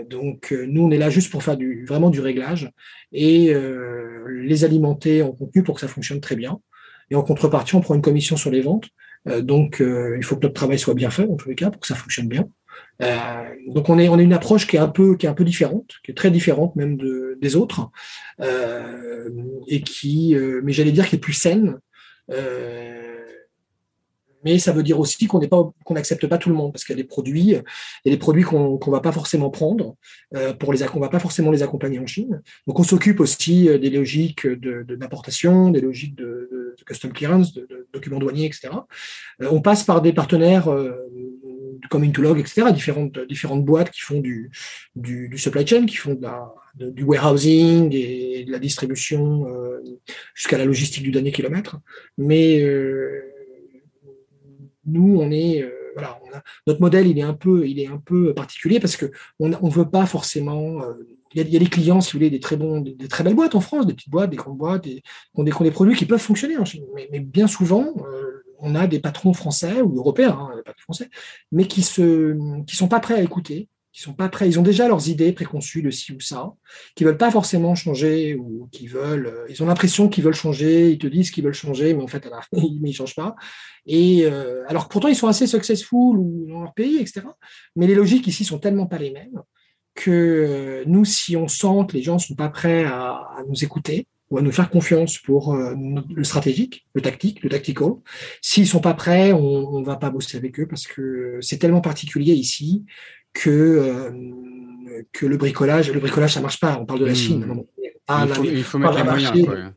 [SPEAKER 2] donc, nous, on est là juste pour faire du, vraiment du réglage et les alimenter en contenu pour que ça fonctionne très bien. Et en contrepartie, on prend une commission sur les ventes donc, il faut que notre travail soit bien fait, en tous les cas, pour que ça fonctionne bien. Donc, on est, on est une approche qui est un peu, qui est un peu différente, qui est très différente même de, des autres, et qui, mais j'allais dire, qui est plus saine mais ça veut dire aussi qu'on n'est pas qu'on n'accepte pas tout le monde parce qu'il y a des produits, il y a des produits qu'on qu'on va pas forcément prendre euh, pour les qu'on va pas forcément les accompagner en Chine. Donc on s'occupe aussi euh, des logiques de d'importation, des logiques de, de, custom clearance, de, de, documents douaniers, etc. Euh, on passe par des partenaires euh, comme Intolog, etc. Différentes différentes boîtes qui font du du, supply chain, qui font du warehousing et de la distribution euh, jusqu'à la logistique du dernier kilomètre. Mais euh, nous, on est, euh, voilà, on notre modèle, il est un peu, il est un peu particulier parce que on ne veut pas forcément. Il y, a, des clients, si vous voulez, des très bons, des, très belles boîtes en France, des petites boîtes, des grandes boîtes, des, qui, ont des, produits qui peuvent fonctionner Chine. Mais, bien souvent, on a des patrons français ou européens, hein, mais qui se, qui sont pas prêts à écouter, qui sont pas prêts, ils ont déjà leurs idées préconçues de ci ou ça, qui veulent pas forcément changer ou qui veulent, euh, ils ont l'impression qu'ils veulent changer, ils te disent qu'ils veulent changer, mais en fait, *laughs* ils ne changent pas. Et euh, alors pourtant, ils sont assez successful dans leur pays, etc. Mais les logiques ici sont tellement pas les mêmes que euh, nous, si on sent que les gens sont pas prêts à, à nous écouter, à nous faire confiance pour le stratégique, le tactique, le tactical. S'ils sont pas prêts, on, ne va pas bosser avec eux parce que c'est tellement particulier ici que euh, que le bricolage, le bricolage ça marche pas. On parle de la hmm. Chine.
[SPEAKER 1] Ah, il, faut, mettre les moyens.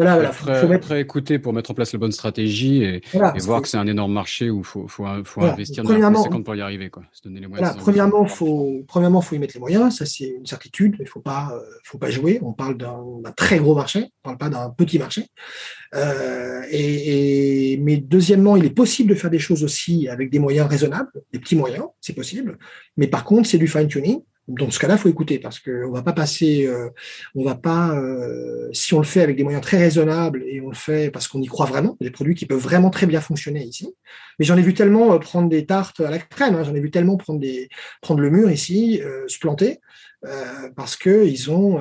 [SPEAKER 1] Voilà, voilà. Faut, faut mettre... écouter pour mettre en place la bonne stratégie et, voir que, c'est un énorme marché où il faut, faut, faut investir dans 50 pour y arriver. Quoi. Se donner les
[SPEAKER 2] moyens premièrement, il faut, premièrement, faut y mettre les moyens. Ça, c'est une certitude. Il ne faut pas, euh, faut pas jouer. On parle d'un très gros marché. On ne parle pas d'un petit marché. Euh, et, et, mais deuxièmement, il est possible de faire des choses aussi avec des moyens raisonnables, des petits moyens, c'est possible. Mais par contre, c'est du fine-tuning. Dans ce cas-là, faut écouter parce qu'on va pas passer, euh, on va pas, euh, si on le fait avec des moyens très raisonnables et on le fait parce qu'on y croit vraiment, des produits qui peuvent vraiment très bien fonctionner ici. Mais j'en ai vu tellement euh, prendre des tartes à la crème, hein, j'en ai vu tellement prendre le mur ici, se planter parce que ils ont,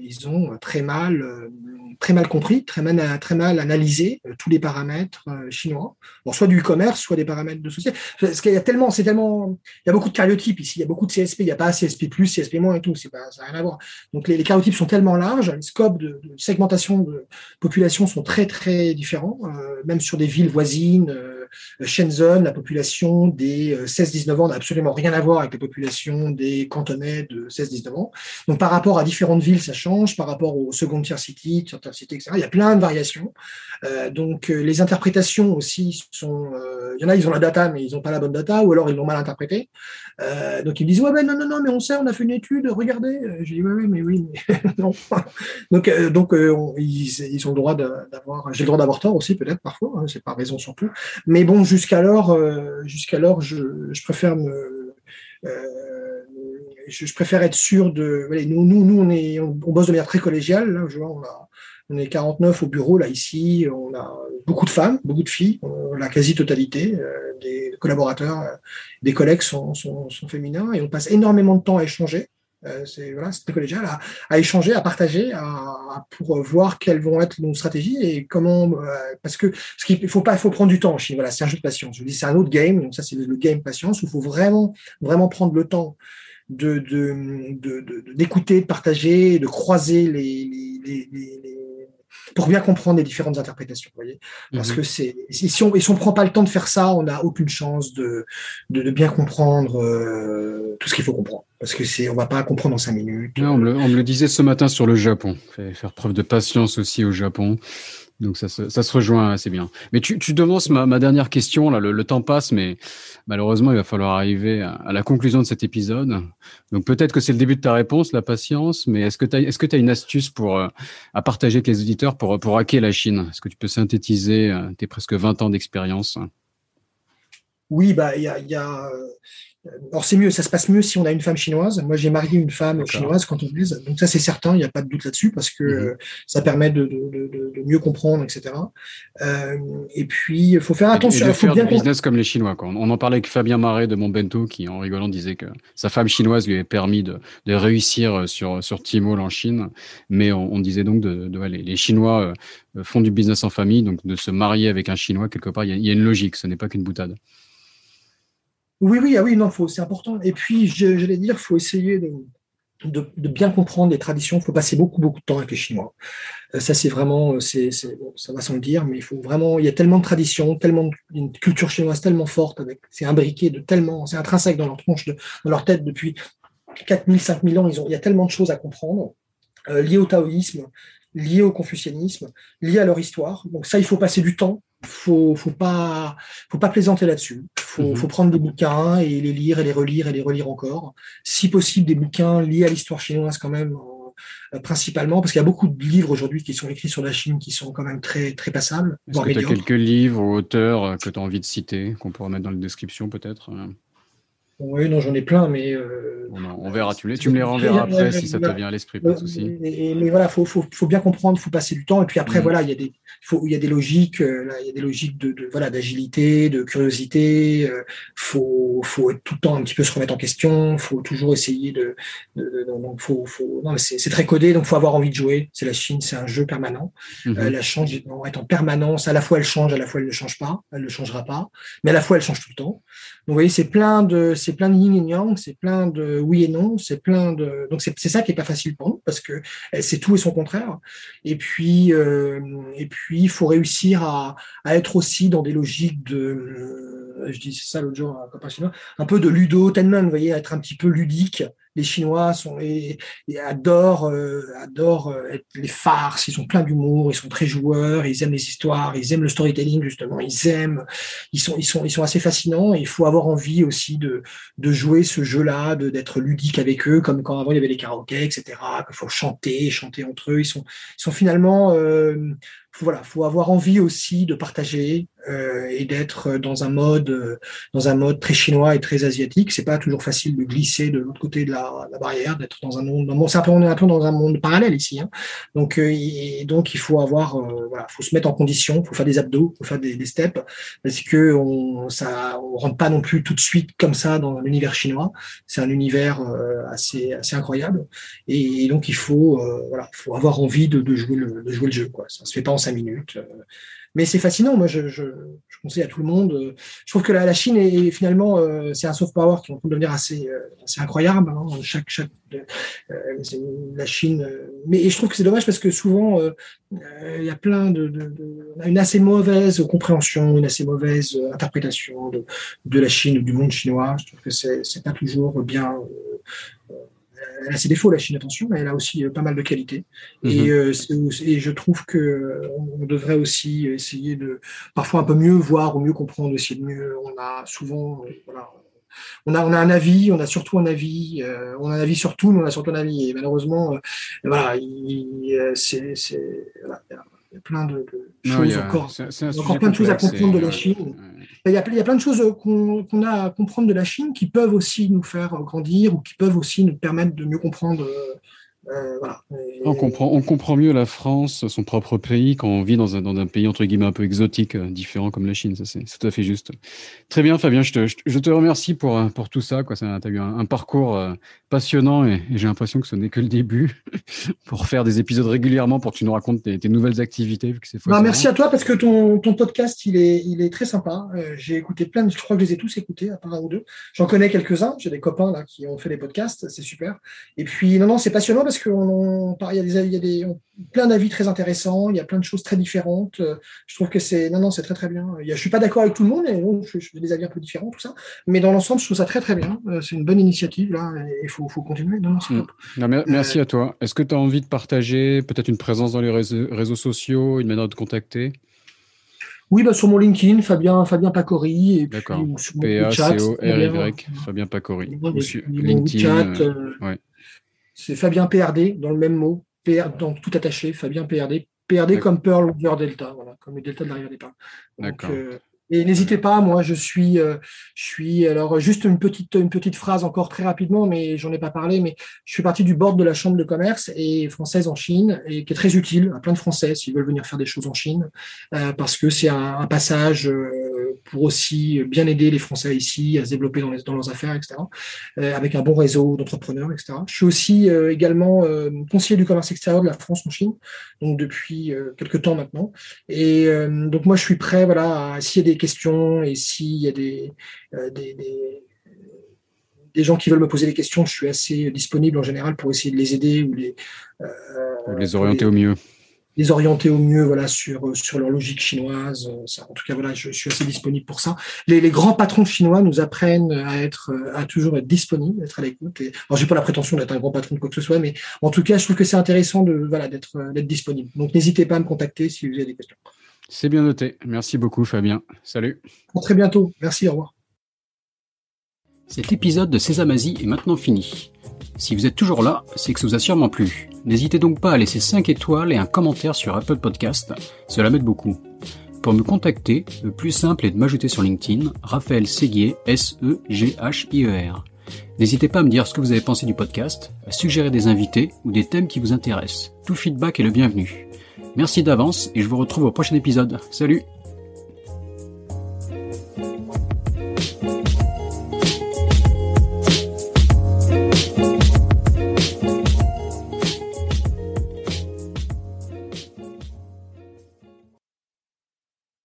[SPEAKER 2] ils ont très mal très mal compris, très mal, analysé euh, tous les paramètres euh, chinois. Bon, soit du e-commerce, soit des paramètres de société. Parce qu'il y a tellement, c'est tellement, il y a beaucoup de cariotypes ici. Il y a beaucoup de CSP. Il n'y a pas CSP+, CSP- et tout. C'est pas, ça n'a rien à voir. Donc, les, les sont tellement larges. Les scopes de, segmentation de population sont très, très différents. Euh, même sur des villes voisines, Shenzhen, la population des 16-19 ans n'a absolument rien à voir avec la population des cantonais de 16-19 ans. Donc, par rapport à différentes villes, ça change. Par rapport aux second tier cities, etc. Il y a plein de variations. Euh, donc euh, les interprétations aussi sont. Euh, il y en a, ils ont la data, mais ils n'ont pas la bonne data, ou alors ils l'ont mal interprété. donc ils me disent ouais, ben non, non, non, mais on sait, on a fait une étude, regardez. Je dis ouais, mais oui, mais *laughs* non. donc donc ils, ils, ont le droit d'avoir. J'ai le droit d'avoir tort aussi peut-être parfois. Hein, c'est pas raison surtout. Mais bon, jusqu'alors, jusqu'alors, je, préfère me je, préfère être sûr de. nous, nous, nous, on, est, on, bosse de manière très collégiale. Là, vois, on a, on est 49 au bureau, là, ici. On a beaucoup de femmes, beaucoup de filles. La quasi-totalité euh, des collaborateurs, euh, des collègues sont, sont, féminins et on passe énormément de temps à échanger. Euh, c'est voilà, très collégial, à, à, échanger, à partager, à, pour voir quelles vont être nos stratégies et comment. parce que ce qu'il faut pas, faut prendre du temps en Chine. Voilà, c'est un jeu de patience. Je dis, c'est un autre game. Donc ça, c'est le, game patience où il faut vraiment, vraiment prendre le temps de d'écouter, de, de, de, partager, de croiser les, les, les pour bien comprendre les différentes interprétations. voyez Parce mhm. que c'est si on si on prend pas le temps de faire ça, on n'a aucune chance de, de, bien comprendre euh, tout ce qu'il faut comprendre. Parce que c'est on va pas comprendre en cinq minutes.
[SPEAKER 1] on, me le, disait ce matin sur le Japon. Faire preuve de patience aussi au Japon. Donc ça se, ça se rejoint assez bien. Mais tu, tu devances ma, ma dernière question. Là, le, temps passe, mais malheureusement, il va falloir arriver à, la conclusion de cet épisode. Donc peut-être que c'est le début de ta réponse, la patience. Mais est-ce que tu as, est-ce que as une astuce pour euh, à partager avec les auditeurs pour pour hacker la Chine? Est-ce que tu peux synthétiser euh, tes presque 20 ans d'expérience?
[SPEAKER 2] Oui, bah il y a, y a alors c'est mieux, ça se passe mieux si on a une femme chinoise. Moi, j'ai marié une femme chinoise quand on est, donc ça c'est certain, il n'y a pas de doute là-dessus parce que mhm. ça permet de, mieux comprendre, etc. Euh, et puis, il faut faire attention.
[SPEAKER 1] Il faut faire bien du business comme les Chinois. On en parlait avec Fabien Marais de Montbento qui, en rigolant, disait que sa femme chinoise lui avait permis de, réussir sur sur Tmall en Chine, mais on, disait donc de, les, Chinois euh, font du business en famille, donc de se marier avec un Chinois quelque part, il y a, une logique. Ce n'est pas qu'une boutade.
[SPEAKER 2] Oui, oui, ah oui, non, c'est important. Et puis, j'allais dire, il faut essayer de, bien comprendre les traditions. Il faut passer beaucoup, beaucoup de temps avec les Chinois. Euh, ça, c'est vraiment, euh, ça va sans le dire, mais il faut vraiment, il y a tellement de traditions, tellement une culture chinoise tellement forte, avec, c'est imbriqué de tellement, c'est intrinsèque dans leur tronche, dans leur tête depuis 4000, 5000 ans. Il y a tellement de choses à comprendre, euh, liées au taoïsme, liées au confucianisme, liées à leur histoire. Donc ça, il faut passer du temps faut, faut pas, faut pas plaisanter là-dessus. Faut, mhm. faut prendre des bouquins et les lire et les relire et les relire encore. Si possible, des bouquins liés à l'histoire chinoise quand même, euh, principalement, parce qu'il y a beaucoup de livres aujourd'hui qui sont écrits sur la Chine qui sont quand même très, très passables.
[SPEAKER 1] Est-ce que tu as quelques livres ou auteurs que tu as envie de citer, qu'on pourra mettre dans la description peut-être
[SPEAKER 2] oui, non, j'en ai plein, mais. Euh,
[SPEAKER 1] on, verra, tu, tu me les renverras après si ça te vient à l'esprit, pas de souci.
[SPEAKER 2] Mais, voilà, il faut, faut, faut, bien comprendre, il faut passer du temps. Et puis après, mm. voilà, il y, a des, faut, il y a des logiques, euh, il y a des logiques de, de voilà, d'agilité, de curiosité. Il euh, faut, faut être tout le temps un petit peu se remettre en question. Il faut toujours essayer de. donc, faut, faut, non, c'est très codé, donc il faut avoir envie de jouer. C'est la Chine, c'est un jeu permanent. Mm-hmm. la change est en permanence. À la fois, elle change, à la fois, elle ne change pas. Elle ne changera pas. Mais à la fois, elle change tout le temps. Vous voyez, c'est plein de c'est plein de yin et yang, c'est plein de oui et non, c'est plein de donc c'est ça qui est pas facile pour nous parce que eh, c'est tout et son contraire. Et puis euh, et puis il faut réussir à, être aussi dans des logiques de euh, je dis ça l'autre jour un peu de ludo vous voyez, être un petit peu ludique les Chinois sont, et, adorent, euh, adorent euh, être les farces, ils sont pleins d'humour, ils sont très joueurs, ils aiment les histoires, ils aiment le storytelling justement, ils aiment, ils sont, ils sont, ils sont assez fascinants. Et il faut avoir envie aussi de, de jouer ce jeu-là, d'être ludique avec eux, comme quand avant il y avait les karaokés, etc. Il faut chanter, chanter entre eux. Ils sont, ils sont finalement euh, voilà, faut avoir envie aussi de partager euh, et d'être dans un mode, euh, dans un mode très chinois et très asiatique. C'est pas toujours facile de glisser de l'autre côté de la, la barrière, d'être dans un monde. Bon, c'est un peu, on est un peu dans un monde parallèle ici. Hein. Donc, euh, et donc il faut avoir, euh, voilà, faut se mettre en condition, faut faire des abdos, faut faire des, des steps, parce que on, ça, on rentre pas non plus tout de suite comme ça dans l'univers chinois. C'est un univers assez, assez incroyable. Et, donc il faut, voilà, faut avoir envie de, de jouer le, de jouer le jeu. Quoi. Ça se fait pas en minutes. Euh, mais c'est fascinant. Moi, je, conseille à tout le monde. Euh, je trouve que la, Chine est finalement, euh, c'est un soft power qui peut devenir assez, incroyable. Hein. Chaque, chaque, la Chine. Mais je trouve que c'est dommage parce que souvent, il y a plein de, a une assez mauvaise compréhension, une assez mauvaise interprétation de, de la Chine ou du monde chinois. Je trouve que c'est pas toujours bien elle a ses défauts, la Chine, attention, mais elle a aussi euh, pas mal de qualités. Et, mhm. euh, et, je trouve que euh, on devrait aussi essayer de parfois un peu mieux voir ou mieux comprendre, de mieux. On a souvent, voilà, on a, on a un avis, on a surtout un avis, on a un avis sur tout, mais on a surtout un avis. Et malheureusement, voilà, c'est, voilà, il y a plein de, choses encore. encore plein de choses à comprendre de la Chine. Il, y a, il y a plein de choses qu'on a à comprendre de la Chine qui peuvent aussi nous faire grandir ou qui peuvent aussi nous permettre de mieux comprendre euh,
[SPEAKER 1] on, comprend, on comprend mieux la France, son propre pays, quand on vit dans un, dans un pays entre guillemets un peu exotique, euh, différent comme la Chine. Ça, c'est tout à fait juste. Très bien, Fabien, je te, je te remercie pour, euh, pour tout ça. Tu as eu un, parcours passionnant et, j'ai l'impression que ce n'est que le début *laughs* pour faire des épisodes régulièrement pour que tu nous racontes tes, nouvelles activités. Vu que
[SPEAKER 2] bah, merci à toi parce que ton, ton podcast, il est, il est très sympa. j'ai écouté plein de, je crois que je les ai tous écoutés, à part un ou deux. J'en connais quelques-uns. J'ai des copains là qui ont fait des podcasts. C'est super. Et puis, non, non, c'est passionnant parce qu'il y a, des, il y a des, plein d'avis très intéressants, il y a plein de choses très différentes. Je trouve que c'est non, non, c'est très très bien. Je suis pas d'accord avec tout le monde, et je, j'ai des avis un peu différents, tout ça. Mais dans l'ensemble, je trouve ça très très bien. Euh, c'est une bonne initiative là, et il faut, faut, continuer. Non,
[SPEAKER 1] mm. merci euh, à toi. Est-ce que tu as envie de partager peut-être une présence dans les réseaux, sociaux, une manière de contacter?
[SPEAKER 2] Oui, bah, sur mon LinkedIn, Fabien, Fabien Pacori.
[SPEAKER 1] D'accord. P-A-C-O-R-Y, Fabien Pacori.
[SPEAKER 2] LinkedIn. Euh, ouais. C'est Fabien PRD dans le même mot, PR, donc tout attaché, Fabien PRD. PRD comme Pearl Over Delta, voilà, comme le delta de des
[SPEAKER 1] D'accord. Euh,
[SPEAKER 2] Et n'hésitez pas, moi je suis, euh, je suis alors juste une petite, une petite phrase encore très rapidement, mais j'en ai pas parlé, mais je suis partie du board de la chambre de commerce et française en Chine et qui est très utile à plein de Français s'ils veulent venir faire des choses en Chine, euh, parce que c'est un, passage euh, pour aussi bien aider les Français ici à se développer dans, dans leurs affaires, etc. avec un bon réseau d'entrepreneurs, etc. Je suis aussi également conseiller du commerce extérieur de la France en Chine, donc depuis quelques temps maintenant. Et donc moi je suis prêt, voilà, s'il y a des questions et s'il y a euh, des, des, gens qui veulent me poser des questions, je suis assez disponible en général pour essayer de les aider ou les,
[SPEAKER 1] euh, les orienter au mieux.
[SPEAKER 2] Les orienter au mieux voilà, sur, sur leur logique chinoise. Ça, en tout cas, voilà, je, suis assez disponible pour ça. Les, grands patrons chinois nous apprennent à, être, à toujours être disponibles, être à l'écoute. Alors, j'ai pas la prétention d'être un grand patron de quoi que ce soit, mais en tout cas, je trouve que c'est intéressant de, voilà, d'être, d'être disponible. Donc, n'hésitez pas à me contacter si vous avez des questions.
[SPEAKER 1] C'est bien noté. Merci beaucoup, Fabien. Salut.
[SPEAKER 2] À très bientôt. Merci, au revoir.
[SPEAKER 1] Cet épisode de Sésamazie est maintenant fini. Si vous êtes toujours là, c'est que ça vous a sûrement plu. N'hésitez donc pas à laisser 5 étoiles et un commentaire sur Apple Podcast, cela m'aide beaucoup. Pour me contacter, le plus simple est de m'ajouter sur LinkedIn, Raphaël Séguier, S-E-G-H-I-E-R. N'hésitez pas à me dire ce que vous avez pensé du podcast, à suggérer des invités ou des thèmes qui vous intéressent. Tout feedback est le bienvenu. Merci d'avance et je vous retrouve au prochain épisode. Salut